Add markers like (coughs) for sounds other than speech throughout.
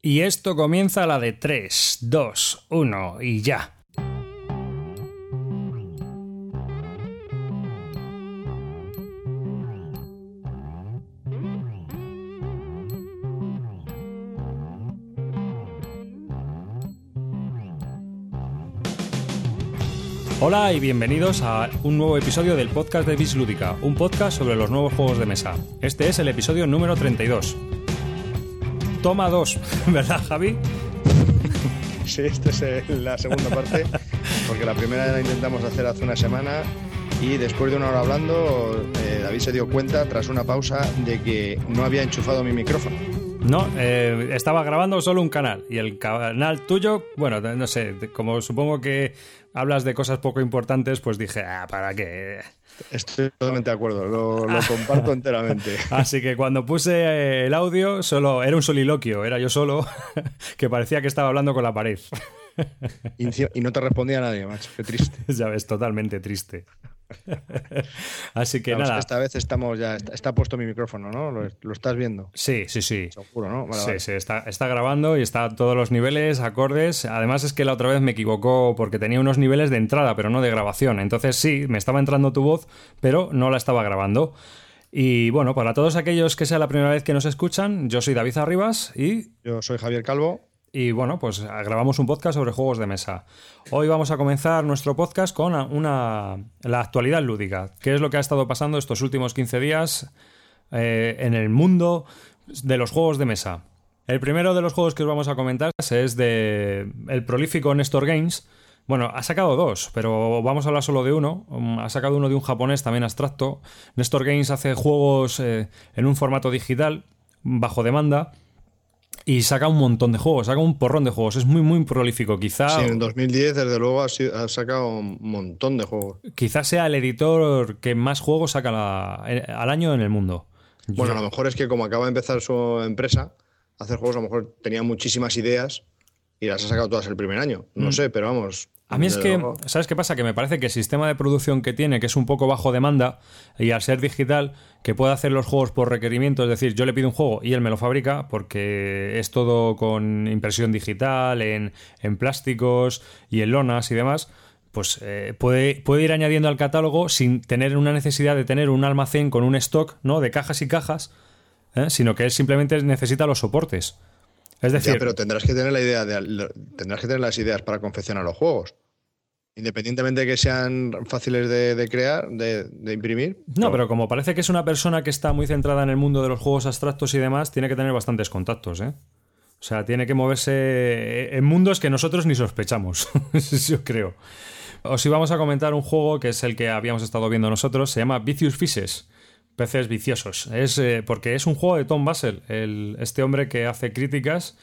Y esto comienza la de 3, 2, 1 y ya. Hola y bienvenidos a un nuevo episodio del podcast de Bis Lúdica, un podcast sobre los nuevos juegos de mesa. Este es el episodio número 32. Toma 2, (laughs) ¿verdad, Javi? Sí, esta es eh, la segunda parte, porque la primera la intentamos hacer hace una semana y después de una hora hablando, eh, David se dio cuenta, tras una pausa, de que no había enchufado mi micrófono. No, eh, estaba grabando solo un canal y el canal tuyo, bueno, no sé, como supongo que hablas de cosas poco importantes, pues dije, ah, ¿para qué? Estoy totalmente de acuerdo, lo, lo comparto enteramente. (laughs) Así que cuando puse eh, el audio, solo era un soliloquio, era yo solo, (laughs) que parecía que estaba hablando con la pared. Y, no te respondía nadie, macho, qué triste. (laughs) ya ves, totalmente triste. Así que Vamos, nada. Esta vez estamos ya, está, está puesto mi micrófono, ¿no? Lo, lo estás viendo, Sí, sí, sí. seguro, ¿no? Vale, sí, vale. sí, está, está grabando y está a todos los niveles, acordes. Además es que la otra vez me equivocó porque tenía unos niveles de entrada, pero no de grabación. Entonces sí, me estaba entrando tu voz, pero no la estaba grabando. Y bueno, para todos aquellos que sea la primera vez que nos escuchan, yo soy David Arribas y, Yo soy Javier Calvo. Y bueno, pues grabamos un podcast sobre juegos de mesa. Hoy vamos a comenzar nuestro podcast con una, la actualidad lúdica. ¿Qué es lo que ha estado pasando estos últimos 15 días eh, en el mundo de los juegos de mesa? El primero de los juegos que os vamos a comentar es de el prolífico Nestor Games. Bueno, ha sacado dos, pero vamos a hablar solo de uno. Um, Ha sacado uno de un japonés también abstracto. Nestor Games hace juegos eh, en un formato digital, bajo demanda, y saca un montón de juegos, saca un porrón de juegos. Es muy, muy prolífico. Quizá, Sí, en 2010, desde luego, ha, sido- ha sacado un montón de juegos. quizá sea el editor que más juegos saca la- eh, al año en el mundo. Bueno, a lo mejor es que como acaba de empezar su empresa, hacer juegos, a lo mejor tenía muchísimas ideas y las ha sacado todas el primer año. No sé, pero vamos. A mí es que, ¿sabes qué pasa? Que me parece que el sistema de producción que tiene, que es un poco bajo demanda, y al ser digital, que puede hacer los juegos por requerimiento, es decir, yo le pido un juego y él me lo fabrica, porque es todo con impresión digital, en, en plásticos y en lonas y demás, pues eh, puede, puede ir añadiendo al catálogo sin tener una necesidad de tener un almacén con un stock ¿no? de cajas y cajas, ¿eh? sino que él simplemente necesita los soportes. Es Ya, decir, pero tendrás que tener la idea de, tendrás que tener las ideas para confeccionar los juegos. Independientemente de que sean fáciles de, de crear, de, de imprimir. No, pero como parece que es una persona que está muy centrada en el mundo de los juegos abstractos y demás, tiene que tener bastantes contactos, ¿eh? O sea, tiene que moverse en mundos que nosotros ni sospechamos, (laughs) yo creo. Os íbamos a comentar un juego que es el que habíamos estado viendo nosotros, se llama Vicious Fishes, peces viciosos. Es eh, porque es un juego de Tom Basel, el- este hombre que hace críticas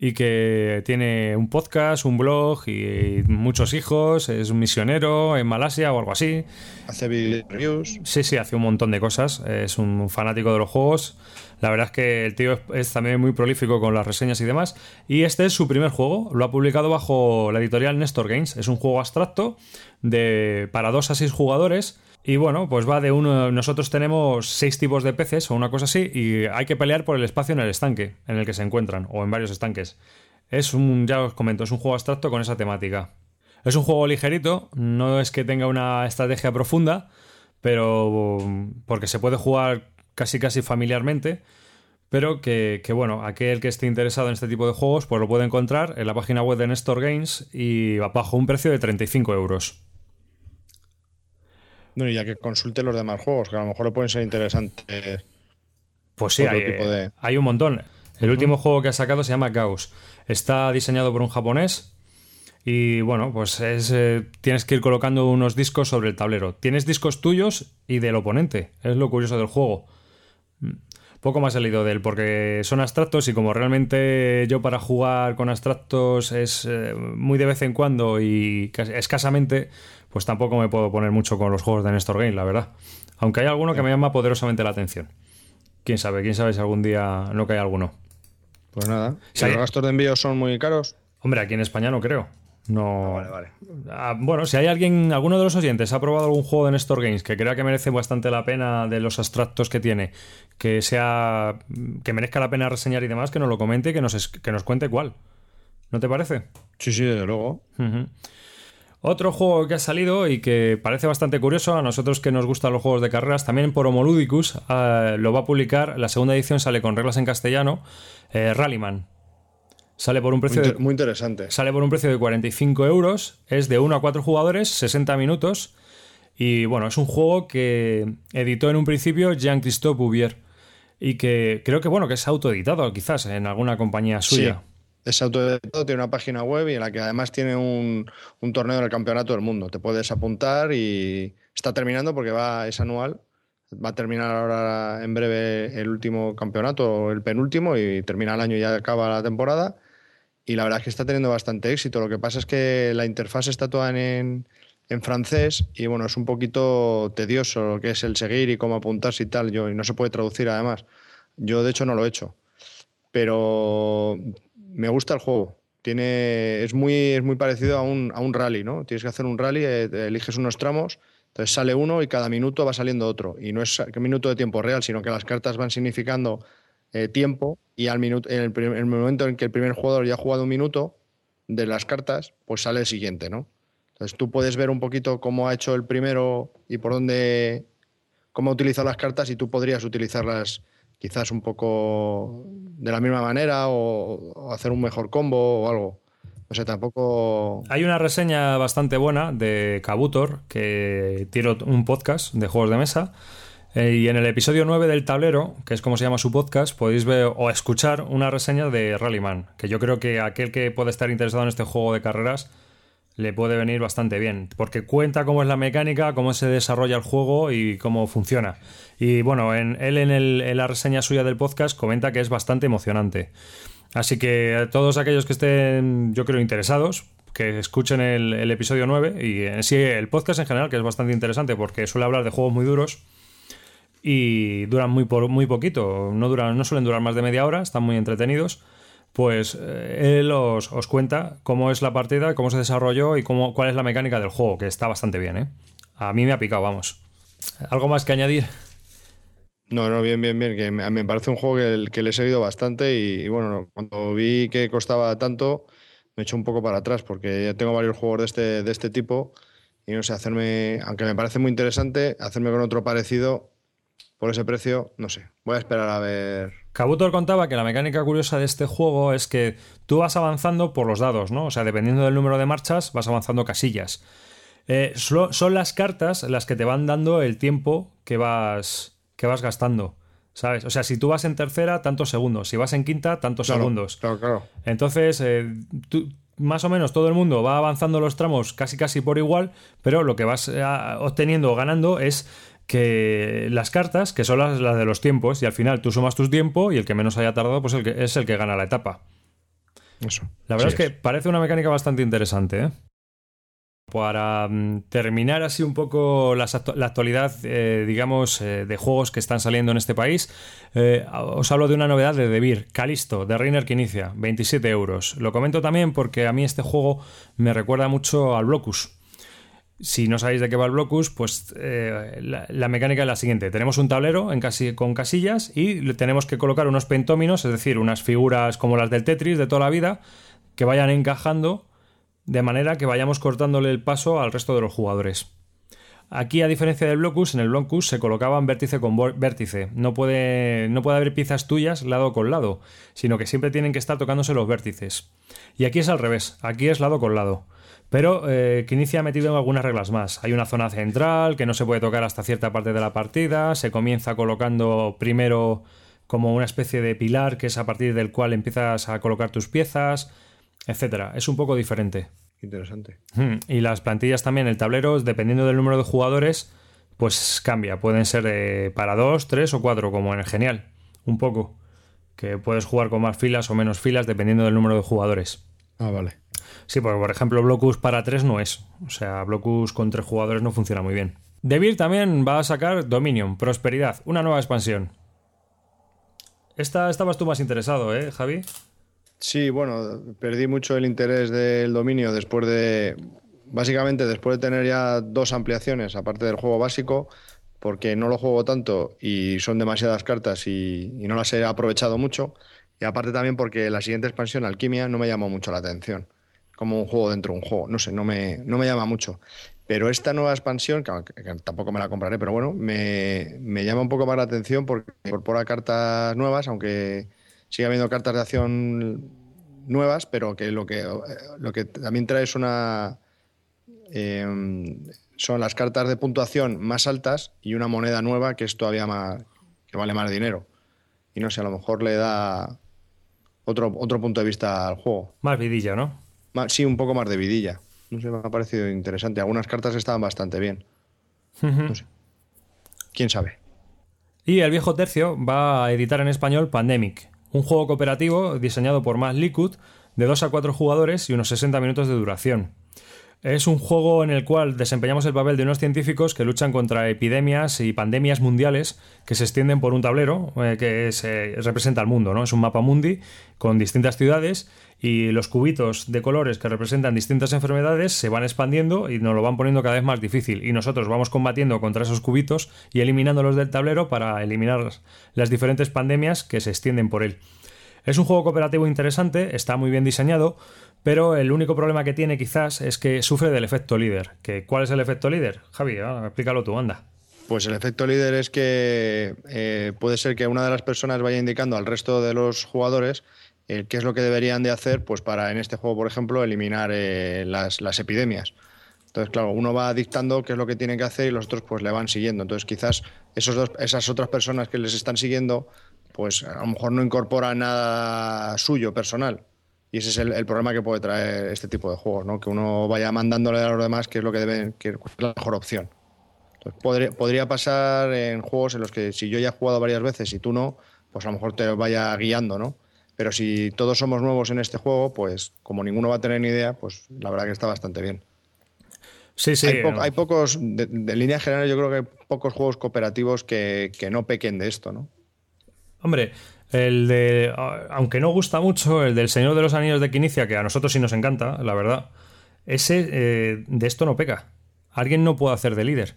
y que tiene un podcast, un blog y muchos hijos, es un misionero en Malasia o algo así. Hace video reviews. Sí, sí, hace un montón de cosas. Es un fanático de los juegos. La verdad es que el tío es, es también muy prolífico con las reseñas y demás. Y este es su primer juego. Lo ha publicado bajo la editorial Nestor Games. Es un juego abstracto de para dos a seis jugadores. Y bueno, pues va de uno. Nosotros tenemos seis tipos de peces o una cosa así. Y hay que pelear por el espacio en el estanque en el que se encuentran. O en varios estanques. Es un, ya os comento, es un juego abstracto con esa temática. Es un juego ligerito, no es que tenga una estrategia profunda, pero porque se puede jugar casi casi familiarmente, pero que, que, bueno, aquel que esté interesado en este tipo de juegos, pues lo puede encontrar en la página web de Nestor Games y bajo un precio de 35 euros. Bueno, y ya que consulte los demás juegos, que a lo mejor le pueden ser interesantes. Pues sí, hay, tipo de- hay un montón. El último juego que ha sacado se llama Gauss. Está diseñado por un japonés y bueno, pues es eh, tienes que ir colocando unos discos sobre el tablero. Tienes discos tuyos y del oponente. Es lo curioso del juego. Mm. Poco más he leído de él porque son abstractos y como realmente yo para jugar con abstractos es eh, muy de vez en cuando y casi- escasamente, pues tampoco me puedo poner mucho con los juegos de Nestor Game, la verdad. Aunque hay alguno que me llama poderosamente la atención. Quién sabe, quién sabe si algún día no cae alguno. Pues nada. ¿Y Sí. los gastos de envío son muy caros? Hombre, aquí en España no creo. No. Vale, vale. Ah, bueno, si hay alguien, alguno de los oyentes ha probado algún juego de Nestor Games que crea que merece bastante la pena de los abstractos que tiene, que sea. que merezca la pena reseñar y demás, que nos lo comente y que nos, que nos cuente cuál. ¿No te parece? Sí, sí, desde luego. Otro juego que ha salido y que parece bastante curioso a nosotros que nos gustan los juegos de carreras, también por Homoludicus ah, lo va a publicar, la segunda edición sale con reglas en castellano, eh, Rallyman. Sale por un precio inter- muy interesante. Sale por un precio de 45 euros, es de 1 a 4 jugadores, 60 minutos. Y bueno, es un juego que editó en un principio Jean-Christophe Bouvier. Y que creo que bueno, que es autoeditado quizás en alguna compañía suya. Sí, es autoeditado, tiene una página web y en la que además tiene un, un torneo del campeonato del mundo. Te puedes apuntar y está terminando porque va, es anual. Va a terminar ahora en breve el último campeonato, el penúltimo, y termina el año y ya acaba la temporada. Y la verdad es que está teniendo bastante éxito. Lo que pasa es que la interfaz está toda en, en francés y bueno, es un poquito tedioso lo que es el seguir y cómo apuntarse y tal. Yo, y no se puede traducir además. Yo de hecho no lo he hecho pero me gusta el juego. Tiene, es, muy, es muy parecido a un, a un rally, ¿no? Tienes que hacer un rally, eh, eliges unos tramos, entonces sale uno y cada minuto va saliendo otro. Y no es minuto de tiempo real, sino que las cartas van significando eh, tiempo y al minuto, en el momento en que el primer jugador ya ha jugado un minuto de las cartas, pues sale el siguiente, ¿no? Entonces tú puedes ver un poquito cómo ha hecho el primero y por dónde, cómo ha utilizado las cartas y tú podrías utilizarlas quizás un poco de la misma manera o, o hacer un mejor combo o algo. No sé, tampoco... Hay una reseña bastante buena de Kabutor, que tiene un podcast de juegos de mesa. eh, y en el episodio 9 del tablero, que es como se llama su podcast, podéis ver o escuchar una reseña de Rallyman, que yo creo que aquel que puede estar interesado en este juego de carreras le puede venir bastante bien, porque cuenta cómo es la mecánica, cómo se desarrolla el juego y cómo funciona. Y bueno, en, él en, el- en la reseña suya del podcast comenta que es bastante emocionante. Así que a todos aquellos que estén, yo creo, interesados, que escuchen el, episodio 9 y en sí el podcast en general, que es bastante interesante porque suele hablar de juegos muy duros y duran muy, por, muy poquito, no, duran, no suelen durar más de media hora, están muy entretenidos. Pues eh, él os, os cuenta cómo es la partida, cómo se desarrolló y cómo, cuál es la mecánica del juego, que está bastante bien, ¿eh? A mí me ha picado, vamos. ¿Algo más que añadir? No, no, bien, bien, bien, que me, parece un juego que, que le he seguido bastante y, bueno, cuando vi que costaba tanto, me eché un poco para atrás porque ya tengo varios juegos de este, de este tipo y no sé, hacerme, aunque me parece muy interesante, hacerme con otro parecido por ese precio, no sé, voy a esperar a ver. Kabutor contaba que la mecánica curiosa de este juego es que tú vas avanzando por los dados, ¿no? O sea, dependiendo del número de marchas, vas avanzando casillas. Eh, son las cartas las que te van dando el tiempo que vas, que vas gastando, ¿sabes? O sea, si tú vas en tercera, tantos segundos. Si vas en quinta, tantos Claro, segundos. Claro, claro. Entonces, eh, tú- más o menos todo el mundo va avanzando los tramos casi casi por igual, pero lo que vas eh, obteniendo o ganando es que las cartas, que son las, las de los tiempos, y al final tú sumas tu tiempo y el que menos haya tardado pues el que, es el que gana la etapa. Eso. La verdad es que parece una mecánica bastante interesante. ¿eh? Para mm, terminar así un poco la actualidad, eh, digamos, eh, de juegos que están saliendo en este país, eh, os hablo de una novedad de Debir, Calisto, de Reiner que inicia, 27 euros. Lo comento también porque a mí este juego me recuerda mucho al Blocus. Si no sabéis de qué va el Blocus, pues eh, la, mecánica es la siguiente. Tenemos un tablero en con casillas y tenemos que colocar unos pentóminos, es decir, unas figuras como las del Tetris de toda la vida, que vayan encajando de manera que vayamos cortándole el paso al resto de los jugadores. Aquí, a diferencia del Blocus, en el Blocus se colocaban vértice con vértice. No puede, no puede haber piezas tuyas lado con lado, sino que siempre tienen que estar tocándose los vértices. Y aquí es al revés, aquí es lado con lado. Pero eh, Kinicia ha metido algunas reglas más. Hay una zona central que no se puede tocar hasta cierta parte de la partida. Se comienza colocando primero como una especie de pilar que es a partir del cual empiezas a colocar tus piezas, etcétera. Es un poco diferente. Interesante. Hmm, Y las plantillas también, el tablero, dependiendo del número de jugadores, pues cambia. Pueden ser eh, para dos, tres o cuatro, como en el Genial. Un poco. Que puedes jugar con más filas o menos filas dependiendo del número de jugadores. Ah, vale. Sí, porque por ejemplo Blocus para tres no es. O sea, Blocus con tres jugadores no funciona muy bien. Devir también va a sacar Dominion, Prosperidad, una nueva expansión. Esta estabas tú más interesado, ¿eh, Javi? Sí, bueno, perdí mucho el interés del dominio después de, básicamente después de tener ya dos ampliaciones, aparte del juego básico, porque no lo juego tanto y son demasiadas cartas y, no las he aprovechado mucho. Y aparte también porque la siguiente expansión, Alquimia, no me llamó mucho la atención. Como un juego dentro de un juego. No sé, no me, no me llama mucho. Pero esta nueva expansión, que, tampoco me la compraré, pero bueno, me, me, llama un poco más la atención porque incorpora cartas nuevas, aunque sigue habiendo cartas de acción nuevas, pero que lo que, lo que también trae es una... Em, son las cartas de puntuación más altas y una moneda nueva que es todavía más que vale más dinero. Y no sé, a lo mejor le da otro, otro punto de vista al juego. Más vidilla, ¿no? Sí, un poco más de vidilla. No sé, me ha parecido interesante. Algunas cartas estaban bastante bien. No sé. ¿Quién sabe? Y el viejo tercio va a editar en español Pandemic, un juego cooperativo diseñado por Matt Likud de 2 a 4 jugadores y unos 60 minutos de duración. Es un juego en el cual desempeñamos el papel de unos científicos que luchan contra epidemias y pandemias mundiales que se extienden por un tablero eh, que se representa al mundo, ¿no? Es un mapa mundi con distintas ciudades y los cubitos de colores que representan distintas enfermedades se van expandiendo y nos lo van poniendo cada vez más difícil y nosotros vamos combatiendo contra esos cubitos y eliminándolos del tablero para eliminar las diferentes pandemias que se extienden por él. Es un juego cooperativo interesante, está muy bien diseñado, pero el único problema que tiene quizás es que sufre del efecto líder. ¿Que, ¿Cuál es el efecto líder? Javi, ah, explícalo tú, anda. Pues el efecto líder es que eh, puede ser que una de las personas vaya indicando al resto de los jugadores eh, qué es lo que deberían de hacer pues para en este juego, por ejemplo, eliminar eh, las, epidemias. Entonces, claro, uno va dictando qué es lo que tiene que hacer y los otros pues le van siguiendo. Entonces, quizás esos dos, esas otras personas que les están siguiendo, pues a lo mejor no incorporan nada suyo, personal. Y ese es el, problema que puede traer este tipo de juegos, ¿no? Que uno vaya mandándole a los demás qué es lo que deben, que es la mejor opción. podría, podría pasar en juegos en los que si yo ya he jugado varias veces y tú no, pues a lo mejor te vaya guiando, ¿no? Pero si todos somos nuevos en este juego, pues como ninguno va a tener ni idea, pues la verdad que está bastante bien. Sí, sí. Hay, pocos, de, línea general, yo creo que hay pocos juegos cooperativos que, que no pequen de esto, ¿no? Hombre, el de. Aunque no gusta mucho, el del Señor de los Anillos de Quinicia, que a nosotros sí nos encanta, la verdad. Ese eh, de esto no peca. Alguien no puede hacer de líder.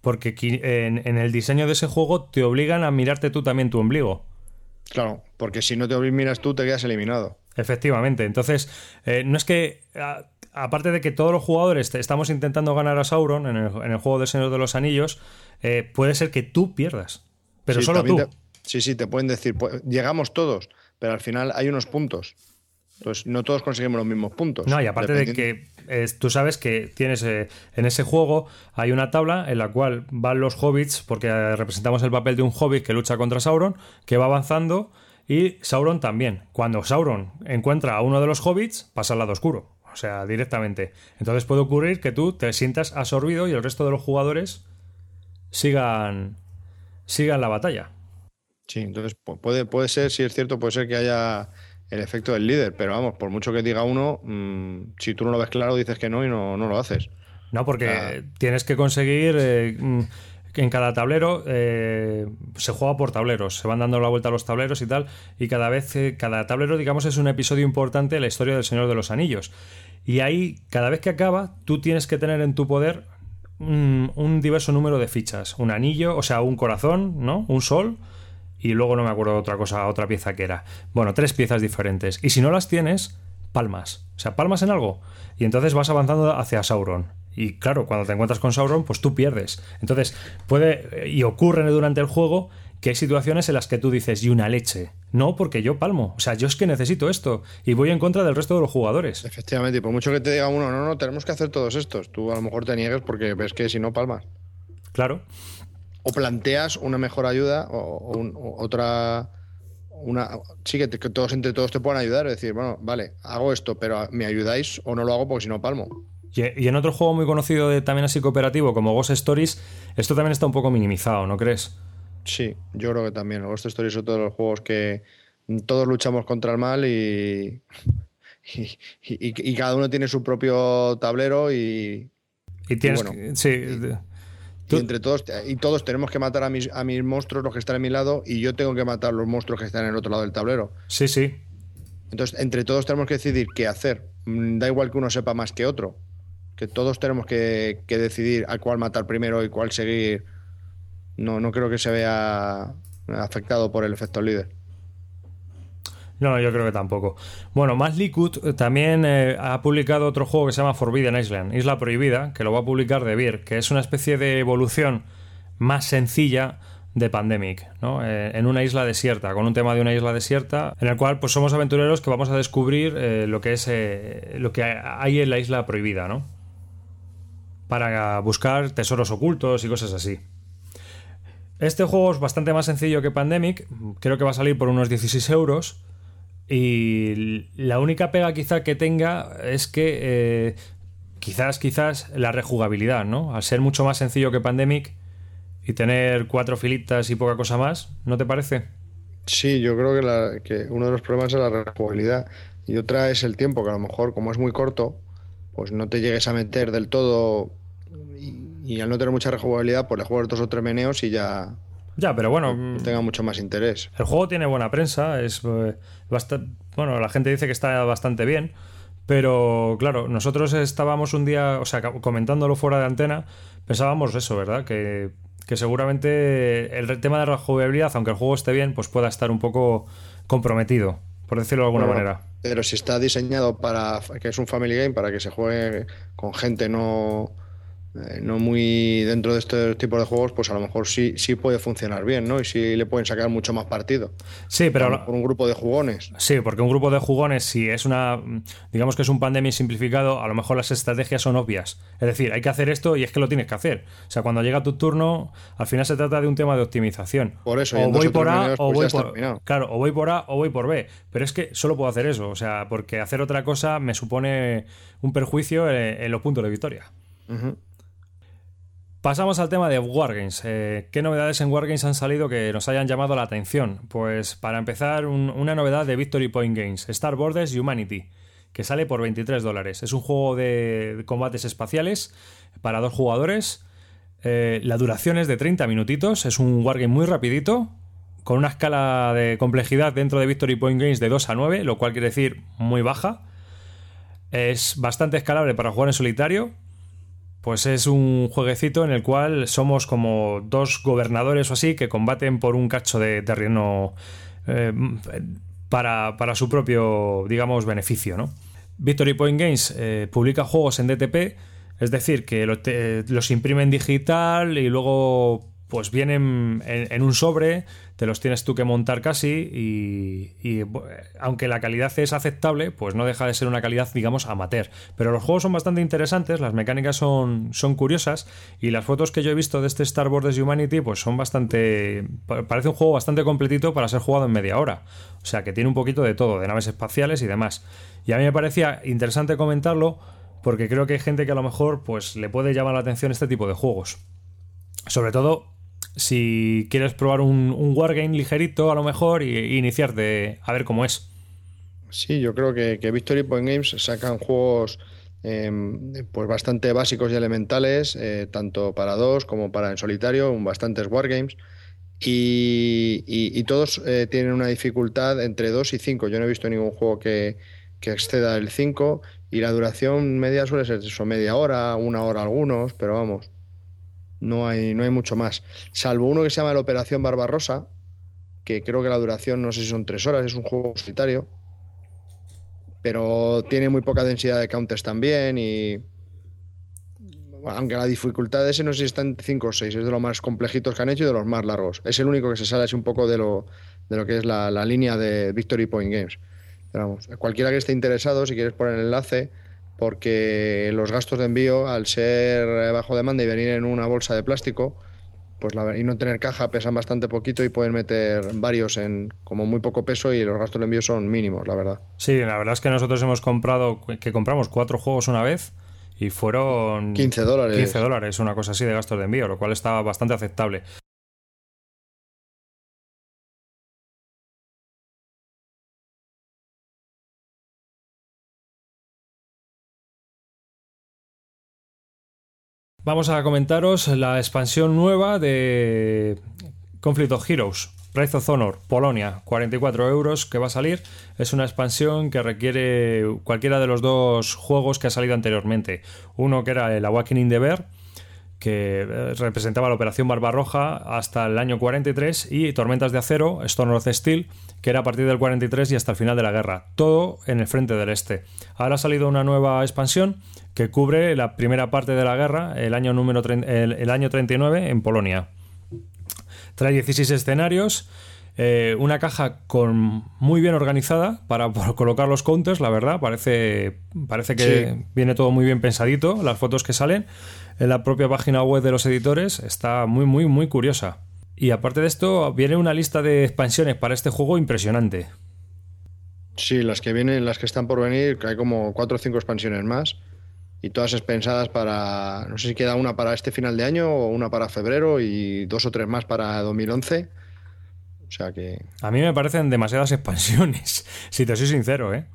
Porque en, el diseño de ese juego te obligan a mirarte tú también tu ombligo. Claro, porque si no te miras tú, te quedas eliminado. Efectivamente. Entonces, eh, no es que. aparte de que todos los jugadores estamos intentando ganar a Sauron en el, juego del Señor de los Anillos, eh, puede ser que tú pierdas. Pero solo tú. Sí, sí, te pueden decir, pues, llegamos todos, pero al final hay unos puntos. Entonces, no todos conseguimos los mismos puntos. No, y aparte de que eh, tú sabes que tienes eh, en ese juego hay una tabla en la cual van los hobbits, porque representamos el papel de un hobbit que lucha contra Sauron, que va avanzando, y Sauron también. Cuando Sauron encuentra a uno de los hobbits, pasa al lado oscuro. O sea, directamente. Entonces puede ocurrir que tú te sientas absorbido y el resto de los jugadores sigan, sigan la batalla. Sí, entonces puede, puede ser, si es cierto, puede ser que haya el efecto del líder, pero vamos, por mucho que diga uno, mm, si tú no lo ves claro, dices que no y no, no lo haces. No, porque tienes que conseguir eh, mm, en cada tablero eh, se juega por tableros, se van dando la vuelta a los tableros y tal, y cada vez, eh, cada tablero, digamos, es un episodio importante de la historia del Señor de los Anillos. Y ahí, cada vez que acaba, tú tienes que tener en tu poder mm, un diverso número de fichas. Un anillo, o sea, un corazón, ¿no? Un sol y luego no me acuerdo de otra cosa, otra pieza que era. Bueno, tres piezas diferentes. Y si no las tienes, palmas. O sea, palmas en algo. Y entonces vas avanzando hacia Sauron. Y claro, cuando te encuentras con Sauron, pues tú pierdes. Entonces, puede y ocurre durante el juego que hay situaciones en las que tú dices, y una leche. No, porque yo palmo. O sea, yo es que necesito esto. Y voy en contra del resto de los jugadores. Efectivamente, y por mucho que te diga uno, no, no, tenemos que hacer todos estos. Tú a lo mejor te niegas porque ves que si no palmas. Claro o planteas una mejor ayuda o, otra una sí que, todos entre todos te puedan ayudar es decir bueno vale hago esto pero me ayudáis o no lo hago porque si no palmo. Y, en otro juego muy conocido de, también así cooperativo como Ghost Stories esto también está un poco minimizado ¿no crees? Sí yo creo que también. Ghost Stories son todos los juegos que todos luchamos contra el mal y (laughs) y, cada uno tiene su propio tablero y y tienes sí y entre todos, y todos tenemos que matar a mis, a mis monstruos, los que están a mi lado, y yo tengo que matar los monstruos que están en el otro lado del tablero. Sí, sí. Entonces, entre todos tenemos que decidir qué hacer. Mm, da igual que uno sepa más que otro. Que todos tenemos que, decidir a cuál matar primero y cuál seguir. No, no creo que se vea afectado por el efecto líder. No, yo creo que tampoco. Bueno, más Liquid eh, también eh, ha publicado otro juego que se llama Forbidden Island, Isla Prohibida, que lo va a publicar De Beer, que es una especie de evolución más sencilla de Pandemic, ¿no? Eh, en una isla desierta, con un tema de una isla desierta, en el cual pues somos aventureros que vamos a descubrir lo que es lo que hay en la isla prohibida, ¿no? Para buscar tesoros ocultos y cosas así. Este juego es bastante más sencillo que Pandemic, creo que va a salir por unos 16 euros y la única pega quizá que tenga es que eh, quizás, quizás la rejugabilidad, ¿no? Al ser mucho más sencillo que Pandemic y tener cuatro filitas y poca cosa más, ¿no te parece? Sí, yo creo que, uno de los problemas es la rejugabilidad y otra es el tiempo, que a lo mejor como es muy corto, pues no te llegues a meter del todo y, al no tener mucha rejugabilidad, pues le juegas dos o tres meneos y ya, ya, pero bueno. tenga mucho más interés. El juego tiene buena prensa, es eh, bastante, bueno, la gente dice que está bastante bien, pero claro, nosotros estábamos un día, o sea, comentándolo fuera de antena, pensábamos eso, ¿verdad? Que, seguramente el tema de la jugabilidad, aunque el juego esté bien, pues pueda estar un poco comprometido, por decirlo de alguna manera. Pero si está diseñado para que es un family game, para que se juegue con gente no eh, no muy dentro de este tipo de juegos, pues a lo mejor sí, sí puede funcionar bien, ¿no? Y sí le pueden sacar mucho más partido. Sí, pero. Por un grupo de jugones. Sí, porque un grupo de jugones, si es una. Digamos que es un pandemia simplificado, a lo mejor las estrategias son obvias. Es decir, hay que hacer esto y es que lo tienes que hacer. O sea, cuando llega tu turno, al final se trata de un tema de optimización. Por eso, o voy por A o pues voy por. Claro, o voy por A o voy por B. Pero es que solo puedo hacer eso. O sea, porque hacer otra cosa me supone un perjuicio en, los puntos de victoria. Pasamos al tema de Wargames. Eh, ¿Qué novedades en Wargames han salido que nos hayan llamado la atención? Pues para empezar, una novedad de Victory Point Games, Star Borders Humanity, que sale por 23 dólares. Es un juego de combates espaciales para dos jugadores. Eh, la duración es de 30 minutitos, es un wargame muy rapidito, con una escala de complejidad dentro de Victory Point Games de 2 a 9, lo cual quiere decir muy baja. Es bastante escalable para jugar en solitario pues es un jueguecito en el cual somos como dos gobernadores o así que combaten por un cacho de terreno eh, para, su propio, digamos, beneficio, ¿no? Victory Point Games eh, publica juegos en DTP, es decir, que los imprimen digital y luego pues vienen en, un sobre, te los tienes tú que montar casi y, aunque la calidad es aceptable, pues no deja de ser una calidad, digamos, amateur. Pero los juegos son bastante interesantes, las mecánicas son, son curiosas y las fotos que yo he visto de este Star Wars Humanity, pues son bastante... Parece un juego bastante completito para ser jugado en media hora. O sea, que tiene un poquito de todo, de naves espaciales y demás. Y a mí me parecía interesante comentarlo porque creo que hay gente que a lo mejor pues le puede llamar la atención este tipo de juegos. Sobre todo si quieres probar un, wargame ligerito a lo mejor y, iniciarte a ver cómo es. Sí, yo creo que, Victory Point Games sacan juegos em, pues bastante básicos y elementales, eh, tanto para dos como para en solitario, bastantes wargames. Y, y, todos eh, tienen una dificultad entre 2 y 5. Yo no he visto ningún juego que, que exceda el 5 y la duración media suele ser eso, media hora, una hora algunos, pero vamos, no hay, no hay mucho más. Salvo uno que se llama la Operación Barbarosa, que creo que la duración no sé si son tres horas, es un juego solitario. Pero tiene muy poca densidad de counters también y. aunque la dificultad de ese no sé si está en 5 o 6, es de los más complejitos que han hecho y de los más largos. Es el único que se sale así un poco de lo, de lo que es la, línea de Victory Point Games. Vamos, cualquiera que esté interesado, si quieres poner el enlace, porque los gastos de envío, al ser bajo demanda y venir en una bolsa de plástico, pues la, y no tener caja pesan bastante poquito y pueden meter varios en como muy poco peso y los gastos de envío son mínimos, la verdad. Sí, la verdad es que nosotros hemos comprado, que compramos cuatro juegos una vez y fueron 15 dólares. 15 dólares, una cosa así de gastos de envío, lo cual estaba bastante aceptable. Vamos a comentaros la expansión nueva de Conflict of Heroes, Price of Honor, Polonia, 44 euros que va a salir. Es una expansión que requiere cualquiera de los dos juegos que ha salido anteriormente. Uno que era el Awakening the Bear, que eh, representaba la Operación Barbarroja hasta el año 43, y Tormentas de Acero, Storm of Steel, que era a partir del 43 y hasta el final de la guerra. Todo en el frente del este. Ahora ha salido una nueva expansión que cubre la primera parte de la guerra, el año, número el año 39, en Polonia. Trae 16 escenarios. Eh, una caja con muy bien organizada para colocar los counters, la verdad. Parece, parece que viene todo muy bien pensadito. Las fotos que salen en la propia página web de los editores está muy, muy, muy curiosa. Y aparte de esto, viene una lista de expansiones para este juego impresionante. Sí, las que vienen, las que están por venir, hay como cuatro o cinco expansiones más y todas pensadas para, no sé si queda una para este final de año o una para febrero y dos o tres más para 2011. O sea que... A mí me parecen demasiadas expansiones, (laughs) si te soy sincero, ¿eh?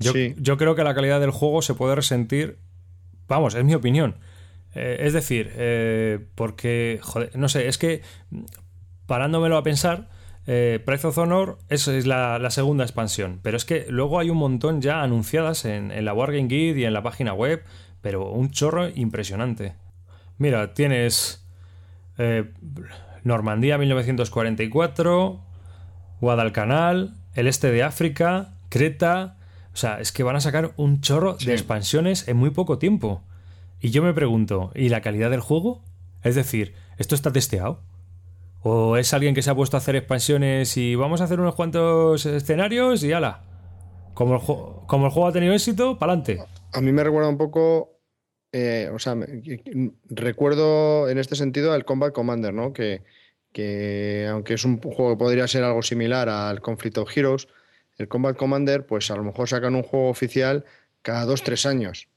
Yo, yo creo que la calidad del juego se puede resentir, vamos, es mi opinión. Eh, es decir, eh, porque, joder, no sé, es que parándomelo a pensar, eh, Price of Honor es, es la, segunda expansión, pero es que luego hay un montón ya anunciadas en, la Wargame Guide y en la página web, pero un chorro impresionante. Mira, tienes eh, Normandía 1944, Guadalcanal, el este de África, Creta. O sea, es que van a sacar un chorro de expansiones en muy poco tiempo. Y yo me pregunto, ¿y la calidad del juego? Es decir, ¿esto está testeado? ¿O es alguien que se ha puesto a hacer expansiones y vamos a hacer unos cuantos escenarios y ala? Como el, como el juego ha tenido éxito, pa'lante. A mí me recuerda un poco. Eh, o sea, recuerdo en este sentido el Combat Commander, ¿no? Que, que aunque es un juego que podría ser algo similar al Conflict of Heroes, el Combat Commander, pues a lo mejor sacan un juego oficial cada dos, tres años.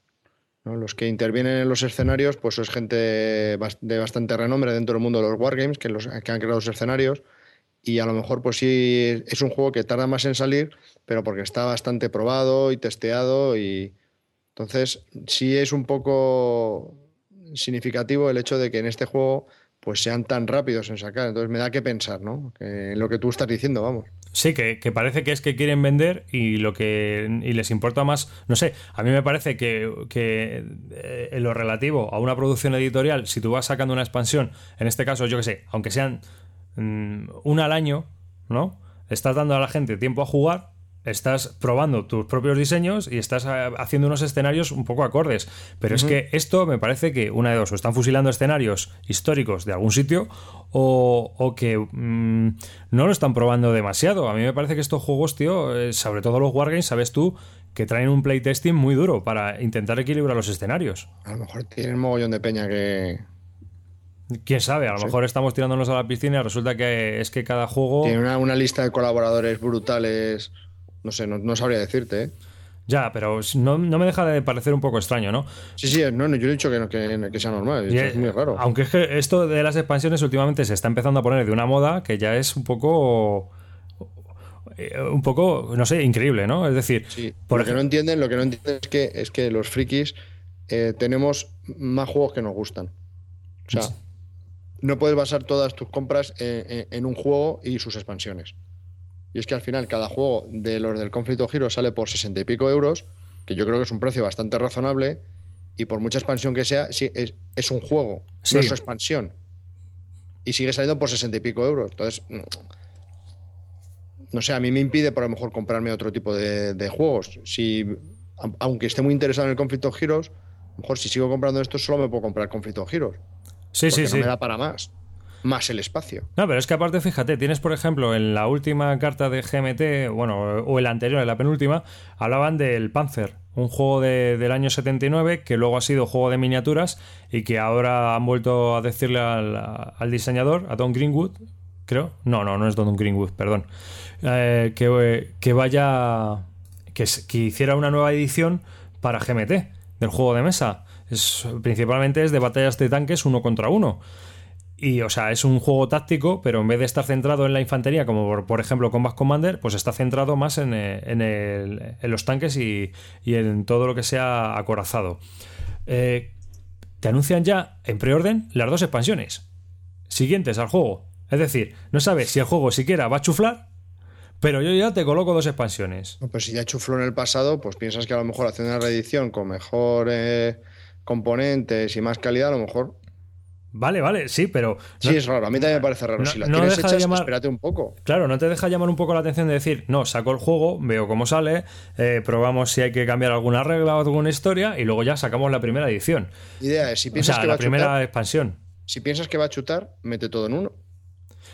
Los que intervienen en los escenarios, pues es gente de bastante renombre dentro del mundo de los wargames, que, los, que han creado los escenarios. Y a lo mejor, pues sí, es un juego que tarda más en salir, pero porque está bastante probado y testeado. Y entonces, sí es un poco significativo el hecho de que en este juego pues sean tan rápidos en sacar. Entonces me da que pensar, ¿no? en lo que tú estás diciendo, vamos. Sí, que, parece que es que quieren vender y lo que les importa más, no sé, a mí me parece que, eh, en lo relativo a una producción editorial, si tú vas sacando una expansión, en este caso, yo que sé, aunque sean mm, una al año, ¿no? Estás dando a la gente tiempo a jugar estás probando tus propios diseños y estás eh, haciendo unos escenarios un poco acordes. Pero es que esto me parece que una de dos, o están fusilando escenarios históricos de algún sitio o, que mm, no lo están probando demasiado. A mí me parece que estos juegos, tío, eh, sobre todo los Wargames, sabes tú, que traen un playtesting muy duro para intentar equilibrar los escenarios. A lo mejor tienen mogollón de peña que, Quién sabe, a lo mejor estamos tirándonos a la piscina y resulta que es que cada juego. Tiene una, una, lista de colaboradores brutales. No sé, no, sabría decirte, ¿eh? Ya, pero no, me deja de parecer un poco extraño, ¿no? Sí, sí, no, yo he dicho que, que, sea normal, es muy raro. Aunque es que esto de las expansiones últimamente se está empezando a poner de una moda que ya es un poco eh, un poco, no sé, increíble, ¿no? Es decir, por lo que no entienden, lo que no entienden es que es que los frikis eh, tenemos más juegos que nos gustan. O sea, no puedes basar todas tus compras en un juego y sus expansiones. Y es que al final cada juego de los del conflicto giro sale por 60 y pico euros, que yo creo que es un precio bastante razonable, y por mucha expansión que sea, sí, es, un juego, no es su expansión. Y sigue saliendo por 60 y pico euros. Entonces, no sé, a mí me impide por lo mejor comprarme otro tipo de, juegos. Si, aunque esté muy interesado en el conflicto giros, a lo mejor si sigo comprando esto solo me puedo comprar conflicto giros. Sí, sí, no sí. me da para más más el espacio. No, pero es que aparte, fíjate, tienes, por ejemplo, en la última carta de GMT, bueno, o en la anterior, en la penúltima, hablaban del Panzer, un juego del año 79 que luego ha sido juego de miniaturas y que ahora han vuelto a decirle al, diseñador, a Don Greenwood, creo, no, no, no es Don Greenwood, perdón, eh, que, que, vaya, que, que hiciera una nueva edición para GMT del juego de mesa. Es, principalmente es de batallas de tanques uno contra uno. Y, o sea, es un juego táctico, pero en vez de estar centrado en la infantería, como por, ejemplo Combat Commander, pues está centrado más en, eh, en, los tanques y, en todo lo que sea acorazado. Eh, te anuncian ya en preorden las dos expansiones siguientes al juego. Es decir, no sabes si el juego siquiera va a chuflar, pero yo ya te coloco dos expansiones. No, pues si ya chufló en el pasado, pues piensas que a lo mejor haciendo una reedición con mejores componentes y más calidad, a lo mejor Vale, vale, sí, pero. Sí, es raro. A mí también me parece raro. no- si las no tienes hechas, llamar- espérate un poco. Claro, no te deja llamar un poco la atención de decir, no, saco el juego, veo cómo sale, eh, probamos si hay que cambiar alguna regla o alguna historia y luego ya sacamos la primera edición. Idea es, si O piensas sea, que va la a primera chutar, expansión. si piensas que va a chutar, mete todo en uno.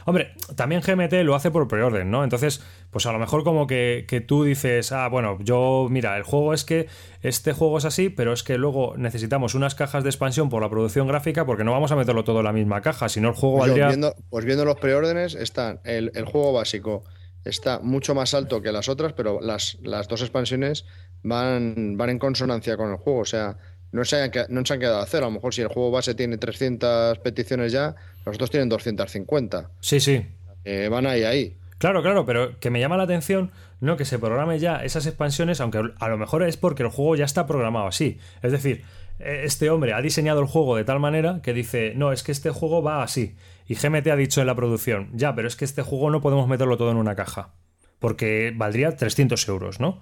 Hombre, también GMT lo hace por preorden, ¿no? Entonces, pues a lo mejor como que, que tú dices, ah, bueno, yo, mira, el juego es que este juego es así, pero es que luego necesitamos unas cajas de expansión por la producción gráfica porque no vamos a meterlo todo en la misma caja, si no el juego Pues, valdría... viendo, pues viendo los preórdenes, están el, el juego básico está mucho más alto que las otras, pero las, las dos expansiones van, van en consonancia con el juego. O sea, no se, han, que- no se han quedado a cero. A lo mejor si el juego base tiene 300 peticiones ya, los otros tienen 250. Sí, sí, Eh, van ahí, ahí. Claro, claro, pero que me llama la atención no que se programe ya esas expansiones, aunque a lo mejor es porque el juego ya está programado así. Es decir, eh, este hombre ha diseñado el juego de tal manera que dice, no, es que este juego va así. Y GMT ha dicho en la producción, ya, pero es que este juego no podemos meterlo todo en una caja, porque valdría 300 euros, ¿no?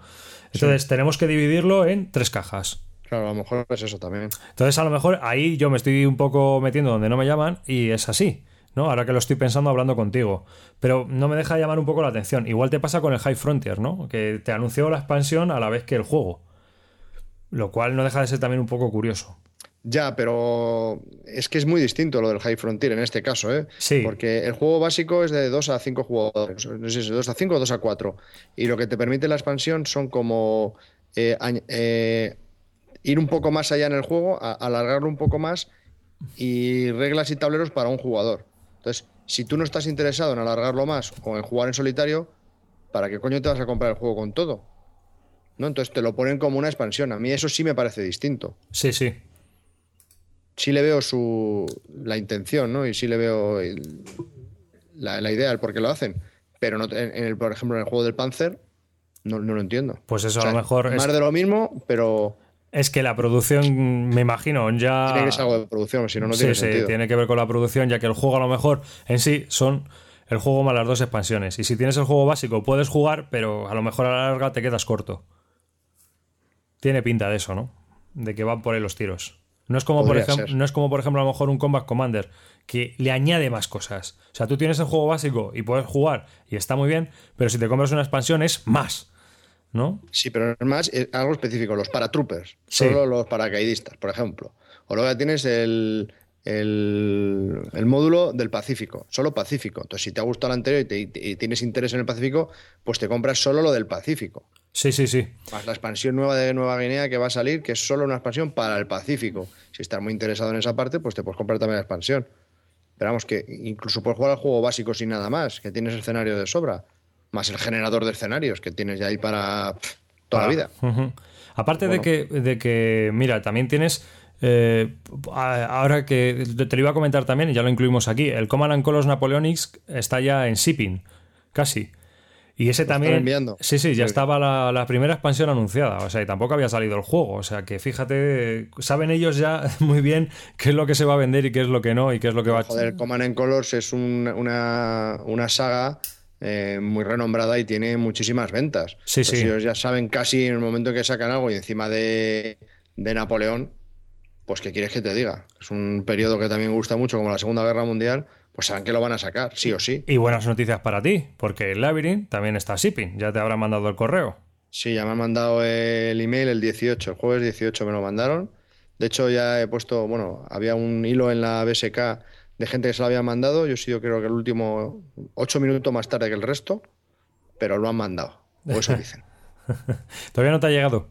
Entonces tenemos que dividirlo en tres cajas. Claro, a lo mejor es eso también. Entonces, a lo mejor ahí yo me estoy un poco metiendo donde no me llaman y es así, ¿no? Ahora que lo estoy pensando hablando contigo. Pero no me deja de llamar un poco la atención. Igual te pasa con el High Frontier, ¿no? Que te anunció la expansión a la vez que el juego. Lo cual no deja de ser también un poco curioso. Ya, pero es que es muy distinto lo del High Frontier en este caso, ¿eh? Sí. Porque el juego básico es de 2 a 5 jugadores. No sé si es de 2 a 5 o 2 a 4. Y lo que te permite la expansión son como eh, eh, ir un poco más allá en el juego, a- alargarlo un poco más y reglas y tableros para un jugador. Entonces, si tú no estás interesado en alargarlo más o en jugar en solitario, ¿para qué coño te vas a comprar el juego con todo? ¿No? Entonces te lo ponen como una expansión. A mí eso sí me parece distinto Sí, sí. sí le veo su la intención, ¿no? Y sí le veo el- la, la idea, el por qué lo hacen. Pero no, en, en el, por ejemplo, en el juego del Panzer, no, no lo entiendo. Pues eso O sea, a lo mejor Más es, de lo mismo, pero es que la producción, me imagino, ya. tiene que ser algo de producción, si no, no tiene sí, sentido. tiene que ver con la producción, ya que el juego a lo mejor en sí son el juego más las dos expansiones. Y si tienes el juego básico, puedes jugar, pero a lo mejor a la larga te quedas corto. Tiene pinta de eso, ¿no? De que van por ahí los tiros. No es como, por ejemplo, no es como, por ejemplo, a lo mejor un Combat Commander, que le añade más cosas. O sea, tú tienes el juego básico y puedes jugar y está muy bien, pero si te compras una expansión es más. ¿No? Sí, pero es más es algo específico, los paratroopers, Sí. solo los paracaidistas, por ejemplo. O luego ya tienes el, el, el módulo del Pacífico, solo Pacífico. Entonces, si te ha gustado el anterior y, te- y tienes interés en el Pacífico, pues te compras solo lo del Pacífico. Sí, sí, sí. Más la expansión nueva de Nueva Guinea que va a salir, que es solo una expansión para el Pacífico. Si estás muy interesado en esa parte, pues te puedes comprar también la expansión. Pero vamos, que incluso puedes jugar al juego básico sin nada más, que tienes escenario de sobra. Más el generador de escenarios que tienes ya ahí para pff, toda la vida. Aparte Bueno. de, que, de que, mira, también tienes. eh, ahora que te lo iba a comentar también, y ya lo incluimos aquí, el Command and Colors Napoleonics está ya en shipping, casi. Y ese también. enviando. Sí, sí, ya estaba la, la primera expansión anunciada. O sea, y tampoco había salido el juego. O sea, que fíjate, saben ellos ya (laughs) muy bien qué es lo que se va a vender y qué es lo que no, y qué es lo que va a. Joder, Command and Colors es un- una, una saga eh, muy renombrada y tiene muchísimas ventas. Sí, sí. Ellos ya saben casi en el momento que sacan algo y encima de, de Napoleón, pues ¿qué quieres que te diga? Es un periodo que también gusta mucho, como la Segunda Guerra Mundial, pues saben que lo van a sacar, sí o sí. Y buenas noticias para ti, porque el Labyrinth también está shipping. Ya te habrán mandado el correo. Sí, ya me han mandado el email el 18, el jueves 18 me lo mandaron. De hecho, ya he puesto, bueno, había un hilo en la BSK de gente que se lo había mandado. Yo he sido, creo que el último, ocho minutos más tarde que el resto, pero lo han mandado. O eso dicen. (laughs) Todavía no te ha llegado.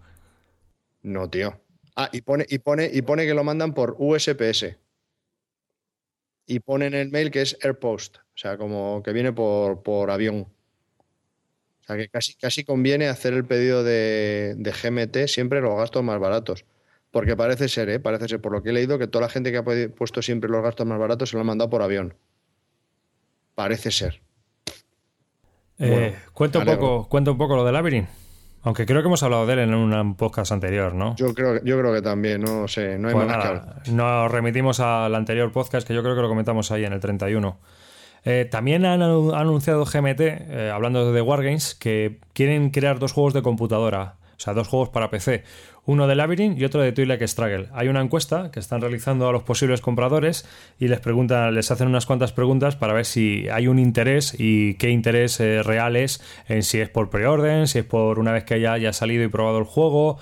No, tío. Ah, y pone, y pone, y pone que lo mandan por USPS. Y pone en el mail que es AirPost, o sea, como que viene por, por avión. O sea, que casi, casi conviene hacer el pedido de, de GMT siempre los gastos más baratos. Porque parece ser, ¿eh? parece ser, por lo que he leído, que toda la gente que ha puesto siempre los gastos más baratos se lo han mandado por avión. Parece ser. Eh, Bueno, cuenta, un poco, cuenta un poco lo del Labyrinth. Aunque creo que hemos hablado de él en un podcast anterior, ¿no? Yo creo, yo creo que también, no sé, no hay Pues más que nada, nos remitimos al anterior podcast que yo creo que lo comentamos ahí en el 31. Eh, también han anunciado GMT, eh, hablando de Wargames, que quieren crear dos juegos de computadora, o sea, dos juegos para PC, uno de Labyrinth y otro de Twilight Struggle. Hay una encuesta que están realizando a los posibles compradores y les preguntan, les hacen unas cuantas preguntas para ver si hay un interés y qué interés eh, real es en si es por preorden, si es por una vez que ya haya salido y probado el juego.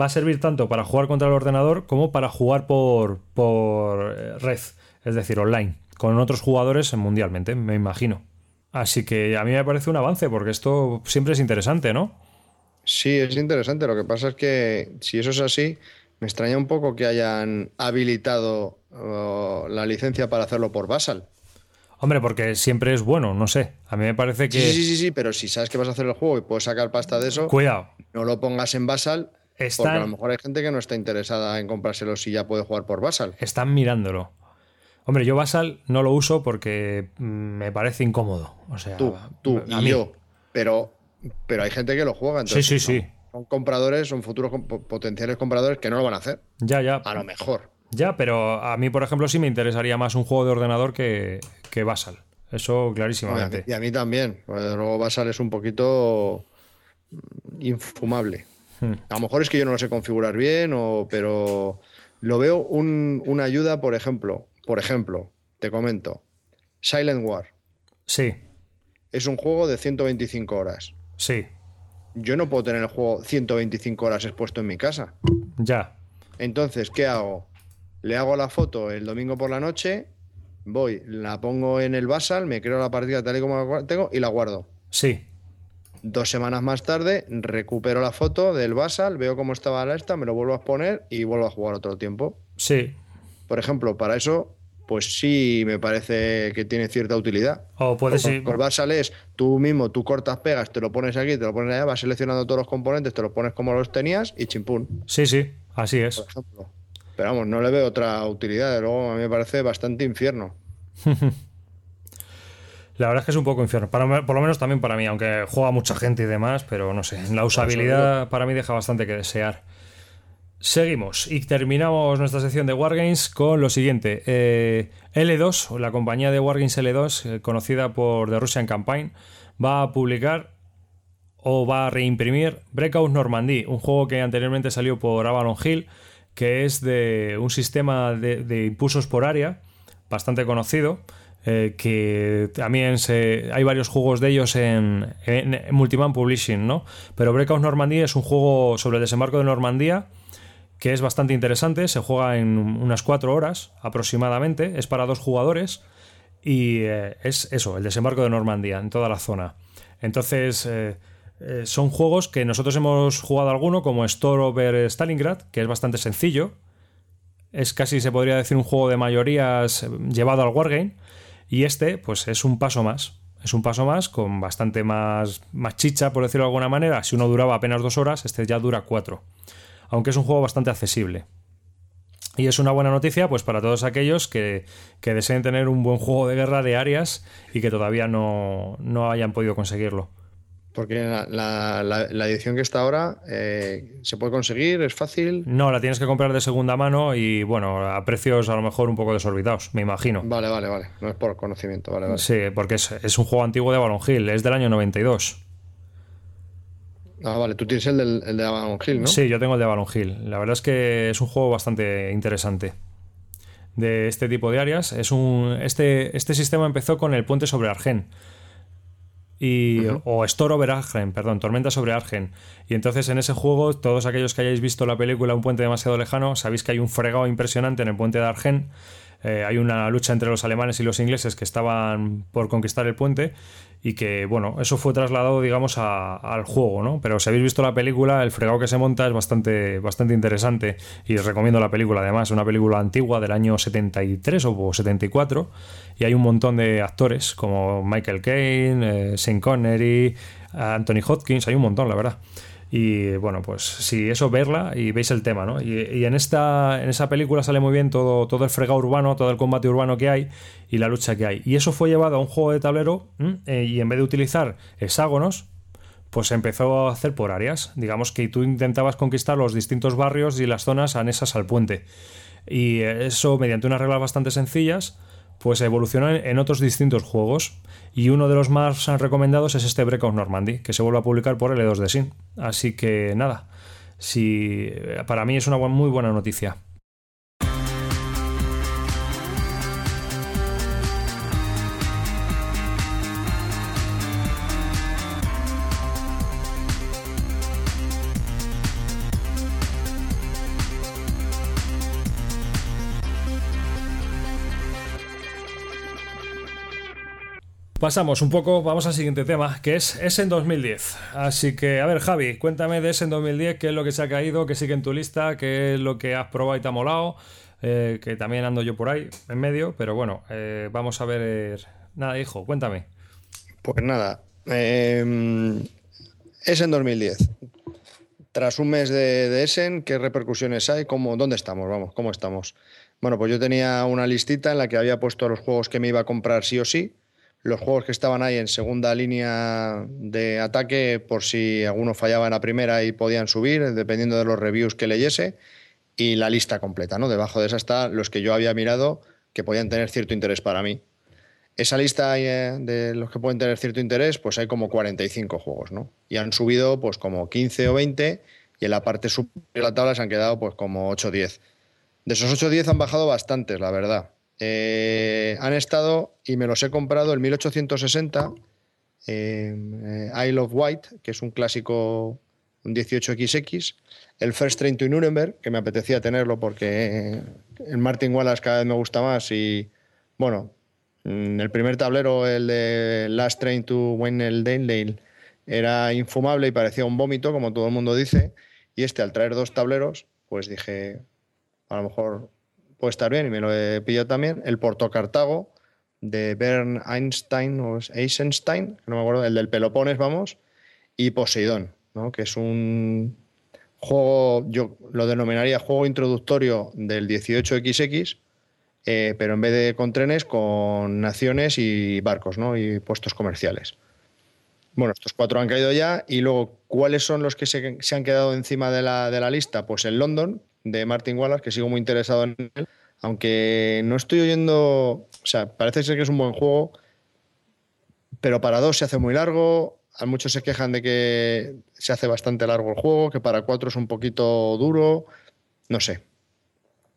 va a servir tanto para jugar contra el ordenador como para jugar por, por red, es decir, online con otros jugadores mundialmente, me imagino. Así que a mí me parece un avance, porque esto siempre es interesante, ¿no? Sí, es interesante. Lo que pasa es que si eso es así, me extraña un poco que hayan habilitado la licencia para hacerlo por Basal. Hombre, porque siempre es bueno, no sé. A mí me parece que. Sí, sí, sí, sí, pero si sabes que vas a hacer el juego y puedes sacar pasta de eso. Cuidado. No lo pongas en Basal. Porque a lo mejor hay gente que no está interesada en comprárselo si ya puede jugar por Basal. Están mirándolo. Hombre, yo Basal no lo uso porque mm, me parece incómodo. O sea, tú, tú y yo. Pero, pero hay gente que lo juega. sí, sí, sí. Son compradores, son futuros potenciales compradores que no lo van a hacer. Ya, ya. A lo mejor. Ya, pero a mí, por ejemplo, sí me interesaría más un juego de ordenador que, que Basal. Eso clarísimamente. Y a mí también. Luego Basal es un poquito infumable. Hmm. A lo mejor es que yo no lo sé configurar bien, o, pero lo veo una ayuda, por ejemplo, por ejemplo, te comento, Silent War. Sí. Es un juego de 125 horas. Sí. Yo no puedo tener el juego 125 horas expuesto en mi casa. Ya. Entonces, ¿qué hago? Le hago la foto el domingo por la noche, voy, la pongo en el Basal, me creo la partida tal y como la tengo y la guardo. Sí. Dos semanas más tarde, recupero la foto del Basal, veo cómo estaba la esta, me lo vuelvo a poner y vuelvo a jugar otro tiempo. Sí, por ejemplo, para eso, pues sí me parece que tiene cierta utilidad. O puedes ir. Por Basal es tú mismo, tú cortas, pegas, te lo pones aquí, te lo pones allá, vas seleccionando todos los componentes, te los pones como los tenías y chimpún. Sí, sí, así es. Por ejemplo. Pero vamos, no le veo otra utilidad, de luego a mí me parece bastante infierno. (laughs) La verdad es que es un poco infierno. Para, por lo menos también para mí, aunque juega mucha gente y demás, pero no sé. La usabilidad para mí deja bastante que desear. Seguimos y terminamos nuestra sección de Wargames con lo siguiente. Eh, L2, la compañía de Wargames L2, eh, conocida por The Russian Campaign, va a publicar o va a reimprimir Breakout Normandy, un juego que anteriormente salió por Avalon Hill, que es de un sistema de, impulsos por área bastante conocido. Eh, que también se, hay varios juegos de ellos en Multiman Publishing, ¿no? Pero Breakout Normandy es un juego sobre el desembarco de Normandía que es bastante interesante, se juega en unas cuatro horas aproximadamente, es para dos jugadores y eh, es eso, el desembarco de Normandía en toda la zona. Entonces, eh, eh, son juegos que nosotros hemos jugado alguno, como Store over Stalingrad, que es bastante sencillo. Es casi, se podría decir, un juego de mayorías llevado al Wargame. Y este, pues es un paso más. Es un paso más con bastante más, más chicha, por decirlo de alguna manera. Si uno duraba apenas dos horas, este ya dura cuatro aunque es un juego bastante accesible. Y es una buena noticia pues para todos aquellos que, deseen tener un buen juego de guerra de áreas y que todavía no, hayan podido conseguirlo. Porque la, edición que está ahora eh, se puede conseguir, es fácil. No, la tienes que comprar de segunda mano y bueno, a precios a lo mejor un poco desorbitados, me imagino. Vale, vale, vale. No es por conocimiento, vale, vale. Sí, porque es, es un juego antiguo de Avalon Hill, es del año 92. Ah, vale, tú tienes el, del, el de Avalon Hill, ¿no? Sí, yo tengo el de Avalon Hill. La verdad es que es un juego bastante interesante de este tipo de áreas. Es un, este, este sistema empezó con el puente sobre Argen. Y, O Store over Argen, perdón, Tormenta sobre Argen. Y entonces en ese juego, todos aquellos que hayáis visto la película Un puente demasiado lejano, sabéis que hay un fregado impresionante en el puente de Argen eh, hay una lucha entre los alemanes y los ingleses que estaban por conquistar el puente y que, bueno, eso fue trasladado, digamos, al juego, ¿no? Pero si habéis visto la película, el fregado que se monta es bastante, bastante interesante y os recomiendo la película, además, una película antigua del año 73 o 74 y hay un montón de actores como Michael Caine, eh, Sean Connery, Anthony Hopkins, hay un montón, la verdad. Y bueno, pues sí, eso verla y veis el tema, ¿no? Y, en, esta, en esa película sale muy bien todo, todo el fregado urbano, todo el combate urbano que hay y la lucha que hay. Y eso fue llevado a un juego de tablero eh, y en vez de utilizar hexágonos, pues empezó a hacer por áreas. Digamos que tú intentabas conquistar los distintos barrios y las zonas anexas al puente. Y eso mediante unas reglas bastante sencillas pues evolucionó en otros distintos juegos. Y uno de los más recomendados es este Breakout Normandy, que se vuelve a publicar por L2 de Sin. Así que nada, si, para mí es una muy buena noticia. Pasamos un poco, vamos al siguiente tema, que es Essen 2010. Así que, a ver, Javi, cuéntame de Essen 2010, qué es lo que se ha caído, qué sigue en tu lista, qué es lo que has probado y te ha molado, eh, que también ando yo por ahí, en medio, pero bueno, eh, vamos a ver. Nada, hijo, cuéntame. Pues nada, eh, Essen 2010. Tras un mes de, de, Essen, ¿qué repercusiones hay? ¿Cómo, ¿Dónde estamos? Vamos, ¿cómo estamos? Bueno, pues yo tenía una listita en la que había puesto los juegos que me iba a comprar sí o sí los juegos que estaban ahí en segunda línea de ataque por si alguno fallaba en la primera y podían subir, dependiendo de los reviews que leyese, y la lista completa, ¿no? Debajo de esa está los que yo había mirado que podían tener cierto interés para mí. Esa lista eh, de los que pueden tener cierto interés, pues hay como 45 juegos, ¿no? Y han subido pues como 15 o 20 y en la parte superior de la tabla se han quedado pues como 8 o 10. De esos 8 o 10 han bajado bastantes, la verdad. Eh, han estado, y me los he comprado, el 1860, eh, Isle of White, que es un clásico, un 18XX, el First Train to Nuremberg, que me apetecía tenerlo porque el Martin Wallace cada vez me gusta más y, bueno, mm, el primer tablero, el de Last Train to Dale, era infumable y parecía un vómito, como todo el mundo dice, y este al traer dos tableros, pues dije, a lo mejor puede estar bien y me lo he pillado también. El Porto Cartago de Bern Einstein o Eisenstein, no me acuerdo, el del Pelopones, vamos, y Poseidón, ¿no? que es un juego, yo lo denominaría juego introductorio del 18XX, eh, pero en vez de con trenes, con naciones y barcos ¿no? y puestos comerciales. Bueno, estos cuatro han caído ya y luego, ¿cuáles son los que se, se han quedado encima de la, de la lista? Pues el London, de Martin Wallace, que sigo muy interesado en él, aunque no estoy oyendo, o sea, parece ser que es un buen juego, pero para dos se hace muy largo, a muchos se quejan de que se hace bastante largo el juego, que para cuatro es un poquito duro, no sé.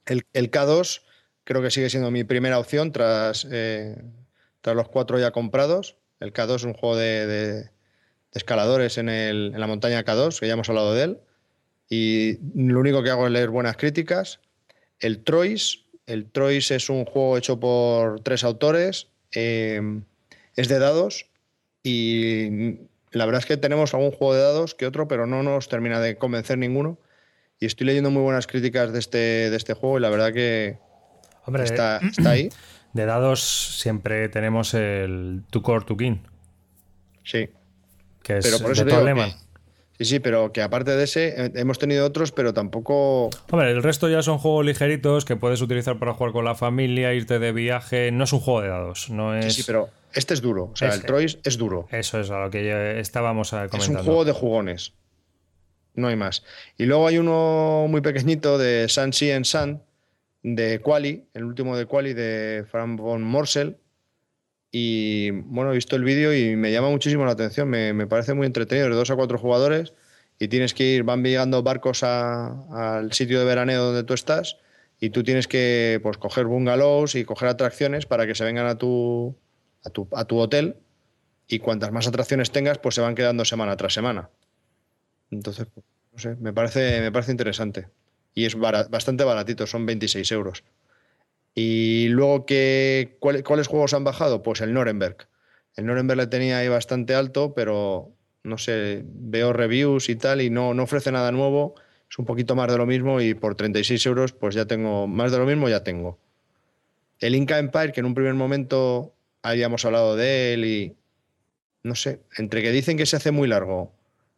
El, K2 creo que sigue siendo mi primera opción tras, eh, tras los cuatro ya comprados. El K2 es un juego de, escaladores en, en la montaña K2, que ya hemos hablado de él y lo único que hago es leer buenas críticas. El Trois, el Trois es un juego hecho por tres autores, em, es de dados y la verdad es que tenemos algún juego de dados que otro, pero no nos termina de convencer ninguno. Y estoy leyendo muy buenas críticas de este, de este juego y la verdad que está, ahí. (clears throat) De dados siempre tenemos el To Core to King. Sí. Que es pero por eso de Sí, sí, pero que aparte de ese, eh, hemos tenido otros, pero tampoco. Hombre, el resto ya son juegos ligeritos que puedes utilizar para jugar con la familia, irte de viaje. No es un juego de dados, no es. Sí, sí pero este es duro. O sea, el Troyes es duro. Eso es a lo que estábamos comentando. Es un juego de jugones. No hay más. Y luego hay uno muy pequeñito de Sun and Sun, de Quali, el último de Quali de Frank von Morsel, y bueno, he visto el vídeo y me llama muchísimo la atención. Me, parece muy entretenido, de dos a cuatro jugadores. Y tienes que ir, van llegando barcos al sitio de veraneo donde tú estás. Y tú tienes que pues, coger bungalows y coger atracciones para que se vengan a tu, a tu, a tu hotel. Y cuantas más atracciones tengas, pues se van quedando semana tras semana. Entonces, no sé, me parece, me parece interesante. Y es bastante baratito, son 26 euros. Y luego, que, ¿cuáles juegos han bajado? Pues el Nuremberg. El Nuremberg le tenía ahí bastante alto, pero no sé, veo reviews y tal y no, no ofrece nada nuevo. Es un poquito más de lo mismo y por 36 euros pues ya tengo, más de lo mismo ya tengo. El Inca Empire, que en un primer momento habíamos hablado de él y no sé, entre que dicen que se hace muy largo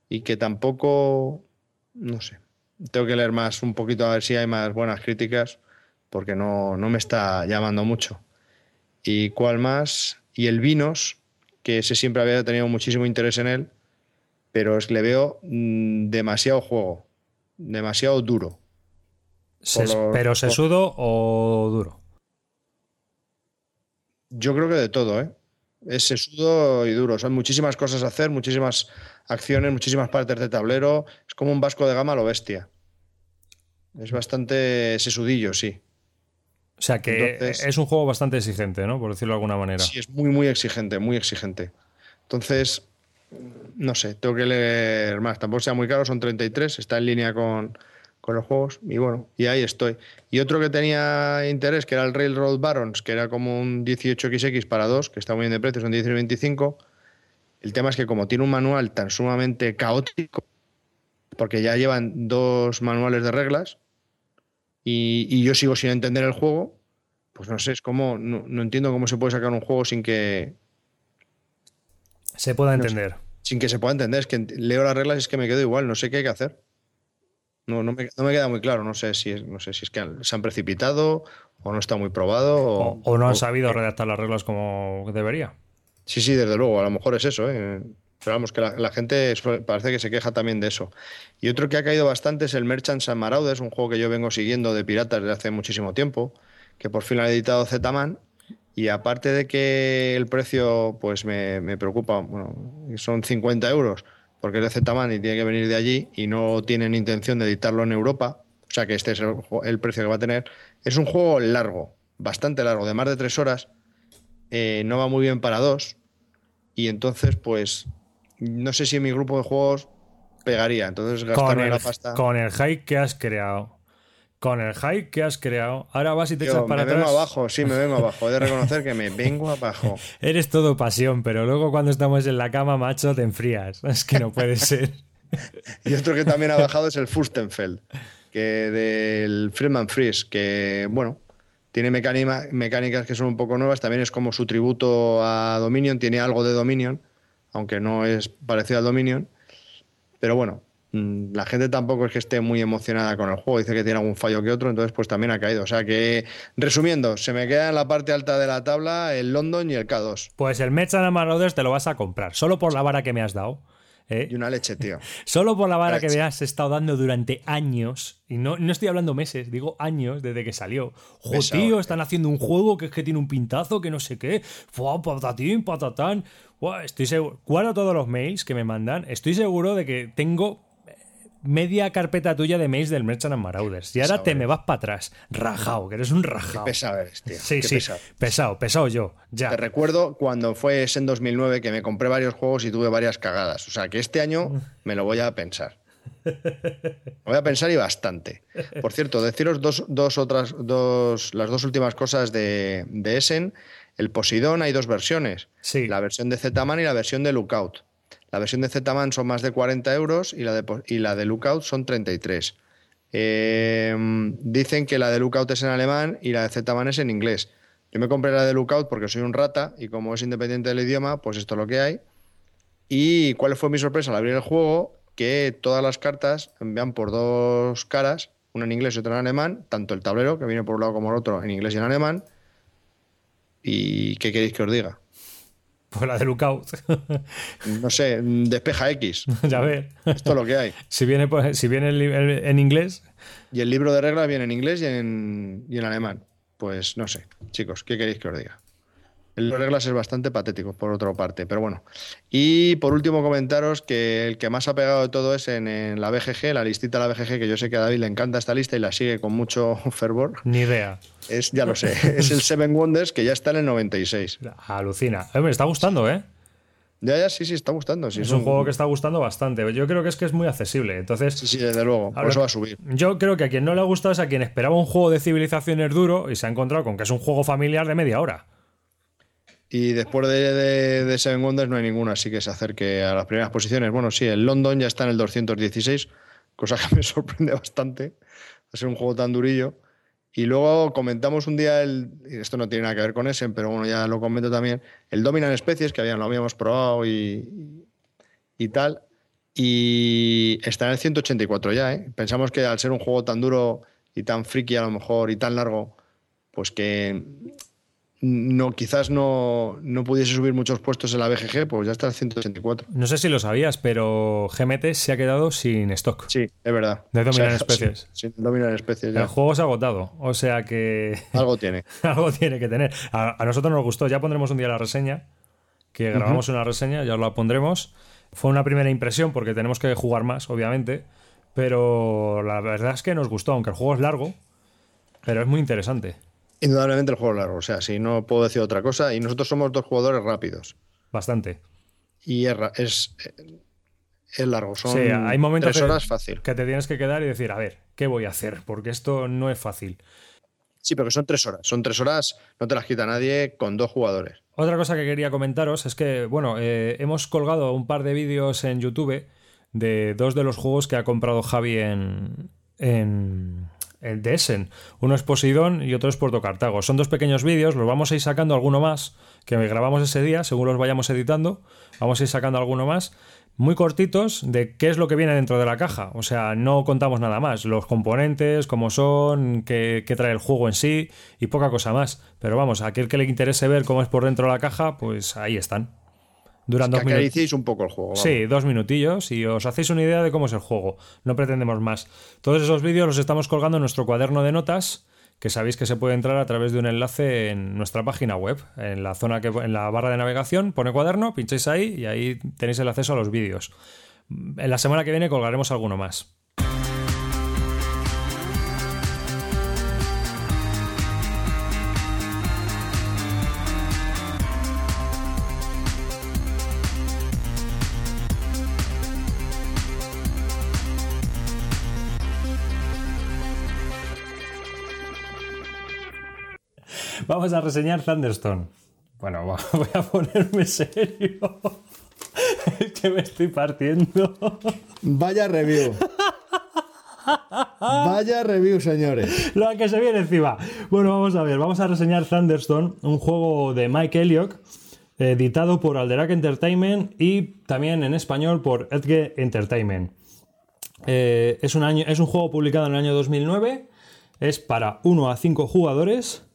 y que tampoco, no sé, tengo que leer más un poquito a ver si hay más buenas críticas porque no, me está llamando mucho. ¿Y cuál más? Y el Vinos, que ese siempre había tenido muchísimo interés en él, pero es, le veo mm, demasiado juego, demasiado duro. ¿Pero sesudo o duro? Yo creo que de todo, ¿eh? Es sesudo y duro. Son muchísimas cosas a hacer, muchísimas acciones, muchísimas partes de tablero. Es como un vasco de gama a lo bestia. Es bastante sesudillo, sí. O sea que es un juego bastante exigente, ¿no? Por decirlo de alguna manera. Sí, es muy, muy exigente, muy exigente. Entonces, no sé, tengo que leer más. Tampoco sea muy caro, son 33, está en línea con, con los juegos y bueno, y ahí estoy. Y otro que tenía interés, que era el Railroad Barons, que era como un 18XX para dos, que está muy bien de precio, son 19.25. El tema es que como tiene un manual tan sumamente caótico, porque ya llevan dos manuales de reglas, y, yo sigo sin entender el juego, pues no sé, es como, no, entiendo cómo se puede sacar un juego sin que... Se pueda entender. sin que se pueda entender, es que leo las reglas y es que me quedo igual, no sé qué hay que hacer. No, no, me, queda muy claro, no sé si es, no sé si es que se han precipitado o no está muy probado. O, no han sabido redactar las reglas como debería. Sí, sí, desde luego, a lo mejor es eso, ¿eh? Pero vamos, que la, gente parece que se queja también de eso. Y otro que ha caído bastante es el Merchants and Marauders, un juego que yo vengo siguiendo de piratas desde hace muchísimo tiempo, que por fin ha editado Z-Man. Y aparte de que el precio pues me, me, preocupa, bueno, son 50 euros, porque es de Z-Man y tiene que venir de allí y no tienen intención de editarlo en Europa, o sea que este es el, precio que va a tener. Es un juego largo, bastante largo, de más de tres horas, eh, no va muy bien para dos, y entonces pues no sé si en mi grupo de juegos pegaría. Entonces gastarme la pasta. Con el hype que has creado. Con el hype que has creado. Ahora vas y te echas para atrás. Me vengo abajo, sí, me vengo abajo. He de reconocer que me vengo abajo. (laughs) Eres todo pasión, pero luego cuando estamos en la cama, macho, te enfrías. Es que no puede ser. (laughs) y otro que también ha bajado es el Furstenfeld, que del Freeman Freeze, que bueno, tiene mecánicas que son un poco nuevas. También es como su tributo a Dominion, tiene algo de Dominion aunque no es parecido al Dominion. Pero bueno, mm, la gente tampoco es que esté muy emocionada con el juego, dice que tiene algún fallo que otro, entonces pues también ha caído. O sea que, resumiendo, se me queda en la parte alta de la tabla el London y el K2. Pues el Mechan Marauders te lo vas a comprar, solo por la vara que me has dado. ¿Eh? Y una leche, tío. (laughs) Solo por la vara que me has estado dando durante años, y no, no estoy hablando meses, digo años desde que salió. Jo, tío, están haciendo un juego que es que tiene un pintazo, que no sé qué. Fua, patatín, patatán. estoy seguro. Guardo todos los mails que me mandan. Estoy seguro de que tengo media carpeta tuya de mails del Merchant and Marauders. Y ahora te me vas para atrás. Rajao, que eres un rajao. Qué pesado eres, tío. Sí, sí. Pesado. pesado. yo. Ya. Te recuerdo cuando fue en 2009 que me compré varios juegos y tuve varias cagadas. O sea que este año me lo voy a pensar. voy a pensar y bastante. Por cierto, deciros dos, dos otras, dos, las dos últimas cosas de, de Essen. El Poseidón hay dos versiones. Sí. La versión de Z-Man y la versión de Lookout. La versión de Z-Man son más de 40 euros y la de, y la de Lookout son 33. Em, dicen que la de Lookout es en alemán y la de Z-Man es en inglés. Yo me compré la de Lookout porque soy un rata y como es independiente del idioma, pues esto es lo que hay. ¿Y cuál fue mi sorpresa al abrir el juego? Que todas las cartas envían por dos caras, una en inglés y otra en alemán, tanto el tablero, que viene por un lado como el otro, en inglés y en alemán. ¿Y qué queréis que os diga? Pues la de Lookout. (laughs) no sé, despeja X. (laughs) ya ves. Esto es lo que hay. Si viene, pues, si viene en inglés. Y el libro de reglas viene en inglés y en, y en alemán. Pues no sé, chicos, ¿qué queréis que os diga? El de reglas es bastante patético, por otra parte, pero bueno. Y por último, comentaros que el que más ha pegado de todo es en, la BGG, la listita de la BGG, que yo sé que a David le encanta esta lista y la sigue con mucho (laughs) fervor. Ni idea. Es, ya lo sé, (laughs) es el Seven Wonders, que ya está en el 96. Alucina. me está gustando, ¿eh? Ya, ya, sí, sí, está gustando. es un, juego que está gustando bastante. Yo creo que es que es muy accesible. Entonces, sí, sí, desde luego. Por eso va a subir. Yo creo que a quien no le ha gustado es a quien esperaba un juego de civilizaciones duro y se ha encontrado con que es un juego familiar de media hora. Y después de, Seven Wonders no hay ninguna así que se acerque a las primeras posiciones. Bueno, sí, el London ya está en el 216, cosa que (laughs) me sorprende bastante. a ser un juego tan durillo. Y luego comentamos un día, el, esto no tiene nada que ver con ese, pero bueno, ya lo comento también, el Dominan Especies, que habían, lo habíamos probado y, y tal. Y está en el 184 ya, ¿eh? Pensamos que al ser un juego tan duro y tan friki a lo mejor y tan largo, pues que no, quizás no, no, pudiese subir muchos puestos en la BGG, pues ya está el 184. No sé si lo sabías, pero GMT se ha quedado sin stock. Sí, es verdad. De dominar (laughs) especies. Sin, dominar especies. El juego se ha agotado, o sea que. (laughs) Algo tiene. algo tiene que tener. A, nosotros nos gustó, ya pondremos un día la reseña, que grabamos una reseña, ya la pondremos. Fue una primera impresión porque tenemos que jugar más, obviamente, pero la verdad es que nos gustó, aunque el juego es largo, pero es muy interesante. Indudablemente el juego largo, o sea, si no puedo decir otra cosa, y nosotros somos dos jugadores rápidos. Bastante. Y es, es, es largo, son sí, hay momentos tres horas fácil. Que te tienes que quedar y decir, a ver, ¿qué voy a hacer? Porque esto no es fácil. Sí, pero que son tres horas. Son tres horas, no te las quita nadie con dos jugadores. Otra cosa que quería comentaros es que, bueno, eh, hemos colgado un par de vídeos en YouTube de dos de los juegos que ha comprado Javi en, de Essen. Uno es Poseidón y otro es Puerto Cartago. Son dos pequeños vídeos, los vamos a ir sacando alguno más que grabamos ese día, según los vayamos editando. Vamos a ir sacando alguno más, muy cortitos, de qué es lo que viene dentro de la caja. O sea, no contamos nada más. Los componentes, cómo son, qué, qué trae el juego en sí y poca cosa más. Pero vamos, a aquel que le interese ver cómo es por dentro de la caja, pues ahí están. Duran dos minutos. un poco el juego. Sí, dos minutillos y os hacéis una idea de cómo es el juego. No pretendemos más. Todos esos vídeos los estamos colgando en nuestro cuaderno de notas, que sabéis que se puede entrar a través de un enlace en nuestra página web. En la zona que en la barra de navegación pone cuaderno, pincháis ahí y ahí tenéis el acceso a los vídeos. En la semana que viene colgaremos alguno más. Vamos a reseñar Thunderstone. Bueno, (laughs) voy a ponerme serio. (laughs) Es que me estoy partiendo. Vaya review. Vaya review, señores. Lo que se viene encima. Bueno, vamos a ver. Vamos a reseñar Thunderstone, un juego de Mike Elliott, editado por Alderac Entertainment y también en español por Edge Entertainment. Eh, es, un año, es un juego publicado en el año 2009. Es para 1 a 5 jugadores.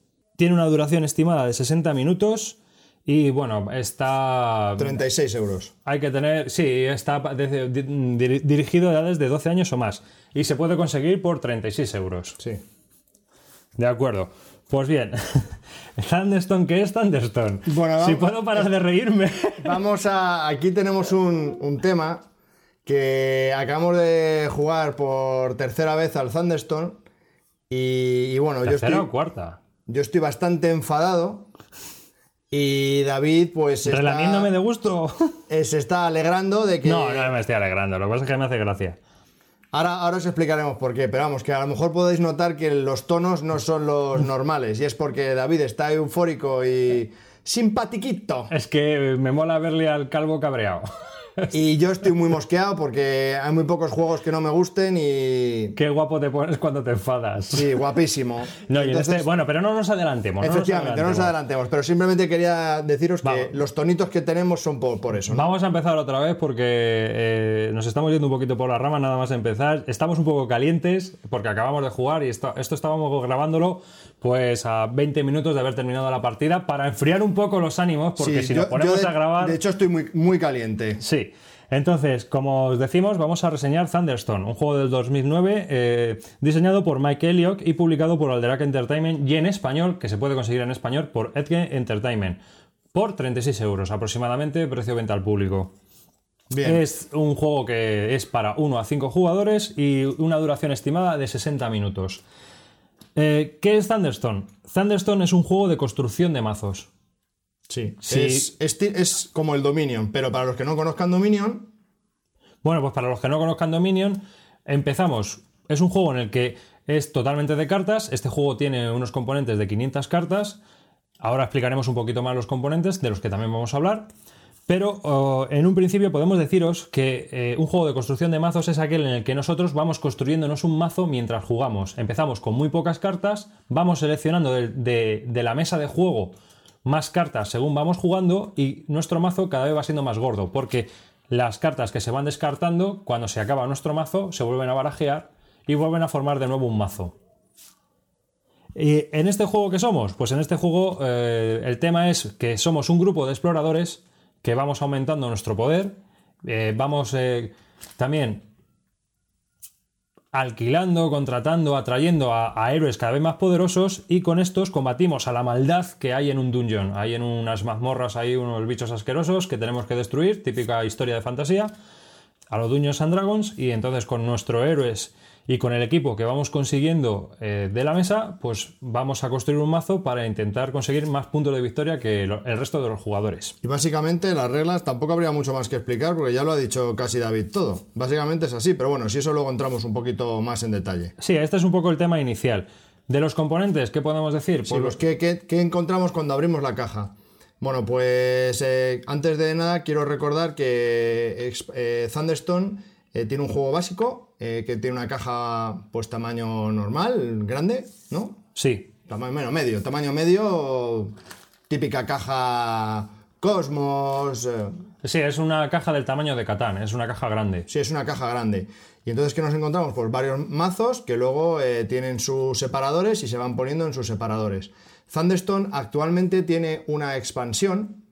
Tiene una duración estimada de 60 minutos y bueno, está... 36 euros. Hay que tener, sí, está dirigido a edades de 12 años o más y se puede conseguir por 36 euros. Sí. De acuerdo. Pues bien, (laughs) Thunderstone, ¿qué es Thunderstone? Bueno, si puedo parar de reírme. (laughs) Vamos a. Aquí tenemos un, tema que acabamos de jugar por tercera vez al Thunderstone. Y, y bueno, yo estoy. o cuarta? Yo estoy bastante enfadado. Y David, pues. Relamiéndome de gusto. (laughs) Eh, se está alegrando de que. No, no me estoy alegrando. Lo que pasa es que me hace gracia. Ahora, ahora os explicaremos por qué, pero vamos, que a lo mejor podéis notar que los tonos no son los normales. Y es porque David está eufórico y. simpatiquito. Es que me mola verle al calvo cabreado. (laughs) Y yo estoy muy mosqueado porque hay muy pocos juegos que no me gusten y. Qué guapo te pones cuando te enfadas. Sí, guapísimo. (laughs) No, este, bueno, pero no nos adelantemos. Efectivamente, no nos adelantemos. pero simplemente quería deciros que los tonitos que tenemos son por, eso. Vamos a empezar otra vez porque eh, nos estamos yendo un poquito por la rama, nada más empezar. Estamos un poco calientes porque acabamos de jugar y esto, esto estábamos grabándolo pues a 20 minutos de haber terminado la partida para enfriar un poco los ánimos porque si nos ponemos a grabar... De hecho estoy muy, muy caliente. Sí. Entonces, como os decimos, vamos a reseñar Thunderstone, un juego del 2009 eh, diseñado por Mike Elliott y publicado por Alderac Entertainment y en español, que se puede conseguir en español por Edge Entertainment, por 36 euros aproximadamente, precio venta al público. Bien. Es un juego que es para 1 a 5 jugadores y una duración estimada de 60 minutos. Eh, ¿Qué es Thunderstone? Thunderstone es un juego de construcción de mazos. Sí, Es, es, como el Dominion, pero para los que no conozcan Dominion. Bueno, pues para los que no conozcan Dominion, empezamos. Es un juego en el que es totalmente de cartas. Este juego tiene unos componentes de 500 cartas. Ahora explicaremos un poquito más los componentes, de los que también vamos a hablar. Pero oh, en un principio podemos deciros que eh, un juego de construcción de mazos es aquel en el que nosotros vamos construyéndonos un mazo mientras jugamos. Empezamos con muy pocas cartas, vamos seleccionando de, la mesa de juego más cartas según vamos jugando y nuestro mazo cada vez va siendo más gordo porque las cartas que se van descartando cuando se acaba nuestro mazo se vuelven a barajear y vuelven a formar de nuevo un mazo. ¿Y en este juego que somos? Pues en este juego eh, el tema es que somos un grupo de exploradores que vamos aumentando nuestro poder, eh, vamos eh, también alquilando, contratando, atrayendo a, héroes cada vez más poderosos y con estos combatimos a la maldad que hay en un dungeon. Hay en unas mazmorras, hay unos bichos asquerosos que tenemos que destruir, típica historia de fantasía, a los Dungeons and Dragons y entonces con nuestros héroes y con el equipo que vamos consiguiendo eh, de la mesa, pues vamos a construir un mazo para intentar conseguir más puntos de victoria que el resto de los jugadores. Y básicamente las reglas tampoco habría mucho más que explicar porque ya lo ha dicho casi David todo. Básicamente es así, pero bueno, si eso luego entramos un poquito más en detalle. Sí, este es un poco el tema inicial. De los componentes, ¿qué podemos decir? Sí, pues, ¿qué, qué, qué encontramos cuando abrimos la caja? Bueno, pues eh, antes de nada quiero recordar que eh, Thunderstone eh, tiene un juego básico eh, que tiene una caja pues tamaño normal, grande, ¿no? Sí, Tamaño, bueno, medio, tamaño medio, típica caja Cosmos. eh, sí, es una caja del tamaño de Catán, es una caja grande. Sí, es una caja grande. Y entonces, ¿qué nos encontramos? Pues varios mazos que luego tienen sus separadores y se van poniendo en sus separadores. Thunderstone actualmente tiene una expansión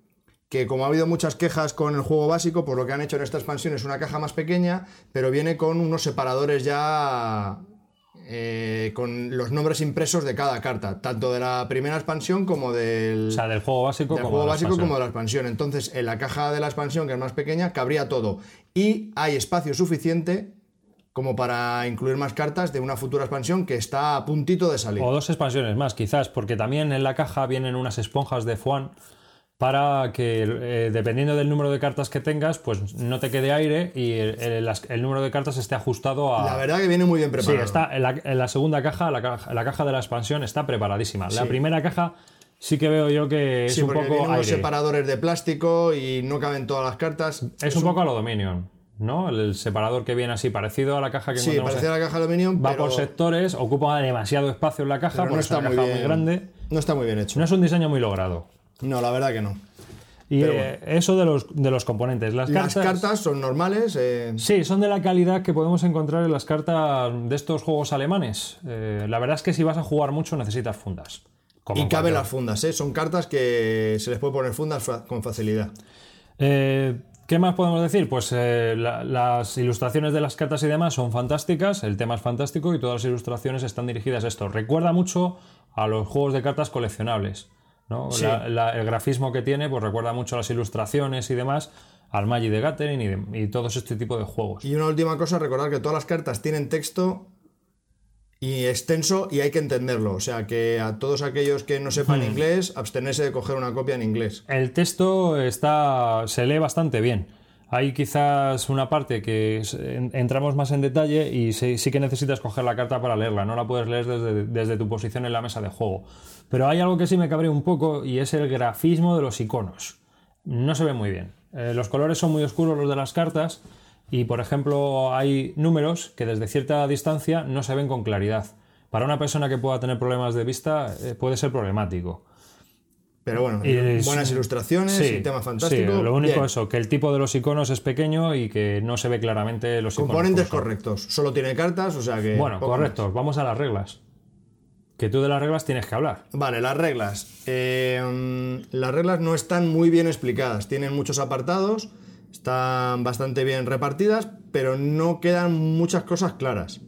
que como ha habido muchas quejas con el juego básico, pues lo que han hecho en esta expansión es una caja más pequeña, pero viene con unos separadores ya eh, con los nombres impresos de cada carta, tanto de la primera expansión como del, O sea, del juego básico del como juego de básico como de la expansión. Entonces, en la caja de la expansión, que es más pequeña, cabría todo. Y hay espacio suficiente como para incluir más cartas de una futura expansión que está a puntito de salir. O dos expansiones más, quizás, porque también en la caja vienen unas esponjas de Fuan para que, eh, dependiendo del número de cartas que tengas, pues no te quede aire y el, el- las- el número de cartas esté ajustado a... La verdad que viene muy bien Sí, preparado. está en la, en la segunda caja la, caja, la caja de la expansión está preparadísima. La Sí. primera caja sí que veo yo que es Sí, un poco vienen unos aire. separadores de plástico y no caben todas las cartas. Es un poco a lo Dominion, ¿no? El, separador que viene así parecido a la caja que Sí, encontramos en- la caja de aluminio, Va pero, por sectores, ocupa demasiado espacio en la caja, pero no está muy caja bien. muy grande. No está muy bien hecho. No es un diseño muy logrado. No, la verdad que no. Y eh, eso de los, de los componentes. Las, Las cartas, cartas son normales. eh, Sí, son de la calidad que podemos encontrar en las cartas de estos juegos alemanes. Eh, la verdad es que si vas a jugar mucho necesitas fundas. Como y en caben las fundas, ¿eh? Son cartas que se les puede poner fundas fa- con facilidad. ¿Qué más podemos decir? Pues la- las ilustraciones de las cartas y demás son fantásticas, el tema es fantástico y todas las ilustraciones están dirigidas a esto. Recuerda mucho a los juegos de cartas coleccionables. ¿No? Sí. La- la- el grafismo que tiene pues recuerda mucho a las ilustraciones y demás, al Magic de Gathering y, de- y todos este tipo de juegos. Y una última cosa, recordar que todas las cartas tienen texto y extenso y hay que entenderlo. O sea que a todos aquellos que no sepan inglés, abstenerse de coger una copia en inglés. El texto está, se lee bastante bien. Hay quizás una parte que entramos más en detalle y sí, que necesitas coger la carta para leerla, no la puedes leer desde, tu posición en la mesa de juego. Pero hay algo que sí me cabrea un poco y es el grafismo de los iconos. No se ve muy bien. Eh, los colores son muy oscuros los de las cartas y, por ejemplo, hay números que desde cierta distancia no se ven con claridad. Para una persona que pueda tener problemas de vista eh, puede ser problemático. Pero bueno, Y- buenas ilustraciones y tema fantástico. sí, lo único Bien. eso, que el tipo de los iconos es pequeño y que no se ve claramente los iconos. Componentes correctos. Solo tiene cartas, o sea que. Bueno, poco correcto. Vamos a las reglas. Que tú de las reglas tienes que hablar. Vale, las reglas. Eh, las reglas no están muy bien explicadas. Tienen muchos apartados, están bastante bien repartidas, pero no quedan muchas cosas claras.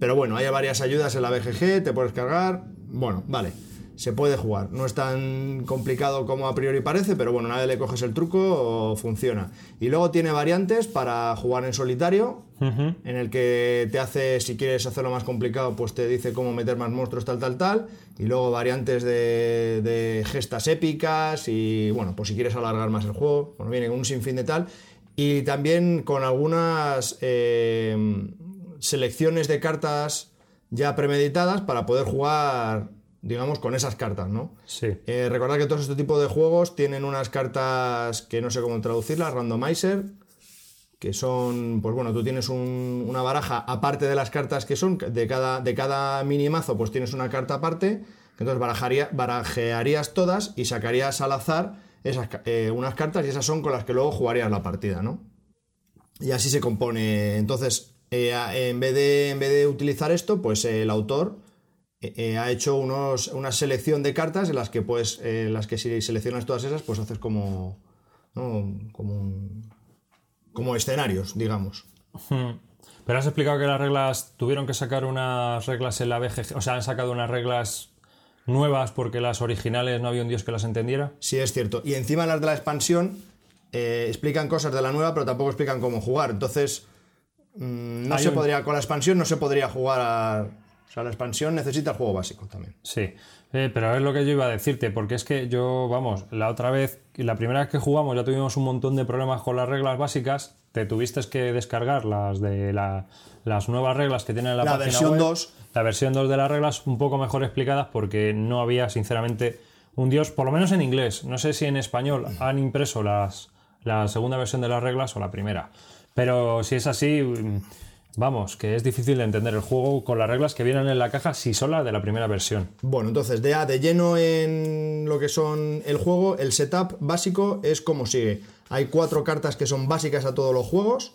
Pero bueno, hay varias ayudas en la BGG, te puedes cargar. Bueno, vale, se puede jugar. No es tan complicado como a priori parece, pero bueno, una vez le coges el truco, funciona. Y luego tiene variantes para jugar en solitario, en el que te hace, si quieres hacerlo más complicado, pues te dice cómo meter más monstruos, tal, tal, tal. Y luego variantes de, de gestas épicas y, bueno, pues si quieres alargar más el juego, bueno, viene con un sinfín de tal. Y también con algunas eh, selecciones de cartas ya premeditadas para poder jugar, digamos, con esas cartas, ¿no? Sí. Eh, recordad que todos este tipo de juegos tienen unas cartas que no sé cómo traducirlas, randomizer, que son, pues bueno, tú tienes un- una baraja aparte de las cartas que son, de cada, de cada mini mazo, pues tienes una carta aparte, entonces barajaría, barajearías todas y sacarías al azar esas, eh, unas cartas y esas son con las que luego jugarías la partida, ¿no? Y así se compone. Entonces, eh, en, vez de, en vez de utilizar esto, pues el autor eh, eh, ha hecho unos, una selección de cartas en las que pues en las que si seleccionas todas esas pues haces como ¿no? como un- como escenarios digamos Hmm. Pero has explicado que las reglas tuvieron que sacar unas reglas en la BGG, o sea, han sacado unas reglas nuevas porque las originales no había un dios que las entendiera. sí es cierto y encima las de la expansión eh, explican cosas de la nueva pero tampoco explican cómo jugar entonces mm, no Hay se un- podría con la expansión no se podría jugar a, o sea la expansión necesita el juego básico también Sí, Eh, pero es lo que yo iba a decirte, porque es que yo, vamos, la otra vez, la primera vez que jugamos ya tuvimos un montón de problemas con las reglas básicas, te tuviste que descargar las de la- las nuevas reglas que tienen en la, La página versión web. 2. La versión 2 de las reglas un poco mejor explicadas porque no había, sinceramente, un dios, por lo menos en inglés. No sé si en español han impreso las, la segunda versión de las reglas o la primera. Pero si es así, mm, vamos, que es difícil de entender el juego con las reglas que vienen en la caja si son las de la primera versión. Bueno, entonces, de, de lleno en lo que son el juego, el setup básico es como sigue. Hay cuatro cartas que son básicas a todos los juegos.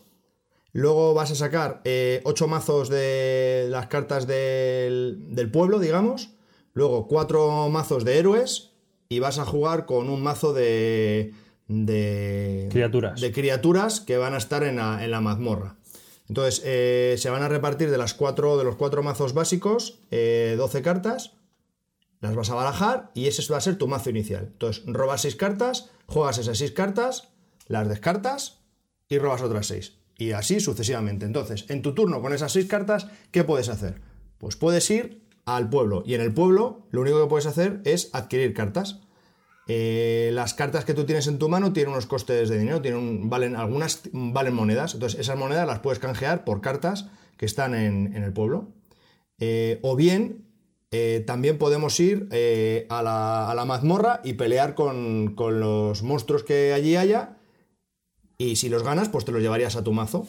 Luego vas a sacar eh, ocho mazos de las cartas del, del pueblo, digamos. Luego cuatro mazos de héroes. Y vas a jugar con un mazo de. de Criaturas. De criaturas que van a estar en la, en la mazmorra. Entonces, eh, se van a repartir de, las cuatro, de los cuatro mazos básicos eh, 12 cartas las vas a barajar y ese va a ser tu mazo inicial. Entonces, robas 6 cartas, juegas esas 6 cartas, las descartas y robas otras 6. Y así sucesivamente. Entonces, en tu turno con esas 6 cartas, ¿qué puedes hacer? Pues puedes ir al pueblo y en el pueblo lo único que puedes hacer es adquirir cartas. Eh, las cartas que tú tienes en tu mano tienen unos costes de dinero, tienen valen, algunas valen monedas. Entonces, esas monedas las puedes canjear por cartas que están en, el pueblo. Eh, o bien, eh, también podemos ir a, la, a la mazmorra y pelear con, con los monstruos que allí haya. Y si los ganas, pues te los llevarías a tu mazo.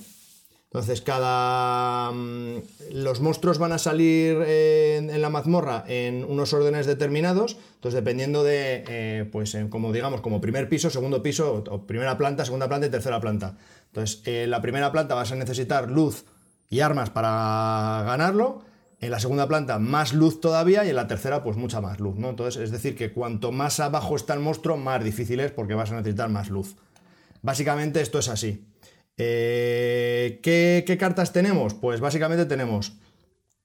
Entonces, cada. mm, Los monstruos van a salir eh, en, la mazmorra en unos órdenes determinados. Entonces, dependiendo de. eh, pues, en como digamos, como primer piso, segundo piso, o, primera planta, segunda planta y tercera planta. Entonces, en la primera planta vas a necesitar luz y armas para ganarlo. En la segunda planta, más luz todavía. Y en la tercera, pues mucha más luz. Entonces, es decir, que cuanto más abajo está el monstruo, más difícil es porque vas a necesitar más luz. Básicamente esto es así. Eh, ¿qué, qué cartas tenemos? Pues básicamente tenemos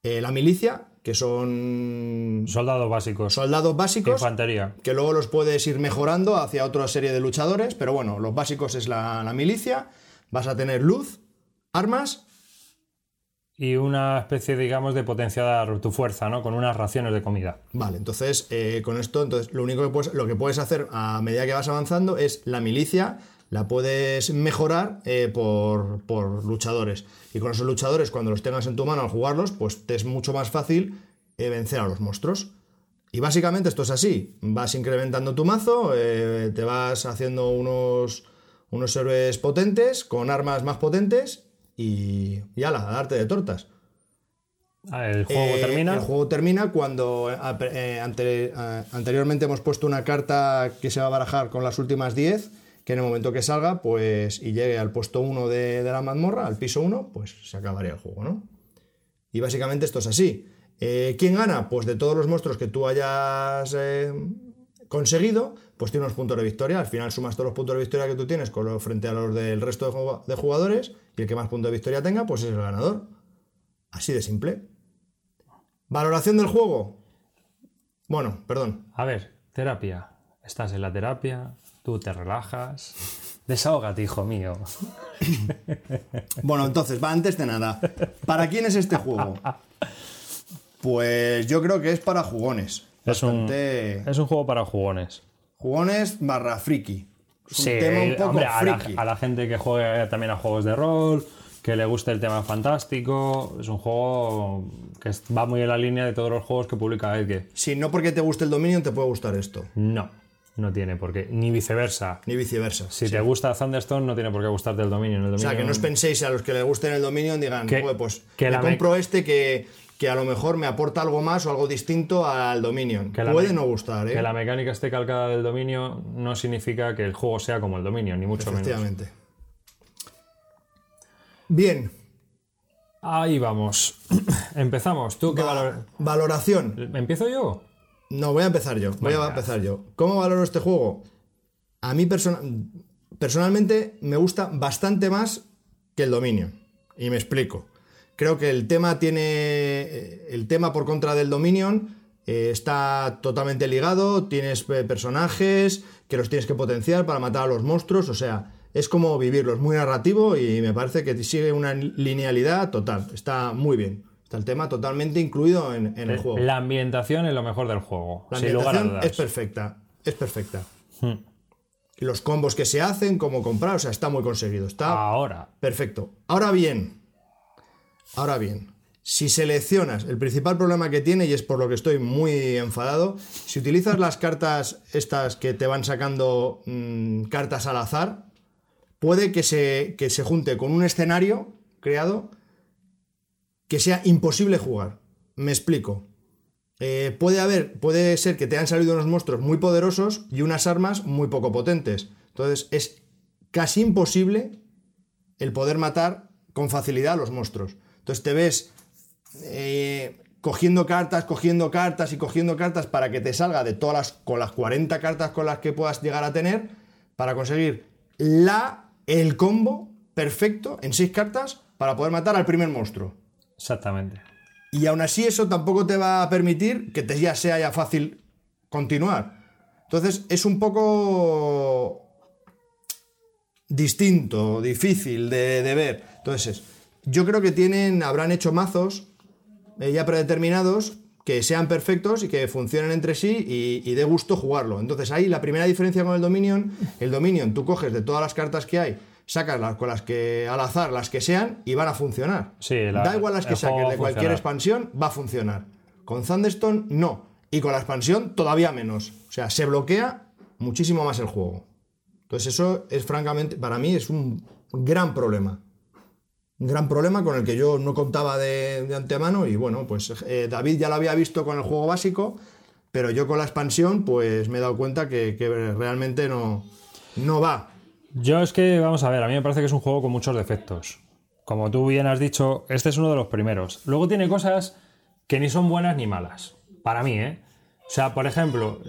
eh, la milicia, que son Soldados básicos. soldados básicos, Infantería. que luego los puedes ir mejorando hacia otra serie de luchadores, pero bueno, los básicos es la, la milicia, vas a tener luz, armas, Y una especie, digamos, de potenciar tu fuerza, ¿no? Con unas raciones de comida. Vale, entonces eh, con esto, entonces lo único que puedes, lo que puedes hacer a medida que vas avanzando es la milicia, la puedes mejorar eh, por, por luchadores. Y con esos luchadores, cuando los tengas en tu mano al jugarlos, pues te es mucho más fácil eh, vencer a los monstruos. Y básicamente esto es así. Vas incrementando tu mazo, eh, te vas haciendo unos, unos héroes potentes, con armas más potentes, y, y ala, a darte de tortas. Ah, El juego Eh, termina. El juego termina cuando eh, eh, ante- eh, anteriormente hemos puesto una carta que se va a barajar con las últimas 10, que en el momento que salga pues y llegue al puesto 1 de, de la mazmorra, al piso 1, pues se acabaría el juego, ¿no? Y básicamente esto es así. Eh, ¿Quién gana? Pues de todos los monstruos que tú hayas eh, conseguido, pues tiene unos puntos de victoria. Al final sumas todos los puntos de victoria que tú tienes frente a los del resto de jugadores y el que más puntos de victoria tenga, pues es el ganador. Así de simple. Valoración del juego. Bueno, perdón. A ver, terapia. Estás en la terapia, tú te relajas. Desahógate, hijo mío. (laughs) Bueno, entonces, va antes de nada. ¿Para quién es este juego? Pues yo creo que es para jugones. Es un, es un juego para jugones. Jugones barra friki. Es un Sí, tema un poco hombre, a la, friki. a la gente que juegue también a juegos de rol, que le guste el tema fantástico, es un juego que va muy en la línea de todos los juegos que publica Edge. Si no porque te guste el dominio, te puede gustar esto. No, no tiene por qué, ni viceversa. Ni viceversa. Si Sí. te gusta Thunderstone, no tiene por qué gustarte el dominio. El O sea, que no os penséis a los que les gusten el dominio digan, Que- "Joder, pues que me la me- compro este que, que a lo mejor me aporta algo más o algo distinto al dominio. que Puede no gustar, ¿eh? Que la mecánica esté calcada del dominio no significa que el juego sea como el dominio, ni mucho menos. Efectivamente. Bien. Ahí vamos. (clears throat) Empezamos. ¿Tú qué Va- valor? Valoración. ¿Empiezo yo? No, voy a empezar yo. Voy a empezar yo. ¿Cómo valoro este juego? A mí persona- personalmente me gusta bastante más que el Dominion. Y me explico. Creo que el tema tiene. eh, El tema por contra del Dominion eh, está totalmente ligado. Tienes eh, personajes que los tienes que potenciar para matar a los monstruos. O sea, es como vivirlo. Es muy narrativo y me parece que sigue una linealidad total. Está muy bien. Está el tema totalmente incluido en, en el juego. La ambientación es lo mejor del juego. La sin lugar a ambientación dudas. es perfecta. Es perfecta. Hmm. Y los combos que se hacen, cómo comprar, o sea, está muy conseguido. Está Ahora. perfecto. Ahora bien, ahora bien, si seleccionas, el principal problema que tiene, y es por lo que estoy muy enfadado, si utilizas las cartas estas que te van sacando mm, cartas al azar, puede que se, que se junte con un escenario creado que sea imposible jugar. Me explico. Eh, puede haber, puede ser que te han salido unos monstruos muy poderosos y unas armas muy poco potentes. Entonces es casi imposible el poder matar con facilidad a los monstruos. Entonces te ves eh, cogiendo cartas, cogiendo cartas y cogiendo cartas para que te salga de todas las, con las 40 cartas con las que puedas llegar a tener, para conseguir la, el combo perfecto en 6 cartas para poder matar al primer monstruo. Exactamente. Y aún así eso tampoco te va a permitir que te ya sea ya fácil continuar. Entonces es un poco distinto, difícil de, de ver. Entonces, yo creo que tienen, habrán hecho mazos eh, ya predeterminados que sean perfectos y que funcionen entre sí y, y dé gusto jugarlo. Entonces ahí la primera diferencia con el Dominion, el Dominion tú coges de todas las cartas que hay, sacas las con las que al azar las que sean y van a funcionar. Sí, la- da igual las que saques de cualquier expansión, va a funcionar. Con Thunderstone no. Y con la expansión todavía menos. O sea, se bloquea muchísimo más el juego. Entonces eso es francamente, para mí es un gran problema. Un gran problema con el que yo no contaba de, de antemano y bueno, pues eh, David ya lo había visto con el juego básico, pero yo con la expansión pues me he dado cuenta que, que realmente no, no va. Yo es que, vamos a ver, a mí me parece que es un juego con muchos defectos. Como tú bien has dicho, este es uno de los primeros. Luego tiene cosas que ni son buenas ni malas. Para mí, ¿eh? O sea, por ejemplo,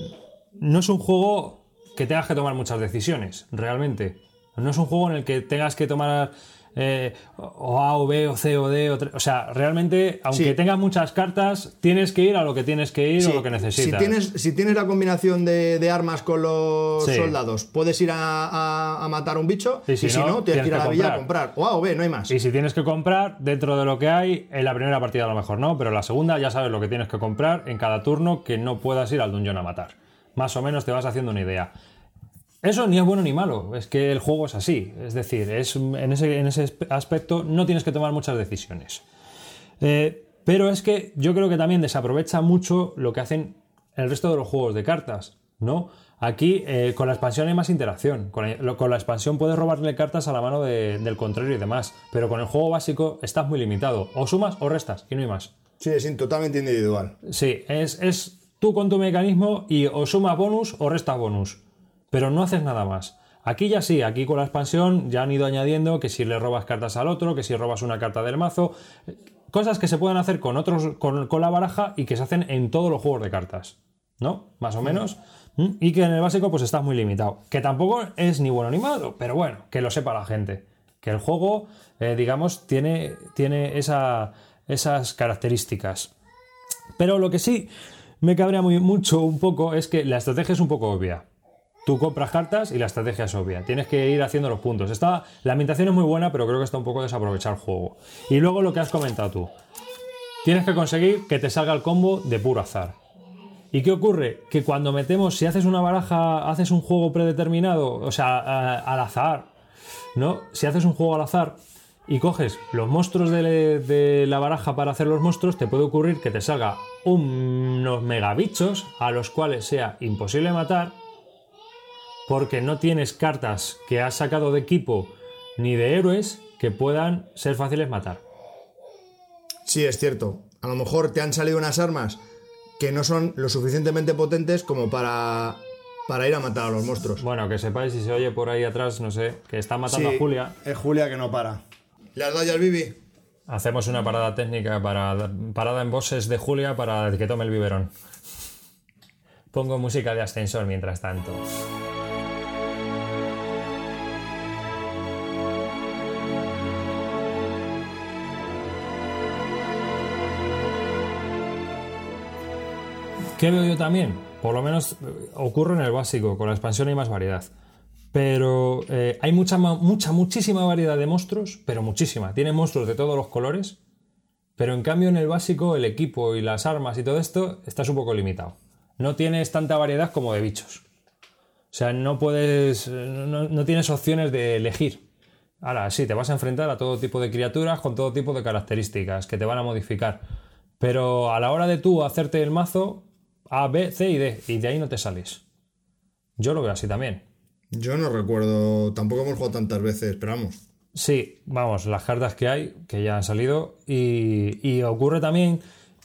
no es un juego que tengas que tomar muchas decisiones, realmente. No es un juego en el que tengas que tomar eh, o A o B o C o D. O, o sea, realmente, aunque Sí. tengas muchas cartas, tienes que ir a lo que tienes que ir o lo que necesitas. Si tienes, si tienes la combinación de, de armas con los Sí. soldados, puedes ir a, a- a matar un bicho Y y si no, no, tienes que ir a la villa a comprar. O A o B, no hay más. Y si tienes que comprar, dentro de lo que hay, en la primera partida a lo mejor no, pero en la segunda ya sabes lo que tienes que comprar en cada turno que no puedas ir al dungeon a matar. Más o menos te vas haciendo una idea. Eso ni es bueno ni malo, es que el juego es así. Es decir, es, en, ese, en ese aspecto no tienes que tomar muchas decisiones. Eh, pero es que yo creo que también desaprovecha mucho lo que hacen el resto de los juegos de cartas, ¿no? Aquí eh, con la expansión hay más interacción. Con la, lo- con la expansión puedes robarle cartas a la mano de- del contrario y demás. Pero con el juego básico estás muy limitado. O sumas o restas y no hay más. Sí, es totalmente individual. Sí, es, es tú con tu mecanismo y o sumas bonus o restas bonus. Pero no haces nada más. Aquí ya sí, aquí con la expansión ya han ido añadiendo que si le robas cartas al otro, que si robas una carta del mazo. eh, Cosas que se pueden hacer con otros, con, con la baraja y que se hacen en todos los juegos de cartas. ¿No? Más o menos. Mm, Y que en el básico pues estás muy limitado. Que tampoco es ni bueno ni malo, pero bueno, que lo sepa la gente. Que el juego, eh, digamos, tiene, tiene esa- esas características. Pero lo que sí me cabrea muy, mucho un poco es que la estrategia es un poco obvia. Tú compras cartas y la estrategia es obvia. Tienes que ir haciendo los puntos. Está, la ambientación es muy buena, pero creo que está un poco desaprovechado el juego. Y luego lo que has comentado tú. Tienes que conseguir que te salga el combo de puro azar. ¿Y qué ocurre? Que cuando metemos, si haces una baraja, haces un juego predeterminado, o sea, al azar, ¿no? Si haces un juego al azar y coges los monstruos de, de la baraja para hacer los monstruos, te puede ocurrir que te salga unos megabichos a los cuales sea imposible matar porque no tienes cartas que has sacado de equipo ni de héroes que puedan ser fáciles matar. Sí, es cierto. A lo mejor te han salido unas armas que no son lo suficientemente potentes como para, para ir a matar a los monstruos. Bueno, que sepáis si se oye por ahí atrás, no sé, que está matando Sí, a Julia. Es Julia que no para. ¿Le has dado ya al Bibi? Hacemos una parada técnica para parada en bosses de Julia para que tome el biberón. Pongo música de ascensor mientras tanto. ¿Qué veo yo también? Por lo menos eh, ocurre en el básico, con la expansión hay más variedad. Pero eh, hay mucha, mucha, muchísima variedad de monstruos, pero muchísima. Tiene monstruos de todos los colores, pero en cambio en el básico el equipo y las armas y todo esto está un poco limitado. No tienes tanta variedad como de bichos. O sea, no puedes, no, no tienes opciones de elegir. Ahora, sí, te vas a enfrentar a todo tipo de criaturas con todo tipo de características que te van a modificar. Pero a la hora de tú hacerte el mazo, A, B, C y D, y de ahí no te sales. Yo lo veo así también. Yo no recuerdo, tampoco hemos jugado tantas veces, pero vamos. Sí, vamos, las cartas que hay, que ya han salido, y, ocurre también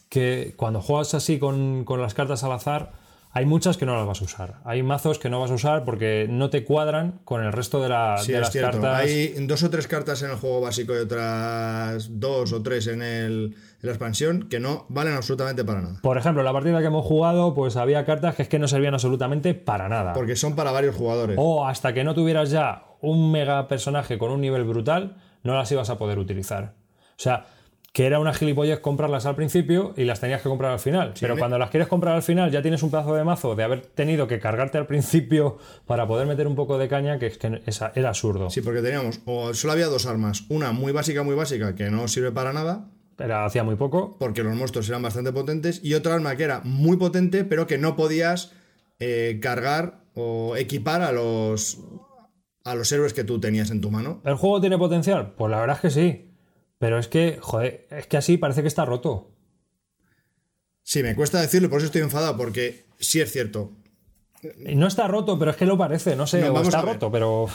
que cuando juegas así con, con, las cartas al azar, hay muchas que no las vas a usar. Hay mazos que no vas a usar porque no te cuadran con el resto de, la, sí, de las cierto. cartas. Hay dos o tres cartas en el juego básico y otras dos o tres en el, la expansión que no valen absolutamente para nada. Por ejemplo, la partida que hemos jugado, pues había cartas que es que no servían absolutamente para nada. Porque son para varios jugadores. O hasta que no tuvieras ya un mega personaje con un nivel brutal, no las ibas a poder utilizar. O sea, que era una gilipollez comprarlas al principio y las tenías que comprar al final. Sí, Pero me... cuando las quieres comprar al final ya tienes un pedazo de mazo de haber tenido que cargarte al principio para poder meter un poco de caña, que es que era absurdo. Sí, porque teníamos, o solo había dos armas, una muy básica, muy básica, que no sirve para nada, era, hacía muy poco. Porque los monstruos eran bastante potentes. Y otra arma que era muy potente, pero que no podías eh, cargar o equipar a los, a los héroes que tú tenías en tu mano. ¿El juego tiene potencial? Pues la verdad es que sí. Pero es que, joder, es que así parece que está roto. Sí, me cuesta decirlo, por eso estoy enfadado, porque sí es cierto. No está roto, pero es que lo parece, no sé, no, o está roto, pero.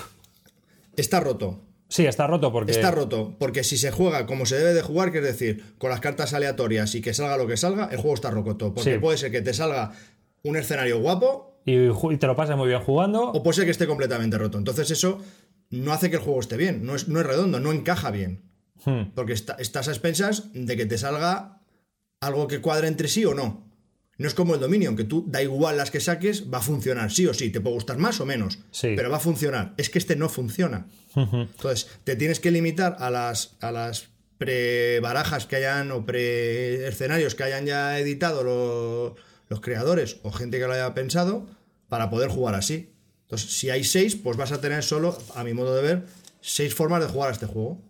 Está roto. Sí, está roto porque. Está roto, porque si se juega como se debe de jugar, que es decir, con las cartas aleatorias y que salga lo que salga, el juego está roto. Porque sí. puede ser que te salga un escenario guapo. Y, y te lo pases muy bien jugando. O puede ser que esté completamente roto. Entonces, eso no hace que el juego esté bien. No es, no es redondo, no encaja bien. Hmm. Porque está, estás a expensas de que te salga algo que cuadre entre sí o no. No es como el Dominion, que tú da igual las que saques, va a funcionar, sí o sí, te puede gustar más o menos, sí. pero va a funcionar. Es que este no funciona. Uh -huh. Entonces, te tienes que limitar a las, a las pre-barajas que hayan o pre-escenarios que hayan ya editado los, los creadores o gente que lo haya pensado para poder jugar así. Entonces, si hay seis, pues vas a tener solo, a mi modo de ver, seis formas de jugar a este juego.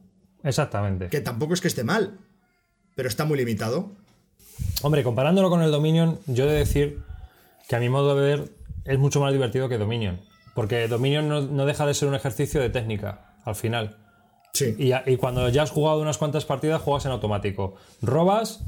Exactamente. Que tampoco es que esté mal, pero está muy limitado. Hombre, comparándolo con el Dominion, yo he de decir que a mi modo de ver es mucho más divertido que Dominion. Porque Dominion no, no deja de ser un ejercicio de técnica, al final. Sí. Y, y, cuando ya has jugado unas cuantas partidas, juegas en automático. Robas,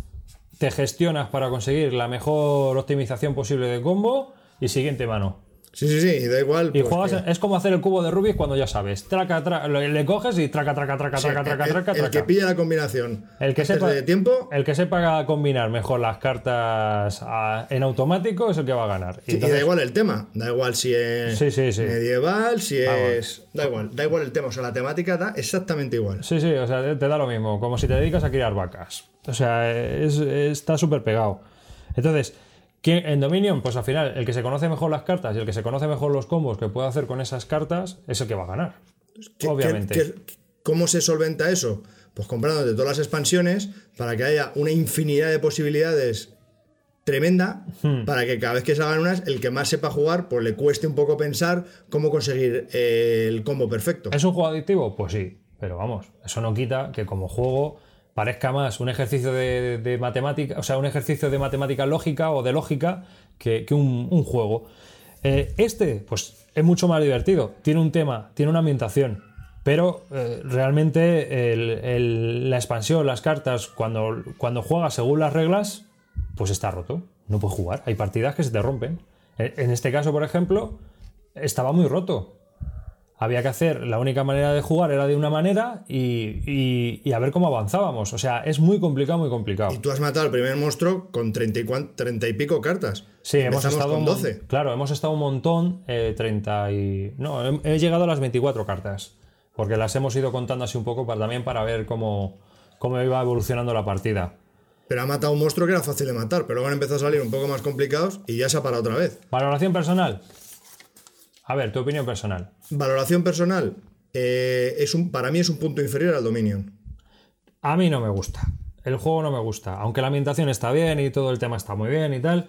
te gestionas para conseguir la mejor optimización posible de combo y siguiente mano. Sí, sí, sí, da igual. Y pues juegas, que... es como hacer el cubo de Rubik cuando ya sabes. Traca, traca, le coges y traca, traca, traca, Sí, traca, traca, el, traca, el traca. que pilla la combinación El que sepa- de tiempo El que sepa combinar mejor las cartas a- en automático es el que va a ganar. Sí, y da igual el tema, da igual si es Sí, medieval, si Vamos. es. Da igual, da igual el tema, o sea, la temática da exactamente igual. Sí, sí, o sea, te- te da lo mismo, como si te dedicas a criar vacas. O sea, es- está súper pegado. Entonces, ¿quién- en Dominion, pues al final, el que se conoce mejor las cartas y el que se conoce mejor los combos que puede hacer con esas cartas es el que va a ganar. ¿Qué- Obviamente. qué- qué- ¿Cómo se solventa eso? Pues comprándote todas las expansiones para que haya una infinidad de posibilidades tremenda Hmm. para que cada vez que salgan unas, el que más sepa jugar, pues le cueste un poco pensar cómo conseguir eh, el combo perfecto. ¿Es un juego adictivo? Pues sí, pero vamos, eso no quita que como juego parezca más un ejercicio de, matemática, o sea, un ejercicio de matemática lógica o de lógica que, un, juego. Eh, este, pues es mucho más divertido, tiene un tema, tiene una ambientación, pero eh, realmente la expansión, las cartas, cuando, cuando juegas según las reglas, pues está roto, no puedes jugar, hay partidas que se te rompen. En en este caso, por ejemplo, estaba muy roto. Había que hacer, la única manera de jugar era de una manera y, y- y a ver cómo avanzábamos. O sea, es muy complicado, muy complicado. Y tú has matado al primer monstruo con 30 y, cuan- 30 y pico cartas. Sí, hemos estado con un mon- 12. Claro, hemos estado un montón, eh, 30 y... No, he, he llegado a las 24 cartas, porque las hemos ido contando así un poco para, también para ver cómo, cómo iba evolucionando la partida. Pero ha matado un monstruo que era fácil de matar, pero luego han empezado a salir un poco más complicados y ya se ha parado otra vez. Valoración personal. A ver, tu opinión personal. Valoración personal. eh, es un, para mí es un punto inferior al Dominion. A mí no me gusta. El juego no me gusta. Aunque la ambientación está bien y todo el tema está muy bien y tal,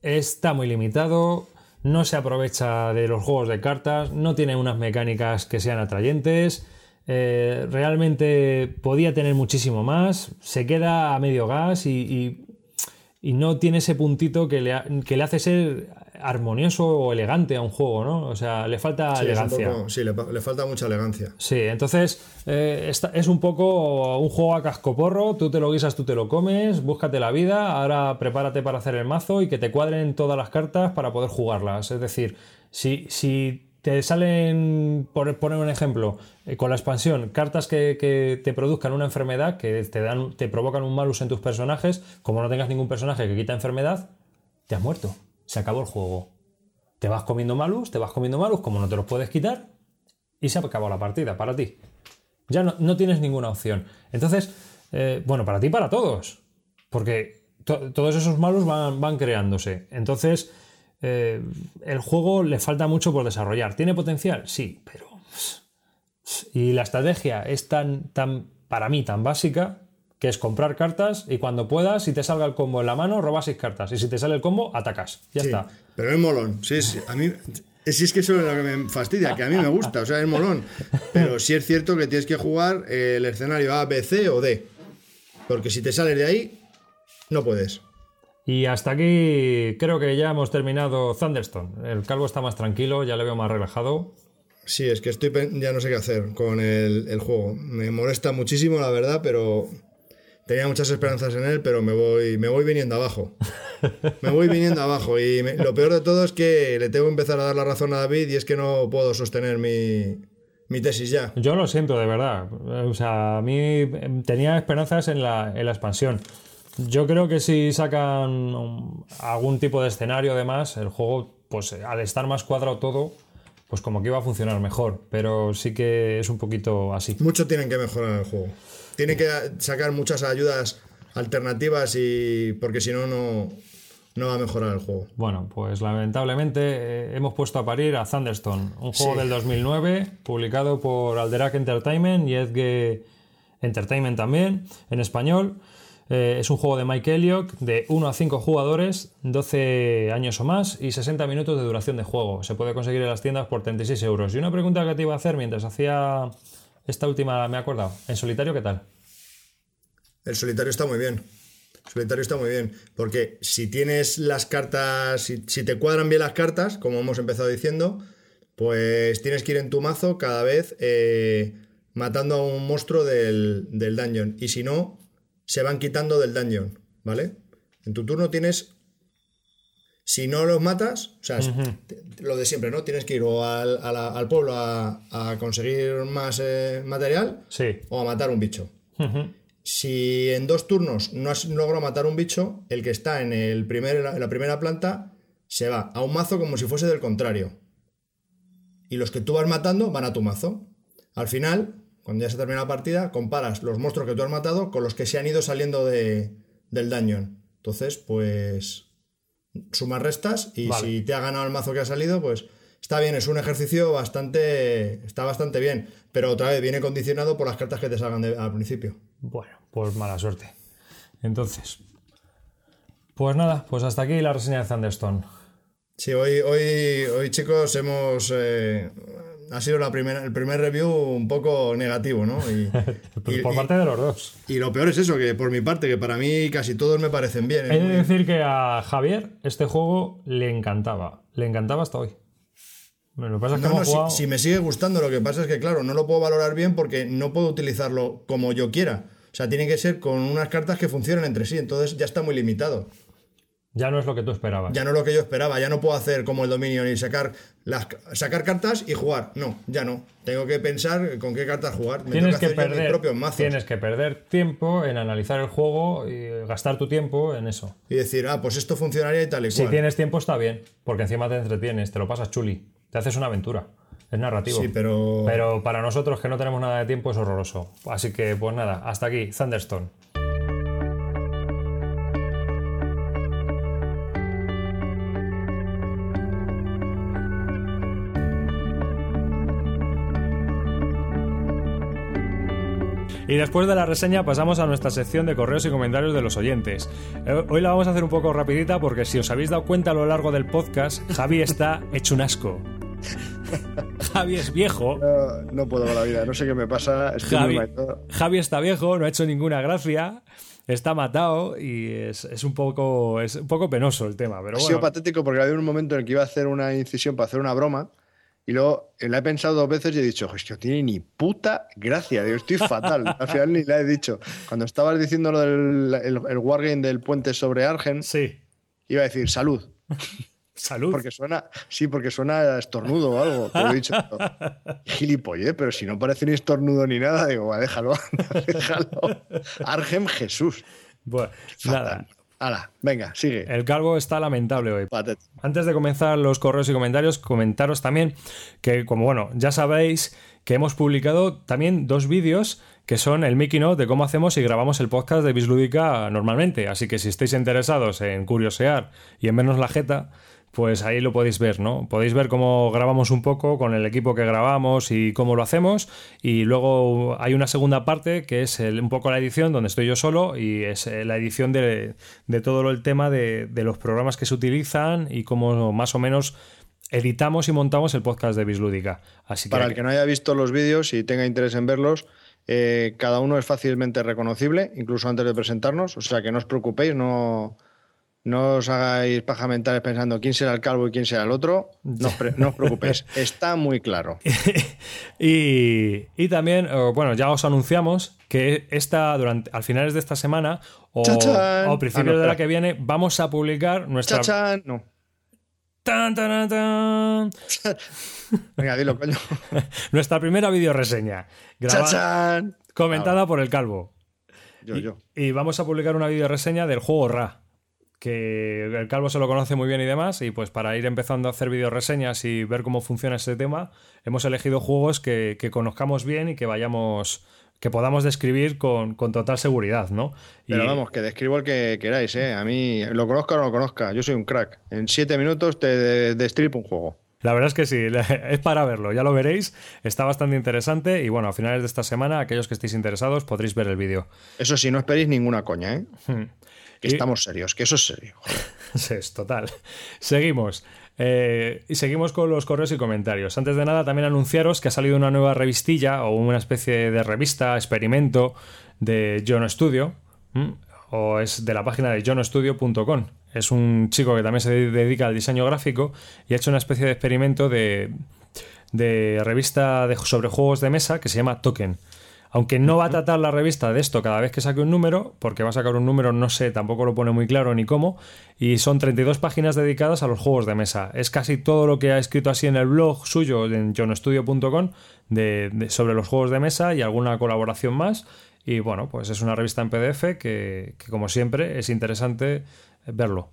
está muy limitado. No se aprovecha de los juegos de cartas. No tiene unas mecánicas que sean atrayentes. eh, realmente podía tener muchísimo más. Se queda a medio gas y, y- y no tiene ese puntito que le, ha- que le hace ser armonioso o elegante a un juego, ¿no? O sea, le falta Sí, elegancia. poco- sí, le, le falta mucha elegancia. Sí, entonces eh, esta- es un poco un juego a cascoporro, tú te lo guisas, tú te lo comes, búscate la vida, ahora prepárate para hacer el mazo y que te cuadren todas las cartas para poder jugarlas. Es decir, si, si te salen, por poner un ejemplo, eh, con la expansión, cartas que, que te produzcan una enfermedad, que te, dan, te provocan un malus en tus personajes, como no tengas ningún personaje que quita enfermedad, te has muerto, se acabó el juego. Te vas comiendo malus, te vas comiendo malus, como no te los puedes quitar, y se acabado la partida para ti. Ya no, no tienes ninguna opción. Entonces, eh, bueno, para ti para todos. Porque to- todos esos malos van, van creándose. Entonces, eh, el juego le falta mucho por desarrollar. ¿Tiene potencial? Sí, pero... Y la estrategia es tan, tan, para mí, tan básica que es comprar cartas y cuando puedas, si te salga el combo en la mano, robas seis cartas. Y si te sale el combo, atacas. Ya Sí, está. Pero es molón. Sí, sí. A mí. Si es que eso es lo que me fastidia, que a mí me gusta, o sea, es molón. Pero sí es cierto que tienes que jugar el escenario A, B, C o D. Porque si te sales de ahí, no puedes. Y hasta aquí creo que ya hemos terminado Thunderstone. El calvo está más tranquilo, ya le veo más relajado. Sí, es que estoy ya no sé qué hacer con el, el juego. Me molesta muchísimo, la verdad, pero tenía muchas esperanzas en él, pero me voy, me voy viniendo abajo. Me voy viniendo abajo. Y me- lo peor de todo es que le tengo que empezar a dar la razón a David y es que no puedo sostener mi, mi tesis ya. Yo lo siento, de verdad. O sea, a mí eh, tenía esperanzas en la, en la expansión. Yo creo que si sacan algún tipo de escenario, además, el juego, pues al estar más cuadrado todo, pues como que iba a funcionar mejor. Pero sí que es un poquito así. Mucho tienen que mejorar el juego. Tienen que sacar muchas ayudas alternativas y porque si no, no no va a mejorar el juego. Bueno, pues lamentablemente eh, hemos puesto a parir a Thunderstone, un juego Sí. del 2009, publicado por Alderac Entertainment y Edge Entertainment también, en español. Eh, es un juego de Mike Elliott de 1 a 5 jugadores, 12 años o más y 60 minutos de duración de juego. Se puede conseguir en las tiendas por 36 euros. Y una pregunta que te iba a hacer mientras hacía esta última, me he acordado. ¿En solitario qué tal? El solitario está muy bien. El solitario está muy bien. Porque si tienes las cartas, si, te cuadran bien las cartas, como hemos empezado diciendo, pues tienes que ir en tu mazo cada vez eh, matando a un monstruo del, del dungeon. Y si no, se van quitando del dungeon. ¿Vale? En tu turno tienes. Si no los matas, o sea, lo de siempre, ¿no? Tienes que ir o al, a la- al pueblo a, a conseguir más eh, material Sí. o a matar un bicho. Si en dos turnos no has logrado matar un bicho, el que está en, el primer, en la primera planta se va a un mazo como si fuese del contrario. Y los que tú vas matando van a tu mazo. Al final, cuando ya se termina la partida, comparas los monstruos que tú has matado con los que se han ido saliendo de, del dungeon. Entonces, pues sumas restas y Vale. si te ha ganado el mazo que ha salido, pues está bien, es un ejercicio bastante está bastante bien, pero otra vez viene condicionado por las cartas que te salgan de- al principio. Bueno, pues mala suerte. Entonces. Pues nada, pues hasta aquí la reseña de Thunderstone. Sí, hoy, hoy, hoy chicos, hemos. eh, ha sido la primera, el primer review un poco negativo, ¿no? Y, (laughs) Pues y- por y- parte de los dos. y lo peor es eso, que por mi parte, que para mí casi todos me parecen bien. He Es de decir que a Javier este juego le encantaba. Le encantaba hasta hoy. Lo que pasa es que No, no, si, si me sigue gustando, lo que pasa es que, claro, no lo puedo valorar bien porque no puedo utilizarlo como yo quiera. O sea, tiene que ser con unas cartas que funcionen entre sí, entonces ya está muy limitado. Ya no es lo que tú esperabas. Ya no es lo que yo esperaba, ya no puedo hacer como el Dominion y sacar, las, sacar cartas y jugar. No, ya no. Tengo que pensar con qué cartas jugar. Me Tienes tengo que, hacer mis perder, propios mazos. tienes que perder tiempo en analizar el juego y gastar tu tiempo en eso. Y decir, ah, pues esto funcionaría y tal y Si cual. tienes tiempo está bien, porque encima te entretienes, te lo pasas chuli, te haces una aventura. Es narrativo. Sí, pero. Pero para nosotros que no tenemos nada de tiempo es horroroso. Así que, pues nada, hasta aquí, Thunderstone. Y después de la reseña pasamos a nuestra sección de correos y comentarios de los oyentes. Eh, Hoy la vamos a hacer un poco rapidita porque si os habéis dado cuenta a lo largo del podcast, Javi está (laughs) hecho un asco. Javi es viejo. No, no puedo con la vida, no sé qué me pasa. Estoy Javi, muy mal. Javi está viejo, no ha hecho ninguna gracia, está matado y es, es un poco es un poco penoso el tema, pero Ha sido patético porque había un momento en el que iba a hacer una incisión para hacer una broma y luego eh, la he pensado dos veces y he dicho, hostia, no tiene ni puta gracia, digo, estoy fatal. Al final ni la he dicho. Cuando estabas diciendo lo del el, el wargame del puente sobre Argen, Sí. iba a decir salud. (laughs) Salud. Porque suena, sí, porque suena estornudo o algo. Te lo he dicho. Gilipollez, pero si no parece ni estornudo ni nada, digo, va, déjalo, (laughs) déjalo. Argem Jesús. Bueno, Fatal. nada. Hala, venga, sigue. El calvo está lamentable hoy. Antes de comenzar los correos y comentarios, comentaros también que, como bueno, ya sabéis que hemos publicado también dos vídeos que son el making of de cómo hacemos y grabamos el podcast de Bislúdica normalmente. Así que si estáis interesados en curiosear y en vernos la jeta, pues ahí lo podéis ver, ¿no? Podéis ver cómo grabamos un poco con el equipo que grabamos y cómo lo hacemos. Y luego hay una segunda parte que es el- un poco la edición, donde estoy yo solo, y es eh, la edición de, todo el tema de, los programas que se utilizan y cómo más o menos editamos y montamos el podcast de Bislúdica. Así que, Para el que no haya visto los vídeos y tenga interés en verlos, eh, cada uno es fácilmente reconocible, incluso antes de presentarnos. O sea que no os preocupéis, no, no os hagáis paja mentales pensando quién será el calvo y quién será el otro. No os, pre- no os preocupéis, (laughs) está muy claro. (laughs) y, y también, bueno, ya os anunciamos que esta, durante, al finales de esta semana o, o principios Ah, no, de la que viene, vamos a publicar nuestra. ¡Chachán! No. Tan, tan, tan, (laughs) Venga, dilo, coño. nuestra primera videoreseña. grabada- comentada por el Calvo. Yo, yo. Y vamos a publicar una videoreseña del juego Ra. Que el Calvo se lo conoce muy bien y demás. Y pues para ir empezando a hacer videoreseñas y ver cómo funciona ese tema, hemos elegido juegos que, que conozcamos bien y que vayamos. que podamos describir con, con total seguridad, ¿no? Y- Pero vamos, que describo el que queráis, ¿eh? A mí, lo conozca o no lo conozca, yo soy un crack. En siete minutos te de- destripo un juego. La verdad es que sí, (laughs) es para verlo, ya lo veréis, está bastante interesante y bueno, a finales de esta semana, aquellos que estéis interesados podréis ver el vídeo. Eso sí, no esperéis ninguna coña, ¿eh? (laughs) Que Y- estamos serios, que eso es serio. (laughs) es total. Seguimos. Eh, y seguimos con los correos y comentarios. Antes de nada, también anunciaros que ha salido una nueva revistilla o una especie de revista, experimento de John Studio, ¿m? o es de la página de johnstudio.com. Es un chico que también se dedica al diseño gráfico y ha hecho una especie de experimento de, de revista de- sobre juegos de mesa que se llama Token. Aunque no va a tratar la revista de esto cada vez que saque un número, porque va a sacar un número, no sé, tampoco lo pone muy claro ni cómo, y son 32 páginas dedicadas a los juegos de mesa. Es casi todo lo que ha escrito así en el blog suyo en johnstudio.com de, de- sobre los juegos de mesa y alguna colaboración más. Y bueno, pues es una revista en PDF que, que, como siempre, es interesante verlo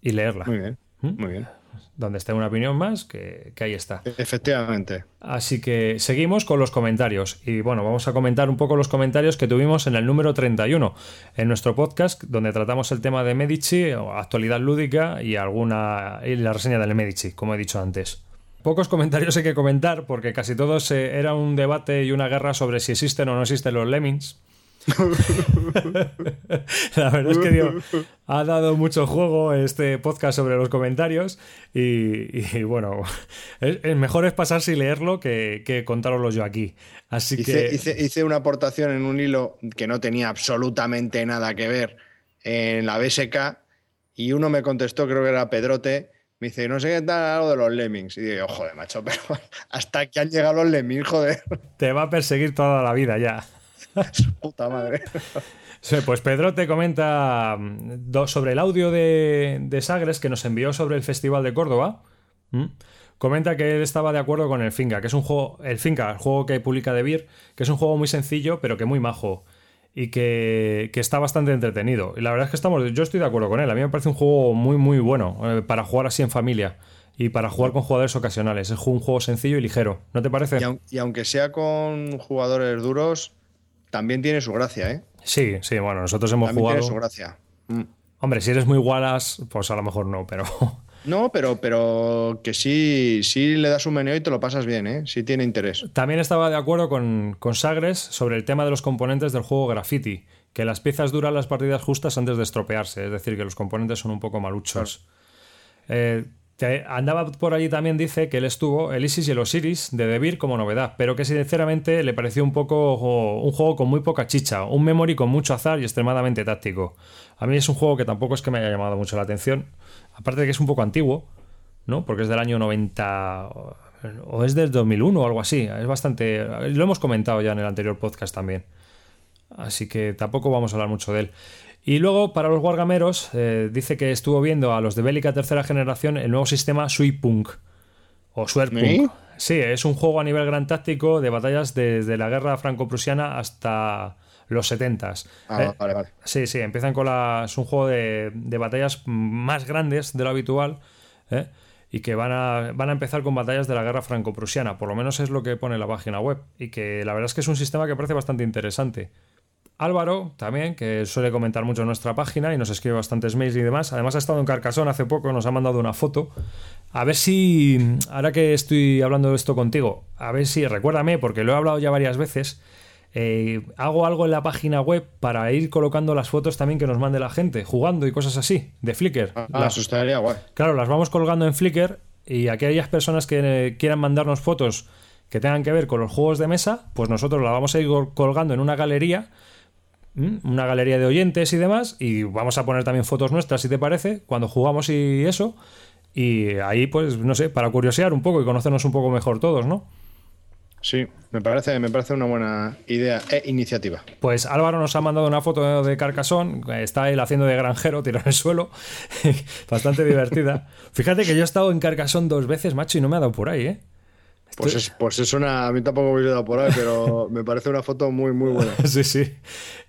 y leerla. Muy bien, ¿Mm? muy bien. Donde esté una opinión más, que, que ahí está. Efectivamente. Así que seguimos con los comentarios. Y bueno, vamos a comentar un poco los comentarios que tuvimos en el número 31, en nuestro podcast, donde tratamos el tema de Medici, actualidad lúdica y alguna. y la reseña del Medici, como he dicho antes. Pocos comentarios hay que comentar, porque casi todos eh, era un debate y una guerra sobre si existen o no existen los lemmings. (laughs) La verdad es que tío, ha dado mucho juego este podcast sobre los comentarios y, y, bueno, es, es mejor es pasarse y leerlo que, que contároslo yo aquí. Así Hice, que hice- hice una aportación en un hilo que no tenía absolutamente nada que ver en la BSK y uno me contestó, creo que era Pedrote, me dice, no sé qué tal algo de los lemmings. Y digo, joder, macho, (laughs) pero hasta que han llegado los lemmings, joder, te va a perseguir toda la vida ya. (laughs) puta madre. Sí, pues Pedro te comenta mm, sobre el audio de, de Sagres que nos envió sobre el Festival de Córdoba. ¿Mm? Comenta que él estaba de acuerdo con el Finca, que es un juego, el Finca, el juego que publica De Beer, que es un juego muy sencillo, pero que muy majo y que, que está bastante entretenido. Y la verdad es que estamos, yo estoy de acuerdo con él. A mí me parece un juego muy, muy bueno eh, para jugar así en familia. y para jugar con jugadores ocasionales. Es un juego sencillo y ligero, ¿no te parece? Y, aunque sea con jugadores duros, también tiene su gracia, ¿eh? Sí, sí, bueno, nosotros hemos también jugado. Tiene su gracia. Mm. Hombre, si eres muy gualas, pues a lo mejor no, pero. (laughs) No, pero, pero que sí, sí le das un meneo y te lo pasas bien, ¿eh? Sí tiene interés. También estaba de acuerdo con, con Sagres sobre el tema de los componentes del juego Graffiti, que las piezas duran las partidas justas antes de estropearse, es decir, que los componentes son un poco maluchos. Eh, andaba por allí también dice que él estuvo el Isis y el Osiris de Debir como novedad, pero que sinceramente le pareció un poco un juego con muy poca chicha, un memory con mucho azar y extremadamente táctico. A mí es un juego que tampoco es que me haya llamado mucho la atención, aparte de que es un poco antiguo, ¿no? Porque es del año 90 o es del 2001 o algo así, es bastante lo hemos comentado ya en el anterior podcast también. Así que tampoco vamos a hablar mucho de él. Y luego, para los Wargameros, eh, dice que estuvo viendo a los de Bélica tercera generación el nuevo sistema Suipunk o Swerpunk. Sí, es un juego a nivel gran táctico de batallas desde la guerra franco-prusiana hasta los 70 ah, eh, vale, vale. Sí, sí, empiezan con las. Es un juego de, batallas más grandes de lo habitual. ¿eh? Y que van a, van a empezar con batallas de la guerra franco-prusiana. Por lo menos es lo que pone la página web. Y que la verdad es que es un sistema que parece bastante interesante. Álvaro, también, que suele comentar mucho en nuestra página y nos escribe bastantes mails y demás. Además, ha estado en Carcasón hace poco, nos ha mandado una foto. A ver si, ahora que estoy hablando de esto contigo, a ver si, recuérdame, porque lo he hablado ya varias veces, eh, hago algo en la página web para ir colocando las fotos también que nos mande la gente, jugando y cosas así, de Flickr. Ah, las, estaría guay. Claro, las vamos colgando en Flickr y aquellas personas que eh, quieran mandarnos fotos que tengan que ver con los juegos de mesa, pues nosotros las vamos a ir colgando en una galería una galería de oyentes y demás, y vamos a poner también fotos nuestras, si te parece, cuando jugamos y eso, y ahí, pues, no sé, para curiosear un poco y conocernos un poco mejor todos, ¿no? Sí, me parece, me parece una buena idea e iniciativa. Pues Álvaro nos ha mandado una foto de Carcasón, está él haciendo de granjero, (laughs) tirado en el suelo, (laughs) bastante divertida. Fíjate que yo he estado en Carcasón dos veces, macho, y no me ha dado por ahí, ¿eh? Pues es, pues es una. A mí tampoco me he ido por ahí, pero (laughs) me parece una foto muy, muy buena. (laughs) sí, sí.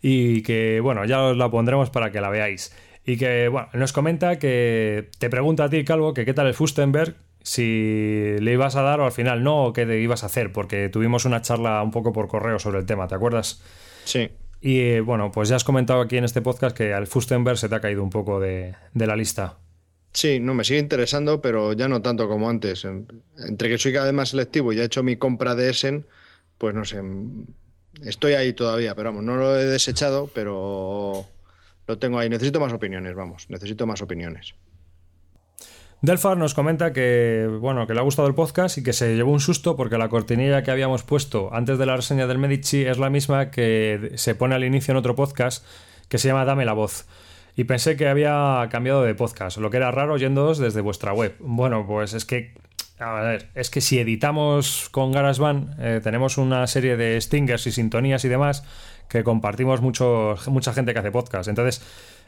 Y que, bueno, ya os la pondremos para que la veáis. Y que, bueno, nos comenta que te pregunta a ti, Calvo, que qué tal el Fustenberg, si le ibas a dar o al final no, o qué te ibas a hacer, porque tuvimos una charla un poco por correo sobre el tema, ¿te acuerdas? Sí. Y bueno, pues ya has comentado aquí en este podcast que al Fustenberg se te ha caído un poco de, de la lista. Sí, no, me sigue interesando, pero ya no tanto como antes. Entre que soy cada vez más selectivo y he hecho mi compra de Essen, pues no sé, estoy ahí todavía, pero vamos, no lo he desechado, pero lo tengo ahí. Necesito más opiniones, vamos, necesito más opiniones. Delfar nos comenta que bueno, que le ha gustado el podcast y que se llevó un susto porque la cortinilla que habíamos puesto antes de la reseña del Medici es la misma que se pone al inicio en otro podcast que se llama Dame la voz y pensé que había cambiado de podcast, lo que era raro oyéndoos desde vuestra web. Bueno, pues es que, a ver, es que si editamos con GarageBand, eh, tenemos una serie de stingers y sintonías y demás que compartimos mucho, mucha gente que hace podcast. Entonces,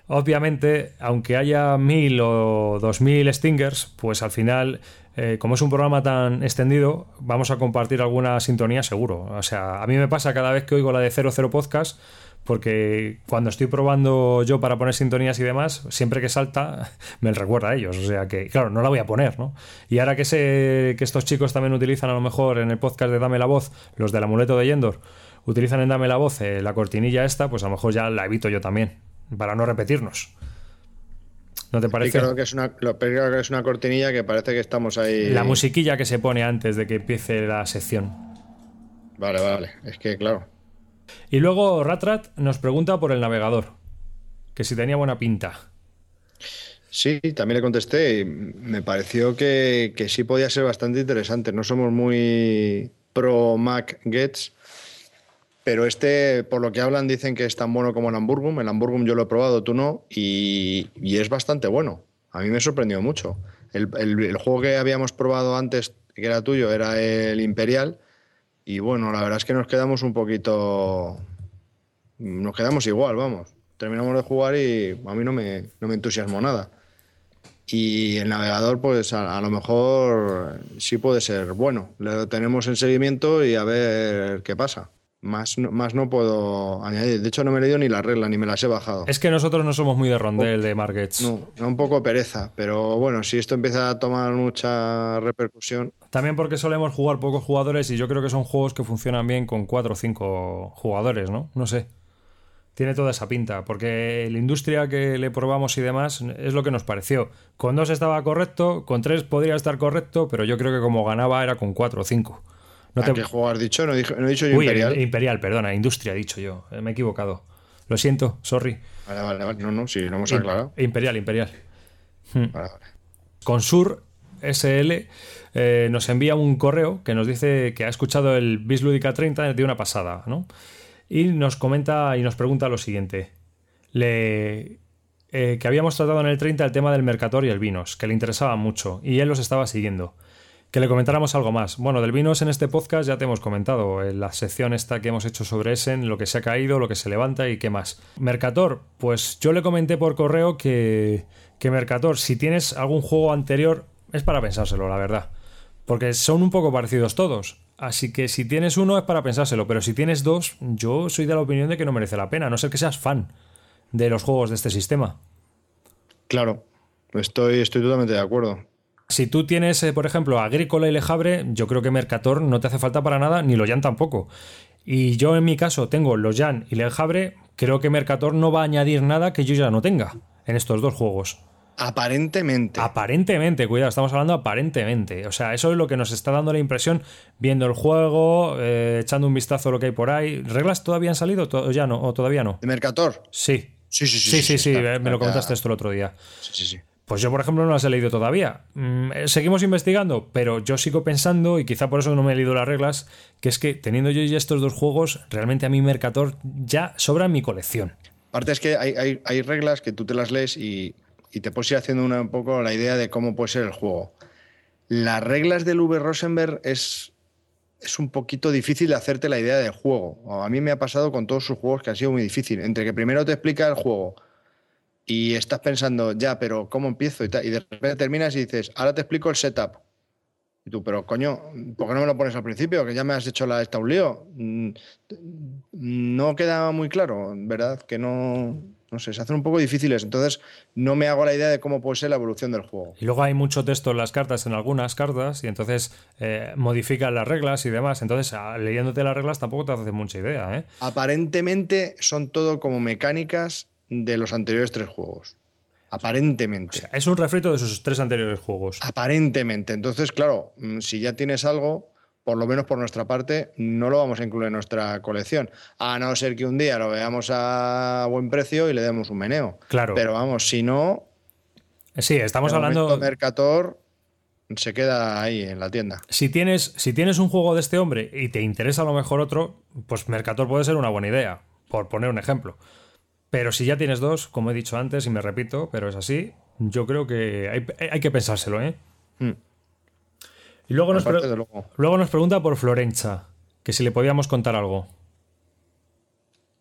obviamente, aunque haya mil o dos mil stingers, pues al final eh, como es un programa tan extendido, vamos a compartir alguna sintonía seguro. O sea, a mí me pasa cada vez que oigo la de 00 Podcast, porque cuando estoy probando yo para poner sintonías y demás, siempre que salta (laughs) me recuerda a ellos. O sea que, claro, no la voy a poner, ¿no? Y ahora que sé que estos chicos también utilizan a lo mejor en el podcast de Dame la Voz, los del amuleto de Yendor, utilizan en Dame la Voz eh, la cortinilla esta, pues a lo mejor ya la evito yo también, para no repetirnos. ¿No te parece? creo que es una, que es una cortinilla que parece que estamos ahí. La musiquilla que se pone antes de que empiece la sección. Vale, vale. Es que, claro. Y luego Ratrat nos pregunta por el navegador, que si tenía buena pinta. Sí, también le contesté. Me pareció que, sí podía ser bastante interesante. No somos muy pro Mac Gets, pero este, por lo que hablan, dicen que es tan bueno como el Hamburgum. El Hamburgum yo lo he probado, tú no, y, es bastante bueno. A mí me sorprendió mucho. El, juego que habíamos probado antes, que era tuyo, era el Imperial, y bueno, la verdad es que nos quedamos un poquito. Nos quedamos igual, vamos. Terminamos de jugar y a mí no me, no me entusiasmó nada. Y el navegador, pues a, lo mejor sí puede ser bueno. Lo tenemos en seguimiento y a ver qué pasa. Más no, más no puedo añadir. De hecho, no me he leído ni la regla, ni me las he bajado. Es que nosotros no somos muy de rondel de Markets. No, un poco pereza. Pero bueno, si esto empieza a tomar mucha repercusión. También porque solemos jugar pocos jugadores y yo creo que son juegos que funcionan bien con cuatro o cinco jugadores, ¿no? No sé. Tiene toda esa pinta, porque la industria que le probamos y demás es lo que nos pareció. Con dos estaba correcto, con tres podría estar correcto, pero yo creo que como ganaba era con cuatro o cinco. No te... ¿Qué juego has dicho? No, he dicho yo Uy, Imperial. Imperial, perdona, Industria he dicho yo. Eh, me he equivocado. Lo siento, sorry. Vale, vale, vale. No, no, sí, lo hemos aclarado. Imperial, Imperial. Vale, vale. Con Sur SL eh, nos envía un correo que nos dice que ha escuchado el Bis Lúdica 30 de una pasada, ¿no? Y nos comenta y nos pregunta lo siguiente. Le, eh, que habíamos tratado en el 30 el tema del Mercator y el Vinos, que le interesaba mucho, y él los estaba siguiendo que le comentáramos algo más. Bueno, del Vinos en este podcast ya te hemos comentado, en la sección esta que hemos hecho sobre Essen, lo que se ha caído, lo que se levanta y qué más. Mercator, pues yo le comenté por correo que, que Mercator, si tienes algún juego anterior, es para pensárselo, la verdad. Porque son un poco parecidos todos. Así que si tienes uno es para pensárselo, pero si tienes dos, yo soy de la opinión de que no merece la pena, a no ser que seas fan de los juegos de este sistema. Claro, estoy, estoy totalmente de acuerdo. Si tú tienes, eh, por ejemplo, Agrícola y Lejabre, yo creo que Mercator no te hace falta para nada, ni Loyan tampoco. Y yo en mi caso tengo Loyan y Lejabre, creo que Mercator no va a añadir nada que yo ya no tenga en estos dos juegos. Aparentemente. Aparentemente, cuidado, estamos hablando aparentemente. O sea, eso es lo que nos está dando la impresión viendo el juego, eh, echando un vistazo a lo que hay por ahí. ¿Reglas todavía han salido o ya no? ¿O todavía no? ¿De Mercator? Sí. Sí, sí, sí. Sí, sí, sí, está- me lo comentaste esto el otro día. Sí, sí, sí. Pues yo, por ejemplo, no las he leído todavía. Mm, eh, seguimos investigando, pero yo sigo pensando, y quizá por eso no me he leído las reglas, que es que teniendo yo ya estos dos juegos, realmente a mí Mercator ya sobra mi colección. Aparte es que hay, hay- reglas que tú te las lees y, te puedes ir haciendo una- un poco la idea de cómo puede ser el juego. Las reglas del V. Rosenberg es, es un poquito difícil hacerte la idea del juego. A mí me ha pasado con todos sus juegos que ha sido muy difícil. Entre que primero te explica el juego y estás pensando, ya, pero ¿cómo empiezo? Y, tal, y de repente terminas y dices, ahora te explico el setup. Y tú, pero coño, ¿por qué no me lo pones al principio? Que ya me has hecho la esta un lío. Mm, No queda muy claro, ¿verdad? Que no, no sé, se hacen un poco difíciles. Entonces, no me hago la idea de cómo puede ser la evolución del juego. Y luego hay mucho texto en las cartas, en algunas cartas, y entonces eh, modifican las reglas y demás. Entonces, leyéndote las reglas tampoco te hace mucha idea, ¿eh? Aparentemente son todo como mecánicas de los anteriores tres juegos. Aparentemente. Es un refrito de sus tres anteriores juegos. Aparentemente. Entonces, claro, mm, si ya tienes algo, por lo menos por nuestra parte, no lo vamos a incluir en nuestra colección. A no ser que un día lo veamos a buen precio y le demos un meneo. Claro. Pero vamos, si no, Sí, estamos de hablando. Mercator se queda ahí en la tienda. Si tienes, si tienes un juego de este hombre y te interesa a lo mejor otro, pues Mercator puede ser una buena idea, por poner un ejemplo. Pero si ya tienes dos, como he dicho antes y me repito, pero es así, yo creo que hay, hay que pensárselo, ¿eh? Mm. Y luego nos, luego. luego nos pregunta por Florenza, que si le podíamos contar algo.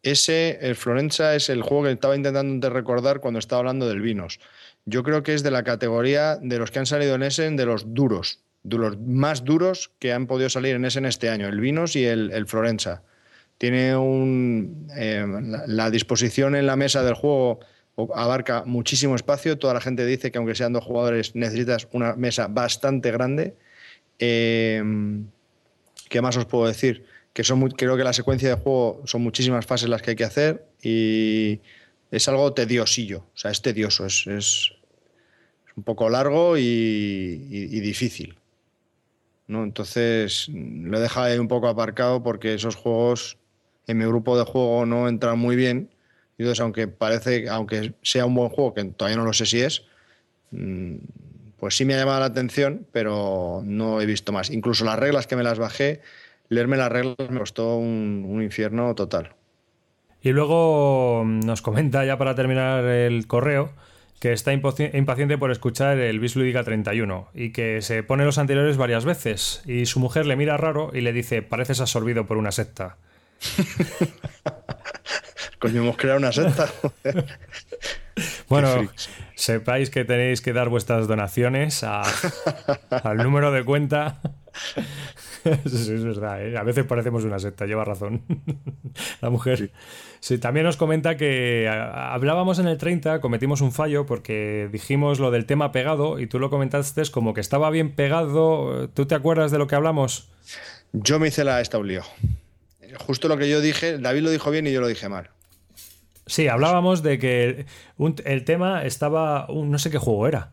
Ese, el Florenza, es el juego que estaba intentando recordar cuando estaba hablando del Vinos. Yo creo que es de la categoría de los que han salido en Essen, de los duros, de los más duros que han podido salir en Essen este año, el Vinos y el, el Florenza. Tiene un. eh, la, disposición en la mesa del juego abarca muchísimo espacio. Toda la gente dice que, aunque sean dos jugadores, necesitas una mesa bastante grande. Eh, ¿Qué más os puedo decir? Que son creo que la secuencia de juego son muchísimas fases las que hay que hacer y es algo tediosillo. O sea, es tedioso, es, es- un poco largo y difícil. ¿no? Entonces lo he dejado ahí un poco aparcado porque esos juegos en mi grupo de juego no entran muy bien. Y entonces, aunque parece, aunque sea un buen juego, que todavía no lo sé si es, mm, pues sí me ha llamado la atención, pero no he visto más. Incluso las reglas que me las bajé, leerme las reglas me costó un, un infierno total. Y luego mm, nos comenta ya para terminar el correo que está impaciente por escuchar el Bis Lúdica 31 y que se pone los anteriores varias veces y su mujer le mira raro y le dice pareces absorbido por una secta. (laughs) Coño, hemos creado una secta. (laughs) Bueno, sepáis que tenéis que dar vuestras donaciones a- (laughs) al número de cuenta sí, es verdad, ¿eh? a veces parecemos una secta, lleva razón. la mujer. Sí. también nos comenta que hablábamos en el 30, cometimos un fallo porque dijimos lo del tema pegado y tú lo comentaste como que estaba bien pegado. ¿Tú te acuerdas de lo que hablamos? Yo me hice la esta Justo lo que yo dije, David lo dijo bien y yo lo dije mal. Sí, hablábamos de que el tema estaba. no sé qué juego era.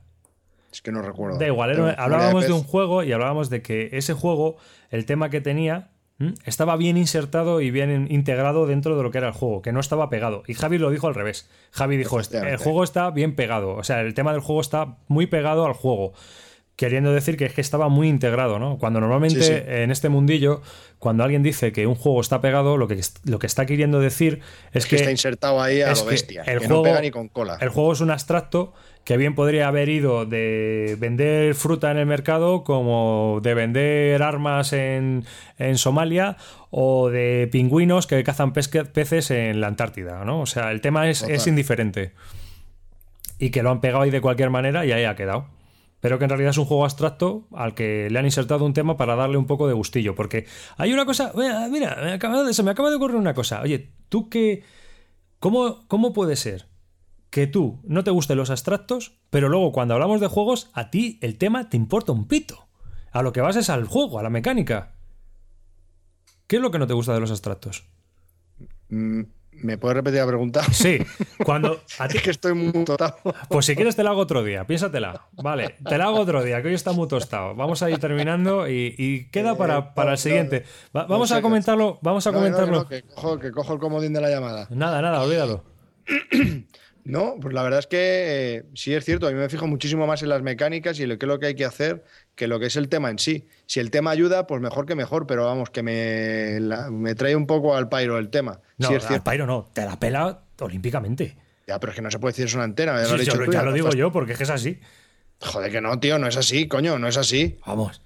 Es que no recuerdo. Da igual, hablábamos de, un juego y hablábamos de que ese juego, el tema que tenía, estaba bien insertado y bien integrado dentro de lo que era el juego, que no estaba pegado. Y Javi lo dijo al revés. Javi dijo, el juego está bien pegado, o sea, el tema del juego está muy pegado al juego. Queriendo decir que, es que estaba muy integrado, ¿no? Cuando normalmente en este mundillo, cuando alguien dice que un juego está pegado, lo que, lo que está queriendo decir es, que, está insertado ahí a lo bestia. El juego, no pega ni con cola. El juego es un abstracto que bien podría haber ido de vender fruta en el mercado como de vender armas en, Somalia o de pingüinos que cazan peces en la Antártida, ¿no? O sea, el tema es, es, indiferente. Y que lo han pegado ahí de cualquier manera y ahí ha quedado. Pero que en realidad es un juego abstracto al que le han insertado un tema para darle un poco de gustillo. Porque hay una cosa. Mira, se me acaba de ocurrir una cosa. Oye, tú qué. ¿Cómo, ¿Cómo puede ser que tú no te gusten los abstractos, pero luego cuando hablamos de juegos, a ti el tema te importa un pito. A lo que vas es al juego, a la mecánica. ¿Qué es lo que no te gusta de los abstractos? Mm, ¿Me puedes repetir la pregunta? Sí. Cuando (laughs) a ti... que estoy muy tostado. Pues si quieres te la hago otro día, piénsatela. Vale, te la hago otro día, que hoy está muy tostado. Vamos a ir terminando y, queda para, para el siguiente. vamos a comentarlo. Vamos a comentarlo. que, cojo, que cojo el comodín de la llamada. Nada, nada, olvídalo. (clears throat) No, pues la verdad es que eh, sí es cierto, a mí me fijo muchísimo más en las mecánicas y en qué es lo que hay que hacer que lo que es el tema en sí. Si el tema ayuda, pues mejor que mejor, pero vamos, que me, me trae un poco al pairo el tema. No, es al pairo no, te la pela olímpicamente. Ya, pero es que no se puede decir es una antena. Ya, lo, ya lo digo yo, porque es que es así. Joder, que no, tío, no es así, coño, no es así. Vamos.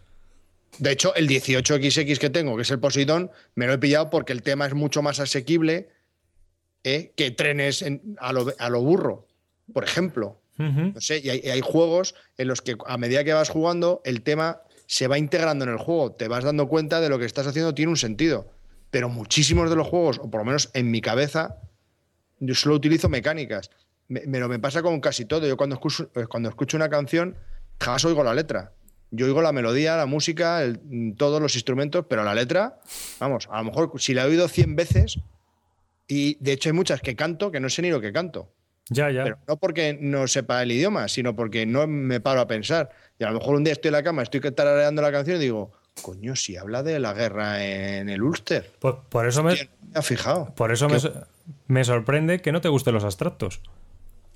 De hecho, el 18XX que tengo, que es el Poseidón, me lo he pillado porque el tema es mucho más asequible ¿eh? que trenes a, lo, burro, por ejemplo. No sé, y hay, juegos en los que a medida que vas jugando, el tema se va integrando en el juego. Te vas dando cuenta de lo que estás haciendo tiene un sentido. Pero muchísimos de los juegos, o por lo menos en mi cabeza, yo solo utilizo mecánicas. Me, lo me pasa con casi todo. Yo cuando escucho, eh, cuando escucho una canción, jamás oigo la letra. Yo oigo la melodía, la música, todos los instrumentos, pero la letra, vamos, a lo mejor si la he oído 100 veces, y de hecho hay muchas que canto que no sé ni lo que canto. Ya, ya. Pero no porque no sepa el idioma, sino porque no me paro a pensar. Y a lo mejor un día estoy en la cama, estoy tarareando la canción y digo, coño, si habla de la guerra en el Ulster. Pues por eso me. ha fijado. Por eso me, sorprende que no te gusten los abstractos.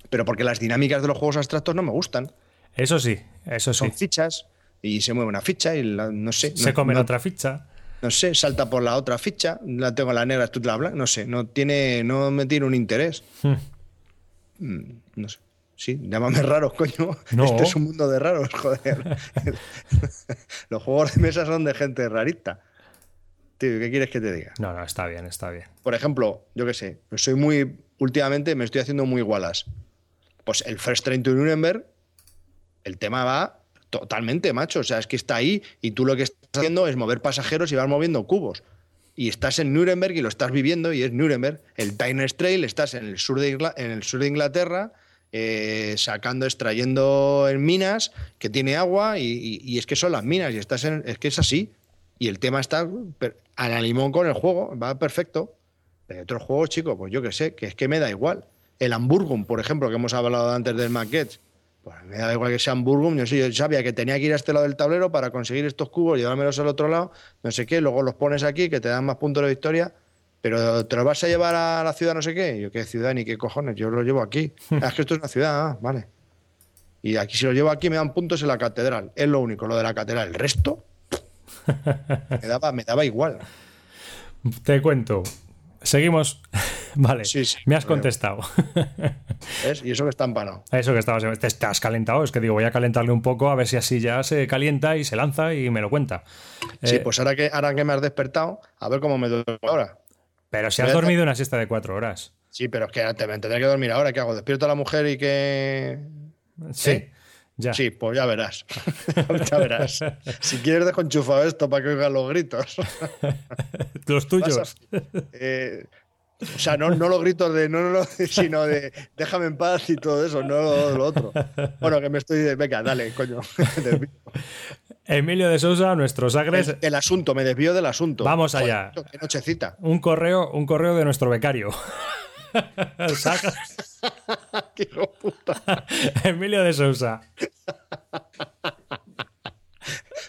Pero porque las dinámicas de los juegos abstractos no me gustan. Eso sí, eso sí. Son fichas y se mueve una ficha y no sé. Se come otra ficha no sé, salta por la otra ficha, la tengo la negra, tú la blanca, no sé, no tiene, no me tiene un interés. Hmm. Mm, no sé. Sí, llámame raro, coño. (laughs) No. Este es un mundo de raros, (laughs) joder. (laughs) Los juegos de mesa son de gente rarita. Tío, ¿qué quieres que te diga? No, no, está bien, está bien. Por ejemplo, yo qué sé, pues soy muy. Últimamente me estoy haciendo muy igualas. Pues el First Train to Nuremberg, el tema va totalmente, macho. O sea, es que está ahí y tú lo que estás haciendo es mover pasajeros y vas moviendo cubos. Y estás en Nuremberg y lo estás viviendo y es Nuremberg. El Tyne Trail, estás en el sur de, Inglaterra, eh, sacando, extrayendo en minas que tiene agua y, es que son las minas y estás es que es así. Y el tema está a la limón con el juego, va perfecto. Pero otros juegos, chicos, pues yo qué sé, que es que me da igual. El Hamburgum, por ejemplo, que hemos hablado antes del Maquette, pues me da igual que sea Burgum, yo, yo sabía que tenía que ir a este lado del tablero para conseguir estos cubos, llevármelos al otro lado, no sé qué, luego los pones aquí, que te dan más puntos de victoria, pero te los vas a llevar a la ciudad no sé qué. Yo, ¿qué ciudad ni qué cojones? Yo lo llevo aquí. (laughs) Ah, es que esto es una ciudad, ah, vale. Y aquí si lo llevo aquí me dan puntos en la catedral. Es lo único, lo de la catedral. El resto (laughs) me daba, me daba igual. Te cuento. Seguimos. (laughs) Vale, sí, me has contestado. (laughs) Y eso que está empanado. Eso que estabas, te, has calentado. Es que digo, voy a calentarle un poco a ver si así ya se calienta y se lanza y me lo cuenta. Sí, eh, pues ahora que, ahora que me has despertado, a ver cómo me duermo ahora. Pero si has dormido una siesta de cuatro horas. Sí, pero es que te tendré que dormir ahora. ¿Qué hago? ¿Despierto a la mujer y que.? Sí. Ya. Sí, pues ya verás. (laughs) ya verás. Si quieres, dejo enchufado esto para que oigan los gritos. Los tuyos. Eh, o sea, no, no los gritos de no, no, no, (laughs) sino de déjame en paz y todo eso, no lo otro. Bueno, que me estoy. Venga, dale, coño. (laughs) Emilio de Sousa, nuestros agres. El, el, asunto, me desvío del asunto. Vamos allá. Joder, qué nochecita. Un correo, un correo de nuestro becario. (laughs) puta. Emilio de Sousa.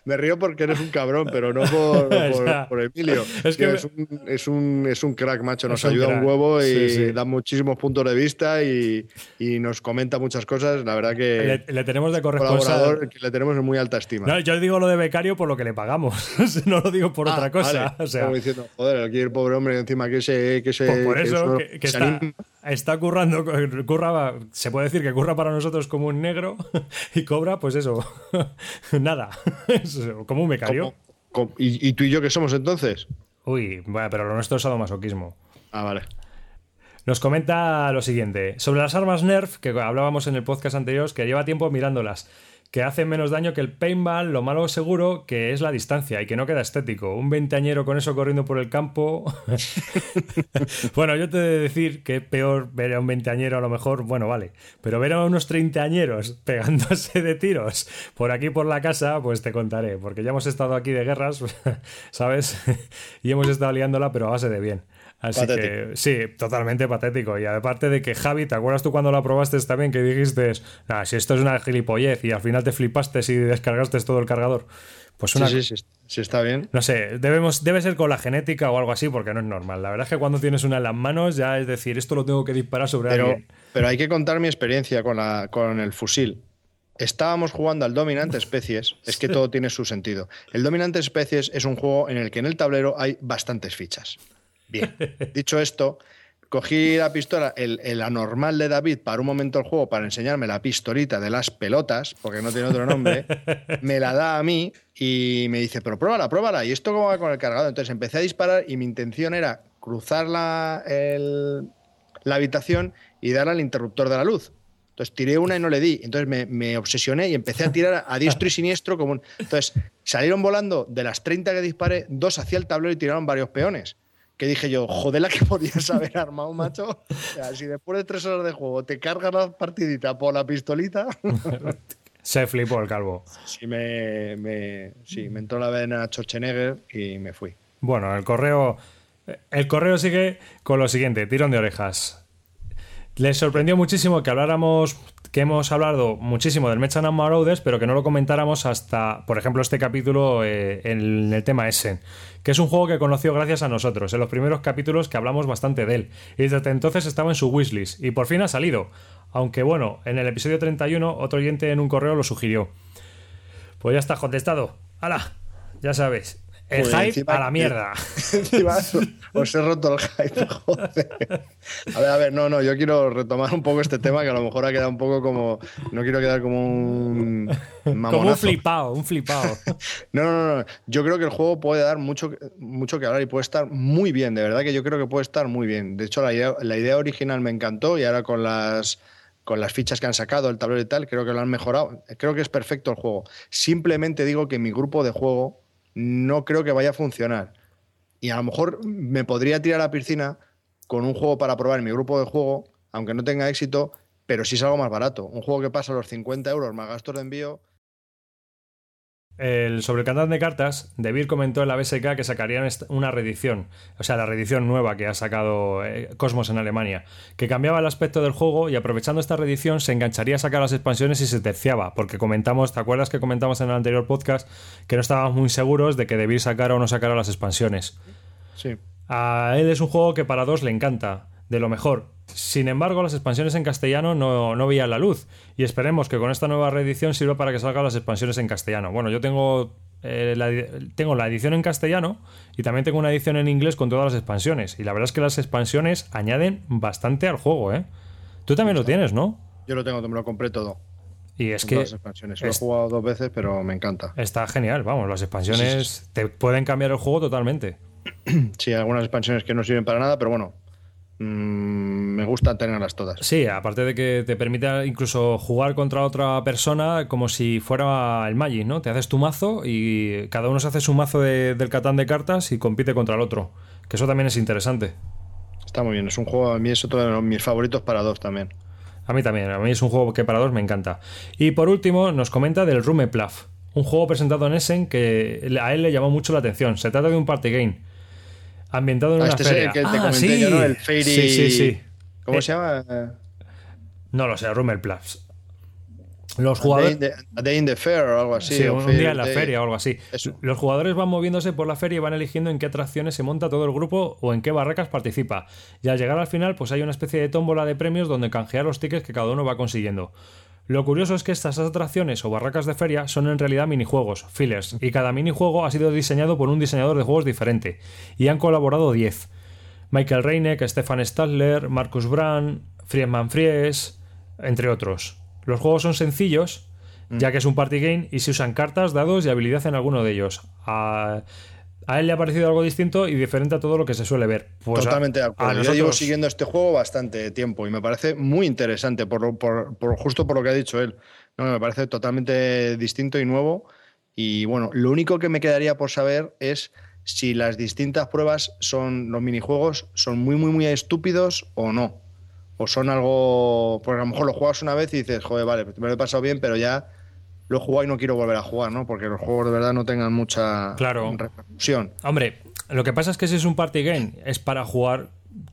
Me río porque eres un cabrón, pero no (laughs) por, por, por Emilio. Es que es, un, es, un, es, un, crack, macho. Nos un ayuda crack. un huevo y Sí, sí. da muchísimos puntos de vista y, y, nos comenta muchas cosas. La verdad que Le, le tenemos de corresponsal. que le tenemos en muy alta estima. No, yo digo lo de becario por lo que le pagamos. (laughs) no lo digo por Ah, otra cosa. vale. O sea, Como diciendo, joder, aquí el pobre hombre encima que se. Que se Pues por eso que, que se está, anima. Está currando, (laughs) curra, se puede decir que curra para nosotros como un negro (laughs) y cobra, pues eso, (laughs) nada, como un becario. Como- como- ¿Y, y tú y yo qué somos entonces? Uy, bueno, pero lo nuestro es sadomasoquismo. Ah, vale. Nos comenta lo siguiente, sobre las armas Nerf, que hablábamos en el podcast anterior, que lleva tiempo mirándolas, que hacen menos daño que el paintball, lo malo seguro que es la distancia y que no queda estético. Un veinteañero con eso corriendo por el campo. (laughs) bueno, yo te he de decir que es peor ver a un veinteañero a lo mejor, bueno, vale, pero ver a unos treintañeros pegándose de tiros por aquí por la casa, pues te contaré, porque ya hemos estado aquí de guerras, (laughs) ¿sabes? (laughs) y hemos estado liándola, pero a base de bien. Así Patético. que sí, totalmente patético. Y aparte de que Javi, ¿te acuerdas tú cuando la probaste también que dijiste, nah, si esto es una gilipollez y al final te flipaste y descargaste todo el cargador? Pues una, Sí, sí, sí, sí, está bien. no sé, debemos, debe ser con la genética o algo así, porque no es normal. La verdad es que cuando tienes una en las manos, ya es decir, esto lo tengo que disparar sobre Pero, alguien. pero hay que contar mi experiencia con, la, con el fusil. Estábamos jugando al Dominante Especies, es que (laughs) todo tiene su sentido. El Dominante Especies es un juego en el que en el tablero hay bastantes fichas. Bien, dicho esto, cogí la pistola, el, el anormal de David, para un momento el juego, para enseñarme la pistolita de las pelotas, porque no tiene otro nombre, (laughs) me la da a mí y me dice, pero pruébala, pruébala. ¿Y esto cómo va con el cargador? Entonces empecé a disparar y mi intención era cruzar la, el- la habitación y darle al interruptor de la luz. Entonces tiré una y no le di. Entonces me, me obsesioné y empecé a tirar a diestro y siniestro. Como un- Entonces salieron volando de las 30 que disparé, dos hacia el tablero y tiraron varios peones. Que dije yo, joder, la que (laughs) podías haber armado, macho. O sea, si después de tres horas de juego te cargas la partidita por la pistolita, (laughs) Se flipó el calvo. sí me, me, sí, me entró la vena Schwarzenegger y me fui. Bueno, el correo. El correo sigue con lo siguiente: tirón de orejas. Les sorprendió muchísimo que habláramos. Que hemos hablado muchísimo del Mechan and Marauders, pero que no lo comentáramos hasta, por ejemplo, este capítulo eh, en el tema Essen, que es un juego que conoció gracias a nosotros, en los primeros capítulos que hablamos bastante de él. Y desde entonces estaba en su wishlist, y por fin ha salido. Aunque bueno, en el episodio 31, otro oyente en un correo lo sugirió. Pues ya está contestado. ¡Hala! Ya sabes. El Joder, hype encima a la mierda. (laughs) Encima os he roto el hype, (laughs) joder. A ver, a ver, no, no, yo quiero retomar un poco este tema que a lo mejor ha quedado un poco como. No quiero quedar como un. Mamonazo. Como un (laughs) flipado, un flipado. No, no, no, no. Yo creo que el juego puede dar mucho, mucho que hablar y puede estar muy bien. De verdad que yo creo que puede estar muy bien. De hecho, la idea, la idea original me encantó y ahora con las, con las fichas que han sacado, el tablero y tal, creo que lo han mejorado. Creo que es perfecto el juego. Simplemente digo que mi grupo de juego no creo que vaya a funcionar. Y a lo mejor me podría tirar a la piscina con un juego para probar en mi grupo de juego, aunque no tenga éxito, pero sí es algo más barato. Un juego que pasa los 50 euros más gastos de envío. El, sobre el cantante de cartas, Debir comentó en la BSK que sacarían una reedición, o sea, la reedición nueva que ha sacado eh, Cosmos en Alemania, que cambiaba el aspecto del juego y aprovechando esta reedición se engancharía a sacar las expansiones y se terciaba, porque comentamos, ¿te acuerdas que comentamos en el anterior podcast que no estábamos muy seguros de que Debir sacara o no sacara las expansiones? Sí. A él es un juego que para dos le encanta, de lo mejor. Sin embargo, las expansiones en castellano no, no veían la luz. Y esperemos que con esta nueva reedición sirva para que salgan las expansiones en castellano. Bueno, yo tengo, eh, la, tengo la edición en castellano y también tengo una edición en inglés con todas las expansiones. Y la verdad es que las expansiones añaden bastante al juego, ¿eh? Tú también lo tienes, ¿no? Yo lo tengo, me lo compré todo. Y es que las expansiones. Lo he jugado dos veces, pero me encanta. está genial, vamos, las expansiones te pueden cambiar el juego totalmente. (clears throat) Sí, hay algunas expansiones que no sirven para nada, pero bueno, me gusta tenerlas todas. Sí, aparte de que te permite incluso jugar contra otra persona como si fuera el Magic, ¿no? Te haces tu mazo y cada uno se hace su mazo del Catán de cartas y compite contra el otro. Que eso también es interesante. Está muy bien, es un juego, a mí es otro de mis favoritos para dos también. A mí también, a mí es un juego que para dos me encanta. Y por último, nos comenta del Rume Plaf, un juego presentado en Essen que a él le llamó mucho la atención. Se trata de un party game ambientado en ah, una este feria. Es el que te ah, comenté yo, ¿no? El Fairy... Sí, sí, sí. ¿Cómo eh, se llama? No lo sé, Rummel Plus. Los jugadores. A day, in the fair o algo así. Sí, un día en la feria o algo así. Los jugadores van moviéndose por la feria y van eligiendo en qué atracciones se monta todo el grupo o en qué barracas participa. Y al llegar al final, pues hay una especie de tómbola de premios donde canjear los tickets que cada uno va consiguiendo. Lo curioso es que estas atracciones o barracas de feria son en realidad minijuegos, fillers, y cada minijuego ha sido diseñado por un diseñador de juegos diferente, y han colaborado 10. Michael Reineck, Stefan Stadler, Marcus Brand, Friedman Fries, entre otros. Los juegos son sencillos, ya que es un party game y se usan cartas, dados y habilidad en alguno de ellos. A, él le ha parecido algo distinto y diferente a todo lo que se suele ver. Pues Totalmente de acuerdo. Yo llevo siguiendo este juego bastante tiempo y me parece muy interesante, por, por, justo por lo que ha dicho él. No, me parece totalmente distinto y nuevo. Y bueno, lo único que me quedaría por saber es si las distintas pruebas son, los minijuegos, son muy, muy, muy estúpidos o no o son algo. Porque a lo mejor lo juegas una vez y dices, joder, vale, me lo he pasado bien, pero ya lo he jugado y no quiero volver a jugar, ¿no? Porque los juegos de verdad no tengan mucha claro. repercusión. Hombre, lo que pasa es que si es un party game, es para jugar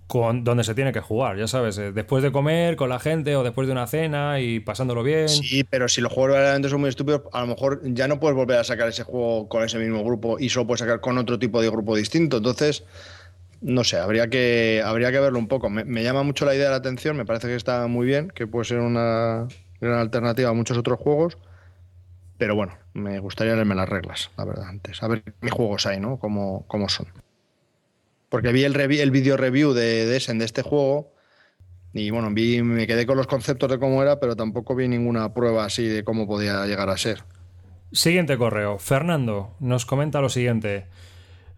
con donde se tiene que jugar, ya sabes, eh, después de comer con la gente o después de una cena y pasándolo bien. Sí, pero si los juegos verdaderamente son muy estúpidos, a lo mejor ya no puedes volver a sacar ese juego con ese mismo grupo y solo puedes sacar con otro tipo de grupo distinto. Entonces, no sé, habría que, habría que verlo un poco. Me, llama mucho la idea de la atención, me parece que está muy bien, que puede ser una gran alternativa a muchos otros juegos. Pero bueno, me gustaría leerme las reglas, la verdad, antes. A ver qué juegos hay, ¿no? Cómo, cómo son. Porque vi el, video review de, de, de este juego y bueno, vi, me quedé con los conceptos de cómo era, pero tampoco vi ninguna prueba así de cómo podía llegar a ser. Siguiente correo. Fernando nos comenta lo siguiente.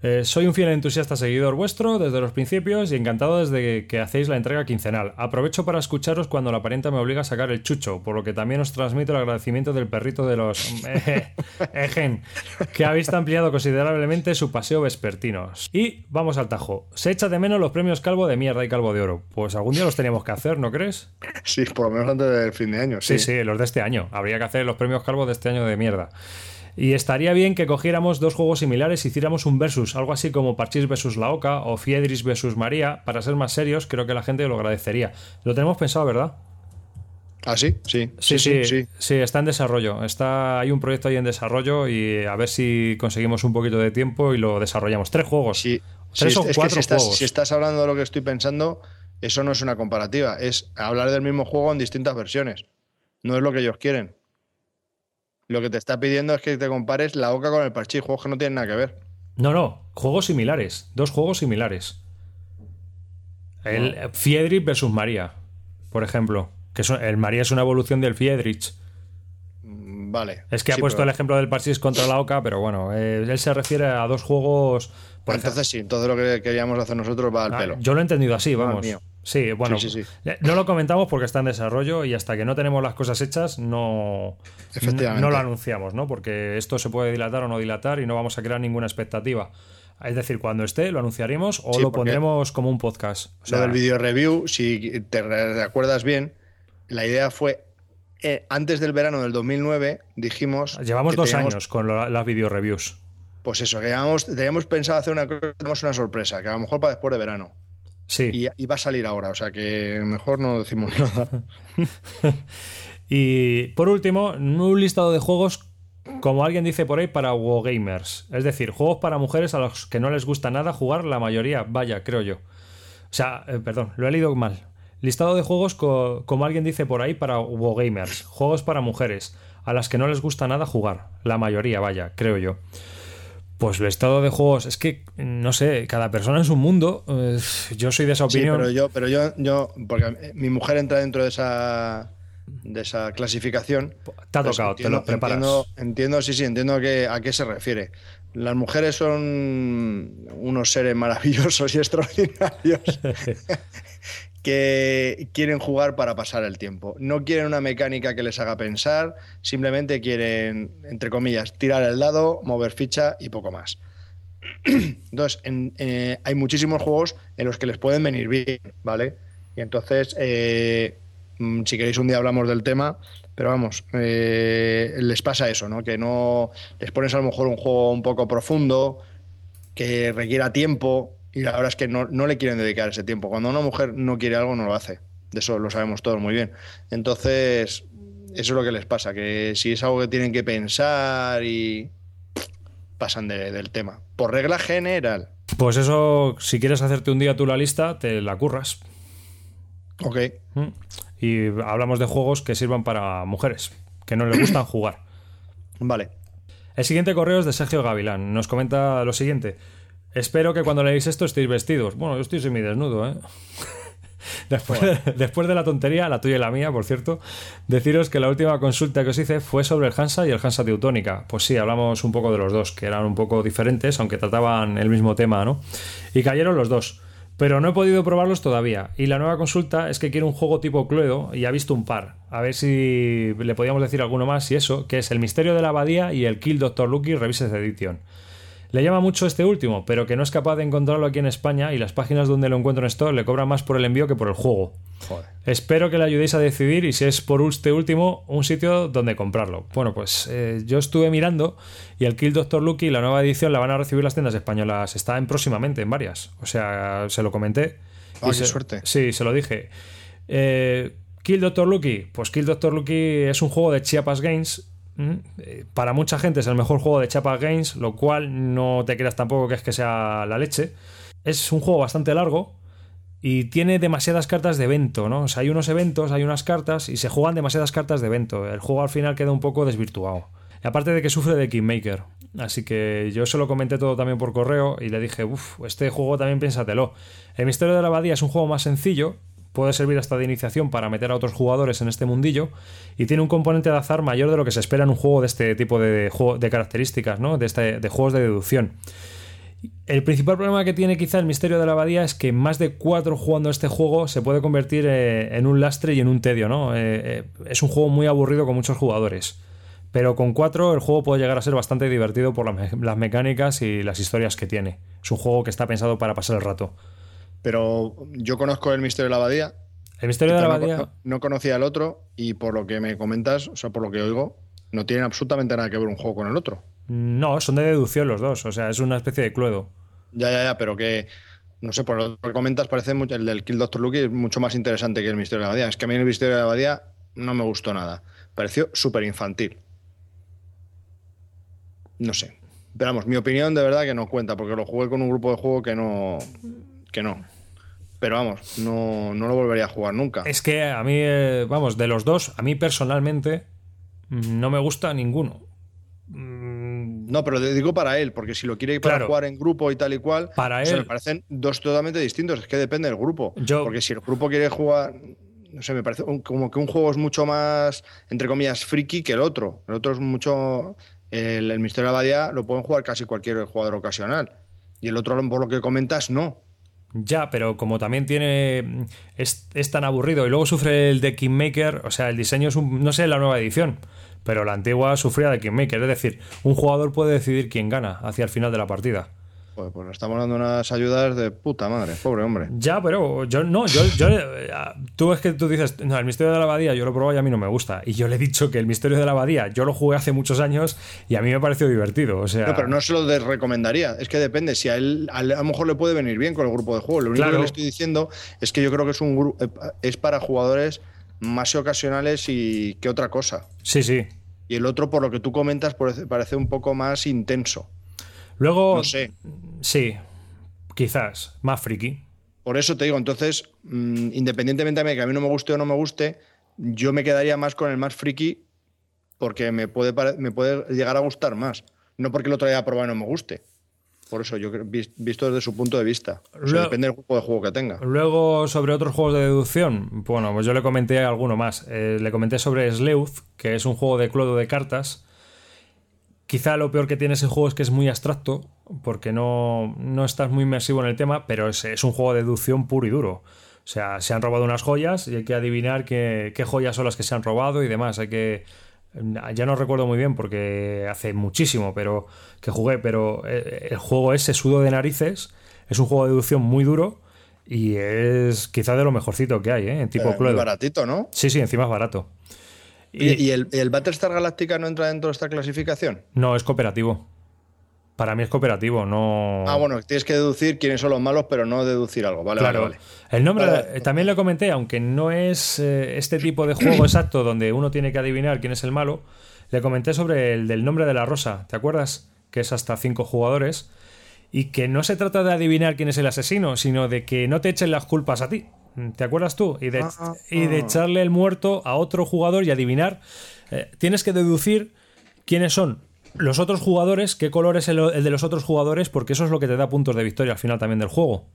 Eh, soy un fiel entusiasta seguidor vuestro desde los principios y encantado desde que hacéis la entrega quincenal. Aprovecho para escucharos cuando la parienta me obliga a sacar el chucho, por lo que también os transmito el agradecimiento del perrito de los eh, (laughs) Ejen, que ha visto ampliado considerablemente su paseo vespertino. Y vamos al tajo. Se echa de menos los premios Calvo de mierda y Calvo de oro. Pues algún día los teníamos que hacer, ¿no crees? Sí, por lo menos antes del fin de año. Sí, sí, sí los de este año. Habría que hacer los premios Calvo de este año de mierda. Y estaría bien que cogiéramos dos juegos similares y hiciéramos un versus, algo así como Parchís versus La Oca o Fiedris versus María, para ser más serios, creo que la gente lo agradecería. Lo tenemos pensado, ¿verdad? ¿Ah, sí? Sí. Sí, sí, sí, está en desarrollo. Está, hay un proyecto ahí en desarrollo y a ver si conseguimos un poquito de tiempo y lo desarrollamos. Tres juegos. Sí. Tres o cuatro si estás, juegos. Si estás hablando de lo que estoy pensando, eso no es una comparativa. Es hablar del mismo juego en distintas versiones. No es lo que ellos quieren. Lo que te está pidiendo es que te compares la Oca con el Parchís, juegos que no tienen nada que ver. No, no, juegos similares, dos juegos similares. El Fiedrich versus María, por ejemplo. Que el María es una evolución del Fiedrich. Mm, vale. Es que ha puesto el ejemplo del Parchís contra la Oca, pero bueno, eh, él se refiere a dos juegos. Por entonces sí, entonces lo que queríamos hacer nosotros va al ah, pelo. Yo lo he entendido así, vamos. Sí, bueno, eh, no lo comentamos porque está en desarrollo y hasta que no tenemos las cosas hechas no, no, lo anunciamos, ¿no? Porque esto se puede dilatar o no dilatar y no vamos a crear ninguna expectativa. Es decir, cuando esté lo anunciaremos o lo pondremos como un podcast. O sea, del video review, si te recuerdas bien, la idea fue eh, antes del verano del 2009 dijimos. Llevamos dos años con las video reviews. Pues eso, que teníamos pensado hacer una, una sorpresa, que a lo mejor para después de verano. Sí. Y, va a salir ahora, o sea que mejor no decimos (laughs) nada. y por último, un listado de juegos, como alguien dice por ahí, para gamers Es decir, juegos para mujeres a los que no les gusta nada jugar, la mayoría, vaya, creo yo. O sea, eh, perdón, lo he leído mal. Listado de juegos, como alguien dice por ahí, para gamers Juegos para mujeres, a las que no les gusta nada jugar. La mayoría, vaya, creo yo. Pues el estado de juegos, es que, no sé, cada persona es un mundo. yo soy de esa opinión. Sí, pero yo, pero yo, yo, porque mi mujer entra dentro de esa de esa clasificación. Te ha tocado, te lo preparas. Entiendo, entiendo, sí, sí, entiendo a qué, a qué se refiere. Las mujeres son unos seres maravillosos y extraordinarios (laughs) que quieren jugar para pasar el tiempo. No quieren una mecánica que les haga pensar, simplemente quieren, entre comillas, tirar el dado, mover ficha y poco más. (clears throat) Entonces, eh, hay muchísimos juegos en los que les pueden venir bien, ¿vale? Y entonces, eh, mm, si queréis un día hablamos del tema, pero vamos, eh, les pasa eso, ¿no? Que no les pones a lo mejor un juego un poco profundo, que requiera tiempo, y la verdad es que no, le quieren dedicar ese tiempo. Cuando una mujer no quiere algo, no lo hace. De eso lo sabemos todos muy bien. Entonces, eso es lo que les pasa, que si es algo que tienen que pensar y pasan del tema. Por regla general. Pues eso, si quieres hacerte un día tú la lista, te la curras. Ok. Mm. Y hablamos de juegos que sirvan para mujeres, que no les gustan (coughs) jugar. Vale. El siguiente correo es de Sergio Gavilán. Nos comenta lo siguiente. Espero que cuando leáis esto estéis vestidos. Bueno, yo estoy semi desnudo, ¿eh? (laughs) Después, (laughs) después, de la tontería, la tuya y la mía, por cierto, deciros que la última consulta que os hice fue sobre el Hansa y el Hansa Teutónica. Pues sí, hablamos un poco de los dos, que eran un poco diferentes, aunque trataban el mismo tema, ¿no? Y cayeron los dos. Pero no he podido probarlos todavía. Y la nueva consulta es que quiere un juego tipo Cluedo y ha visto un par. A ver si le podíamos decir alguno más y eso, que es El Misterio de la Abadía y el Kill Dr. Lucky Revises Edition. Le llama mucho este último, pero que no es capaz de encontrarlo aquí en España y las páginas donde lo encuentro en esto le cobran más por el envío que por el juego. Espero que le ayudéis a decidir y si es por este último, un sitio donde comprarlo. Bueno, pues eh, yo estuve mirando y el Kill Doctor Lucky, la nueva edición, la van a recibir las tiendas españolas. Está en próximamente, en varias. O sea, se lo comenté. Ah, qué suerte. Sí, se lo dije. Eh, Kill Doctor Lucky, pues Kill Doctor Lucky es un juego de Chiapas Games para mucha gente es el mejor juego de Chapa Games, lo cual no te creas tampoco que es que sea la leche. Es un juego bastante largo y tiene demasiadas cartas de evento, ¿no? O sea, hay unos eventos, hay unas cartas y se juegan demasiadas cartas de evento. El juego al final queda un poco desvirtuado. Y aparte de que sufre de Kingmaker. Así que yo se lo comenté todo también por correo y le dije, uff, este juego también piénsatelo. El misterio de la abadía es un juego más sencillo puede servir hasta de iniciación para meter a otros jugadores en este mundillo y tiene un componente de azar mayor de lo que se espera en un juego de este tipo de, de características, ¿no? de, este, de juegos de deducción. El principal problema que tiene quizá el misterio de la abadía es que más de cuatro jugando este juego se puede convertir eh, en un lastre y en un tedio, ¿no? Eh, eh, es un juego muy aburrido con muchos jugadores. Pero con cuatro el juego puede llegar a ser bastante divertido por las mecánicas y las historias que tiene. Es un juego que está pensado para pasar el rato. Pero yo conozco el misterio de la abadía. El misterio de la abadía. No, conocía el otro y por lo que me comentas, o sea, por lo que oigo, no tienen absolutamente nada que ver un juego con el otro. No, son de deducción los dos, o sea, es una especie de cluedo. Ya, ya, ya, pero que, no sé, por lo que comentas, parece mucho, el del Kill Doctor Lucky es mucho más interesante que el misterio de la abadía. Es que a mí el misterio de la abadía no me gustó nada. Pareció súper infantil. No sé. Pero vamos, mi opinión de verdad que no cuenta, porque lo jugué con un grupo de juego que no que no. Pero vamos, no, lo volvería a jugar nunca. Es que a mí, eh, vamos, de los dos, a mí personalmente no me gusta ninguno. Mm. No, pero digo para él, porque si lo quiere para jugar en grupo y tal y cual, para él, me parecen dos totalmente distintos. Es que depende del grupo. Porque si el grupo quiere jugar, no sé, me parece como que un juego es mucho más, entre comillas, friki que el otro. El otro es mucho. El, el Misterio de la Abadía lo pueden jugar casi cualquier jugador ocasional. Y el otro, por lo que comentas, no. Ya, pero como también tiene. Es, tan aburrido y luego sufre el de Kingmaker, o sea, el diseño es un. No sé, la nueva edición, pero la antigua sufría de Kingmaker. Es decir, un jugador puede decidir quién gana hacia el final de la partida. Pues, pues estamos dando unas ayudas de puta madre, pobre hombre. Ya, pero yo no, yo, yo eh, tú es que tú dices, no, el misterio de la abadía yo lo probé y a mí no me gusta. Y yo le he dicho que el misterio de la abadía yo lo jugué hace muchos años y a mí me pareció divertido. O sea... No, pero no se lo recomendaría, es que depende, si a él a, lo mejor le puede venir bien con el grupo de juego. Lo único que le estoy diciendo es que yo creo que es un eh, es para jugadores más ocasionales y que otra cosa. Sí, sí. Y el otro, por lo que tú comentas, parece un poco más intenso. Luego. No sé. Sí, quizás. Más friki. Por eso te digo, entonces, mm, independientemente de que a mí no me guste o no me guste, yo me quedaría más con el más friki porque me puede, me puede llegar a gustar más. No porque el otro haya probado y no me guste. Por eso, yo visto desde su punto de vista. depende del tipo de juego que tenga. Luego, sobre otros juegos de deducción, bueno, pues yo le comenté alguno más. Eh, le comenté sobre Sleuth, que es un juego de clodo de cartas. Quizá lo peor que tiene ese juego es que es muy abstracto, porque no, no estás muy inmersivo en el tema, pero es, es, un juego de deducción puro y duro. O sea, se han robado unas joyas y hay que adivinar qué, qué joyas son las que se han robado y demás. Hay que ya no recuerdo muy bien porque hace muchísimo pero que jugué, pero eh, el juego es sudo de narices, es un juego de deducción muy duro y es quizá de lo mejorcito que hay, ¿eh? En tipo Es baratito, ¿no? Sí, sí, encima es barato. ¿Y, ¿Y el, el Battlestar Galactica no entra dentro de esta clasificación? No, es cooperativo. Para mí es cooperativo, no. Ah, bueno, tienes que deducir quiénes son los malos, pero no deducir algo. Vale, claro. vale, El nombre, también lo comenté, aunque no es eh, este tipo de juego (clears throat) exacto donde uno tiene que adivinar quién es el malo, le comenté sobre el del nombre de la rosa, ¿te acuerdas? Que es hasta cinco jugadores. Y que no se trata de adivinar quién es el asesino, sino de que no te echen las culpas a ti. ¿Te acuerdas tú? Y de, ah, y de ah. echarle el muerto a otro jugador y adivinar. Eh, tienes que deducir quiénes son los otros jugadores, qué color es el, de los otros jugadores, porque eso es lo que te da puntos de victoria al final también del juego.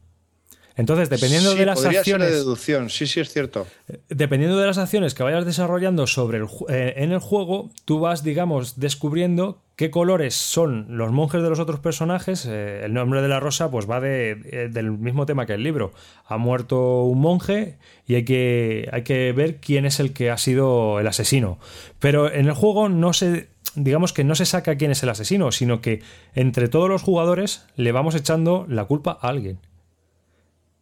Entonces, dependiendo de las acciones. de deducción, sí, sí es cierto. Eh, dependiendo de las acciones que vayas desarrollando sobre el, eh, en el juego, tú vas, digamos, descubriendo qué colores son los monjes de los otros personajes. Eh, el nombre de la rosa, pues va de, del mismo tema que el libro. Ha muerto un monje y hay que, hay que ver quién es el que ha sido el asesino. Pero en el juego no se digamos que no se saca quién es el asesino, sino que entre todos los jugadores le vamos echando la culpa a alguien.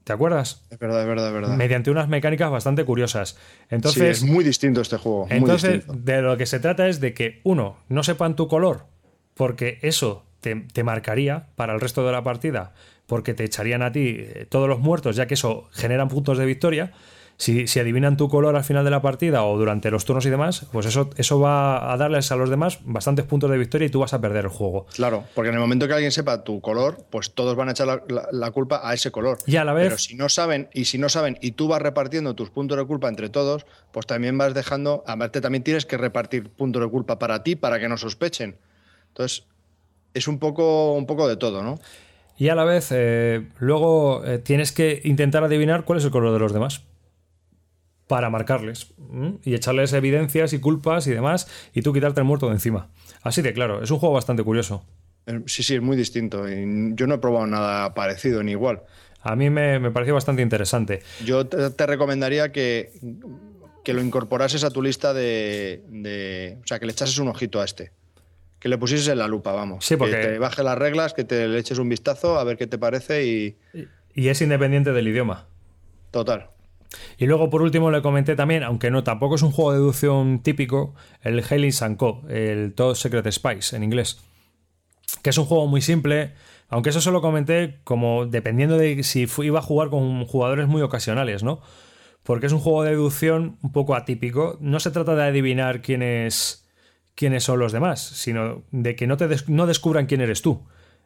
¿Te acuerdas? Es verdad, es verdad, es verdad. Mediante unas mecánicas bastante curiosas. Entonces, sí, es muy distinto este juego. entonces, de lo que se trata es de que, uno, no sepan tu color, porque eso te, te, marcaría para el resto de la partida, porque te echarían a ti eh, todos los muertos, ya que eso generan puntos de victoria. Si, adivinan tu color al final de la partida o durante los turnos y demás, pues eso, eso va a darles a los demás bastantes puntos de victoria y tú vas a perder el juego. Claro, porque en el momento que alguien sepa tu color, pues todos van a echar la, culpa a ese color. Y a la vez. Pero si no saben, y si no saben, y tú vas repartiendo tus puntos de culpa entre todos, pues también vas dejando. A verte también tienes que repartir puntos de culpa para ti, para que no sospechen. Entonces, es un poco, un poco de todo, ¿no? Y a la vez, eh, luego eh, tienes que intentar adivinar cuál es el color de los demás para marcarles y echarles evidencias y culpas y demás y tú quitarte el muerto de encima. Así de claro, es un juego bastante curioso. Eh, sí, sí, es muy distinto. Yo no he probado nada parecido ni igual. A mí me, me pareció bastante interesante. Yo te, recomendaría que, que, lo incorporases a tu lista de, O sea, que le echases un ojito a este. Que le pusieses en la lupa, vamos. Sí, porque... Que te baje las reglas, que te le eches un vistazo a ver qué te parece y... Y es independiente del idioma. Total. Y luego, por último, le comenté también, aunque no tampoco es un juego de deducción típico, el Hailing Sanko, el Todd Secret Spice en inglés. Que es un juego muy simple, aunque eso solo comenté como dependiendo de si iba a jugar con jugadores muy ocasionales, ¿no? Porque es un juego de deducción un poco atípico. No se trata de adivinar quiénes, quiénes son los demás, sino de que no, te no descubran quién eres tú.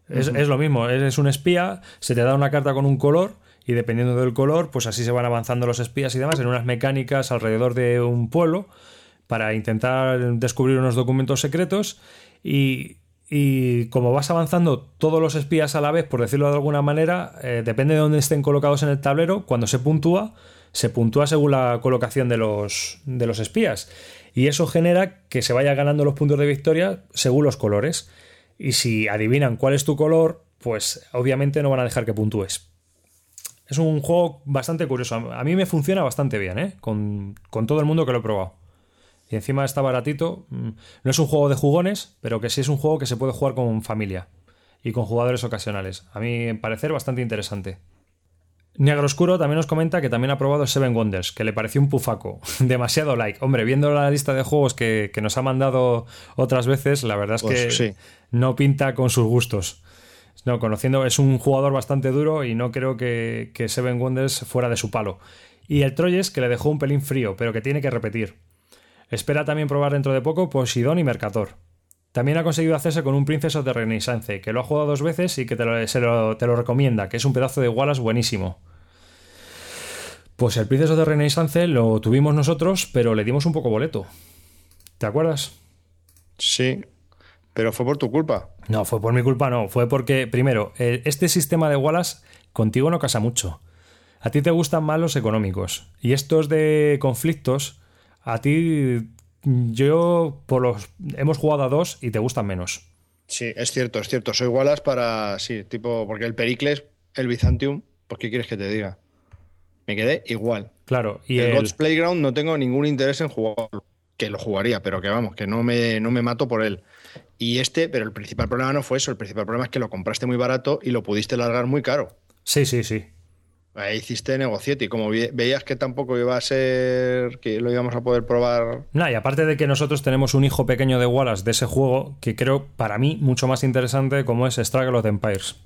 es, es, lo mismo, eres un espía, se te da una carta con un color y dependiendo del color, pues así se van avanzando los espías y demás en unas mecánicas alrededor de un pueblo para intentar descubrir unos documentos secretos y, como vas avanzando todos los espías a la vez, por decirlo de alguna manera, eh, depende de dónde estén colocados en el tablero, cuando se puntúa, se puntúa según la colocación de los, de los espías. Y eso genera que se vaya ganando los puntos de victoria según los colores. Y si adivinan cuál es tu color, pues obviamente no van a dejar que puntúes. Es un juego bastante curioso. A mí me funciona bastante bien, ¿eh? Con, todo el mundo que lo he probado. Y encima está baratito. Mm, no es un juego de jugones, pero que sí es un juego que se puede jugar con familia y con jugadores ocasionales. A mí, me parecer, bastante interesante. Negro Oscuro también nos comenta que también ha probado Seven Wonders, que le pareció un pufaco. (laughs) Demasiado like. Hombre, viendo la lista de juegos que, nos ha mandado otras veces, la verdad es pues que no pinta con sus gustos. No, conociendo, es un jugador bastante duro y no creo que, Seven Wonders fuera de su palo. Y el Troyes, que le dejó un pelín frío, pero que tiene que repetir. Espera también probar dentro de poco Posidón y Mercator. También ha conseguido hacerse con un Princeso de Renaissance, que lo ha jugado dos veces y que te lo, te lo recomienda, que es un pedazo de Wallace buenísimo. Pues el Princeso de Renaissance lo tuvimos nosotros, pero le dimos un poco boleto. ¿Te acuerdas? Sí, Pero fue por tu culpa. No, fue por mi culpa, no. Fue porque, primero, este sistema de Wallace contigo no casa mucho. A ti te gustan más los económicos. Y estos de conflictos, a ti, yo, por los. Hemos jugado a dos y te gustan menos. Sí, es cierto, es cierto. Soy Wallace para. Sí, tipo, porque el Pericles, el Byzantium, pues ¿qué quieres que te diga? Me quedé igual. Claro, y el, God's Playground no tengo ningún interés en jugarlo. Que lo jugaría, pero que vamos, que no me, no me mato por él. Y este, pero el principal problema no fue eso, el principal problema es que lo compraste muy barato y lo pudiste largar muy caro. Sí, sí, sí. Ahí hiciste negociete y como veías que tampoco iba a ser que lo íbamos a poder probar. Nah, y aparte de que nosotros tenemos un hijo pequeño de Wallace de ese juego que creo para mí mucho más interesante como es Struggle of Empires.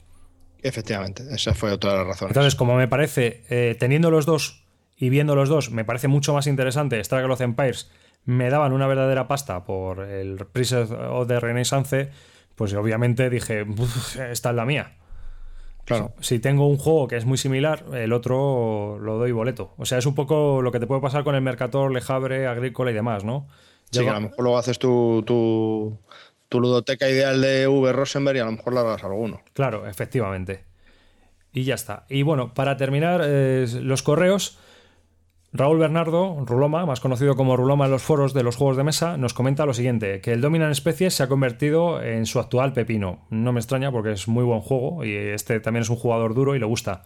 Efectivamente, esa fue otra de las razones. Entonces, como me parece, eh, teniendo los dos y viendo los dos, me parece mucho más interesante Struggle of Empires me daban una verdadera pasta por el Princess of the Renaissance, pues obviamente dije, esta es la mía. Claro. Si tengo un juego que es muy similar, el otro lo doy boleto. O sea, es un poco lo que te puede pasar con el Mercator, Lejabre, Agrícola y demás, ¿no? Sí, a lo mejor luego haces tu, tu, ludoteca ideal de V. Rosenberg y a lo mejor la hagas alguno. Claro, efectivamente. Y ya está. Y bueno, para terminar, eh, los correos. Raúl Bernardo, Ruloma, más conocido como Ruloma en los foros de los juegos de mesa, nos comenta lo siguiente, que el Dominant Species se ha convertido en su actual pepino. No me extraña porque es muy buen juego y este también es un jugador duro y le gusta.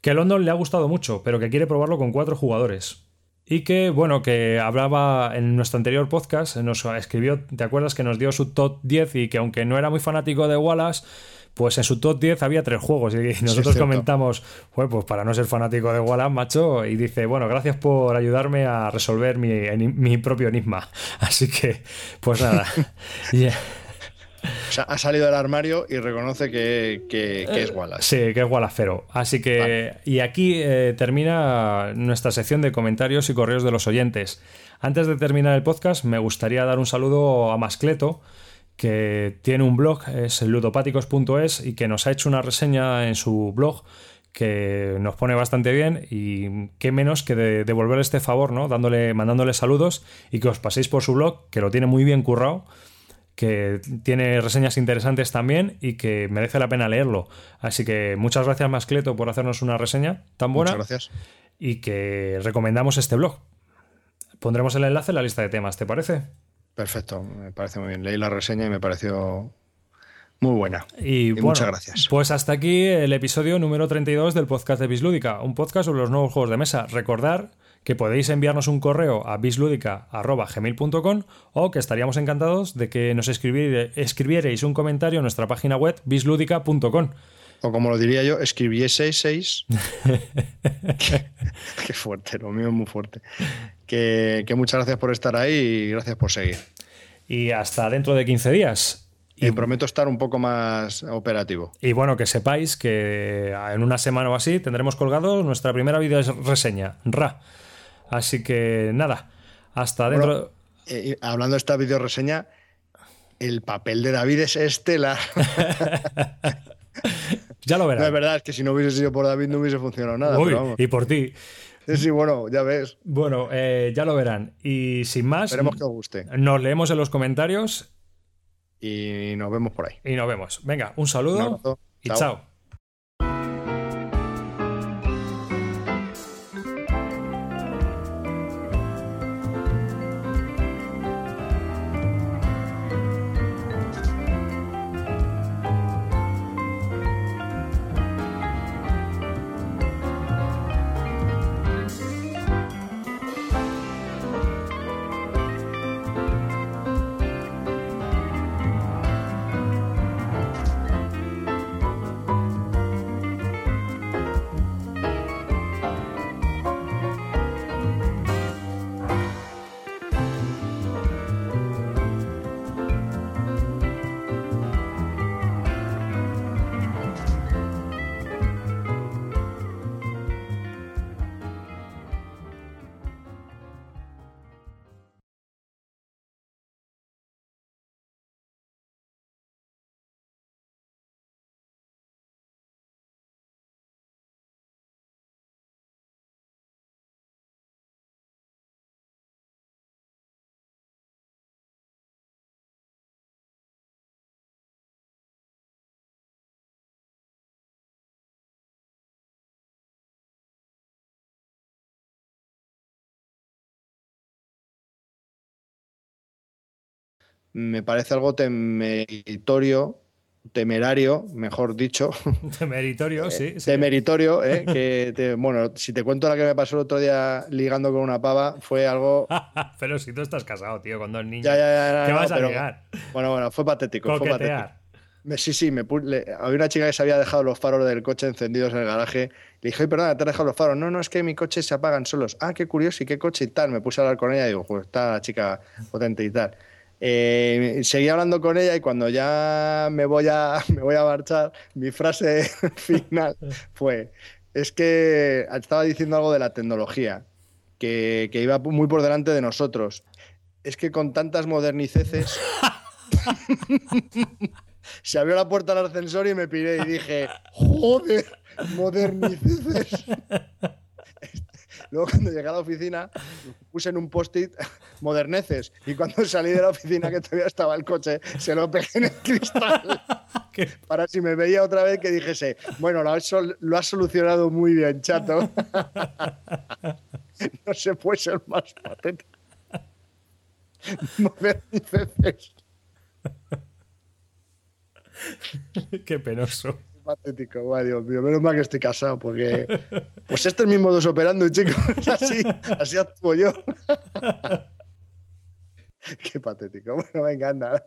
Que London le ha gustado mucho, pero que quiere probarlo con cuatro jugadores. Y que, bueno, que hablaba en nuestro anterior podcast, nos escribió, ¿te acuerdas que nos dio su top 10 y que aunque no era muy fanático de Wallace, pues en su top 10 había tres juegos y nosotros comentamos, pues, para no ser fanático de Wallace, macho, y dice, bueno, gracias por ayudarme a resolver mi, propio enigma. (laughs) Así que, pues nada. (laughs) O sea, ha salido del armario y reconoce que, es Wallace. Sí, que es Wallacero. Así que, y aquí eh, termina nuestra sección de comentarios y correos de los oyentes. Antes de terminar el podcast, me gustaría dar un saludo a Mascleto, que tiene un blog, es ludopáticos.es, y que nos ha hecho una reseña en su blog que nos pone bastante bien y qué menos que de devolver este favor, ¿no? Dándole, mandándole saludos y que os paséis por su blog, que lo tiene muy bien currado, que tiene reseñas interesantes también y que merece la pena leerlo. Así que muchas gracias Mascleto por hacernos una reseña tan buena. Muchas gracias. Y que recomendamos este blog. Pondremos el enlace en la lista de temas, ¿te parece? Perfecto, me parece muy bien. Leí la reseña y me pareció muy buena. Y, muchas gracias. Pues hasta aquí el episodio número 32 del podcast de Bislúdica, un podcast sobre los nuevos juegos de mesa. Recordar que podéis enviarnos un correo a bisludica.gmail.com o que estaríamos encantados de que nos escribierais un comentario en nuestra página web bisludica.com. O como lo diría yo, escribieseis seis. (laughs) qué, fuerte, lo mío es muy fuerte. Que, muchas gracias por estar ahí y gracias por seguir. Y hasta dentro de 15 días. Y prometo estar un poco más operativo. Y bueno, que sepáis que en una semana o así tendremos colgado nuestra primera video reseña, RA. Así que nada, hasta dentro. Eh, hablando de esta video reseña, el papel de David es estelar. (laughs) ya lo verás. No, es verdad, es que si no hubiese sido por David no hubiese funcionado nada. y por ti. Sí, sí, bueno, ya ves. Bueno, eh, ya lo verán. Y sin más. Esperemos que os guste. Nos leemos en los comentarios. Y nos vemos por ahí. Y nos vemos. Venga, un saludo. y chao. Me parece algo temeritorio, temerario, mejor dicho. (laughs) Temeritorio, sí. Temeritorio, ¿eh? (laughs) que bueno, si te cuento la que me pasó el otro día ligando con una pava, fue algo. (laughs) pero si tú estás casado, tío, con dos niños. Ya, ya, ya, ¿Qué vas a ligar? Bueno, bueno, fue patético. Fue patético. Sí, sí, me había una chica que se había dejado los faros del coche encendidos en el garaje. Le dije, perdona, te has dejado los faros. No, no, es que mi coche se apagan solos. Ah, qué curioso, ¿y qué coche y tal? Me puse a hablar con ella y digo, pues está la chica potente y tal. Eh, seguí hablando con ella y cuando ya me voy a, (laughs) me voy a marchar, mi frase (laughs) final fue, es que estaba diciendo algo de la tecnología, que, que iba muy por delante de nosotros. Es que con tantas moderniceces... (laughs) se abrió la puerta del ascensor y me piré y dije, joder, moderniceces. Luego cuando llegué a la oficina puse en un post-it moderneces y cuando salí de la oficina que todavía estaba el coche se lo pegué en el cristal (laughs) para si me veía otra vez que dijese, bueno, lo has, lo solucionado muy bien, chato. (laughs) no se puede ser más. Moderniceces. (laughs) Qué penoso. Patético, Dios mío. Menos mal que estoy casado, porque. Pues este es mi modus operando, chicos. (laughs) Así, así actúo yo. (laughs) Qué patético. Bueno, venga, anda.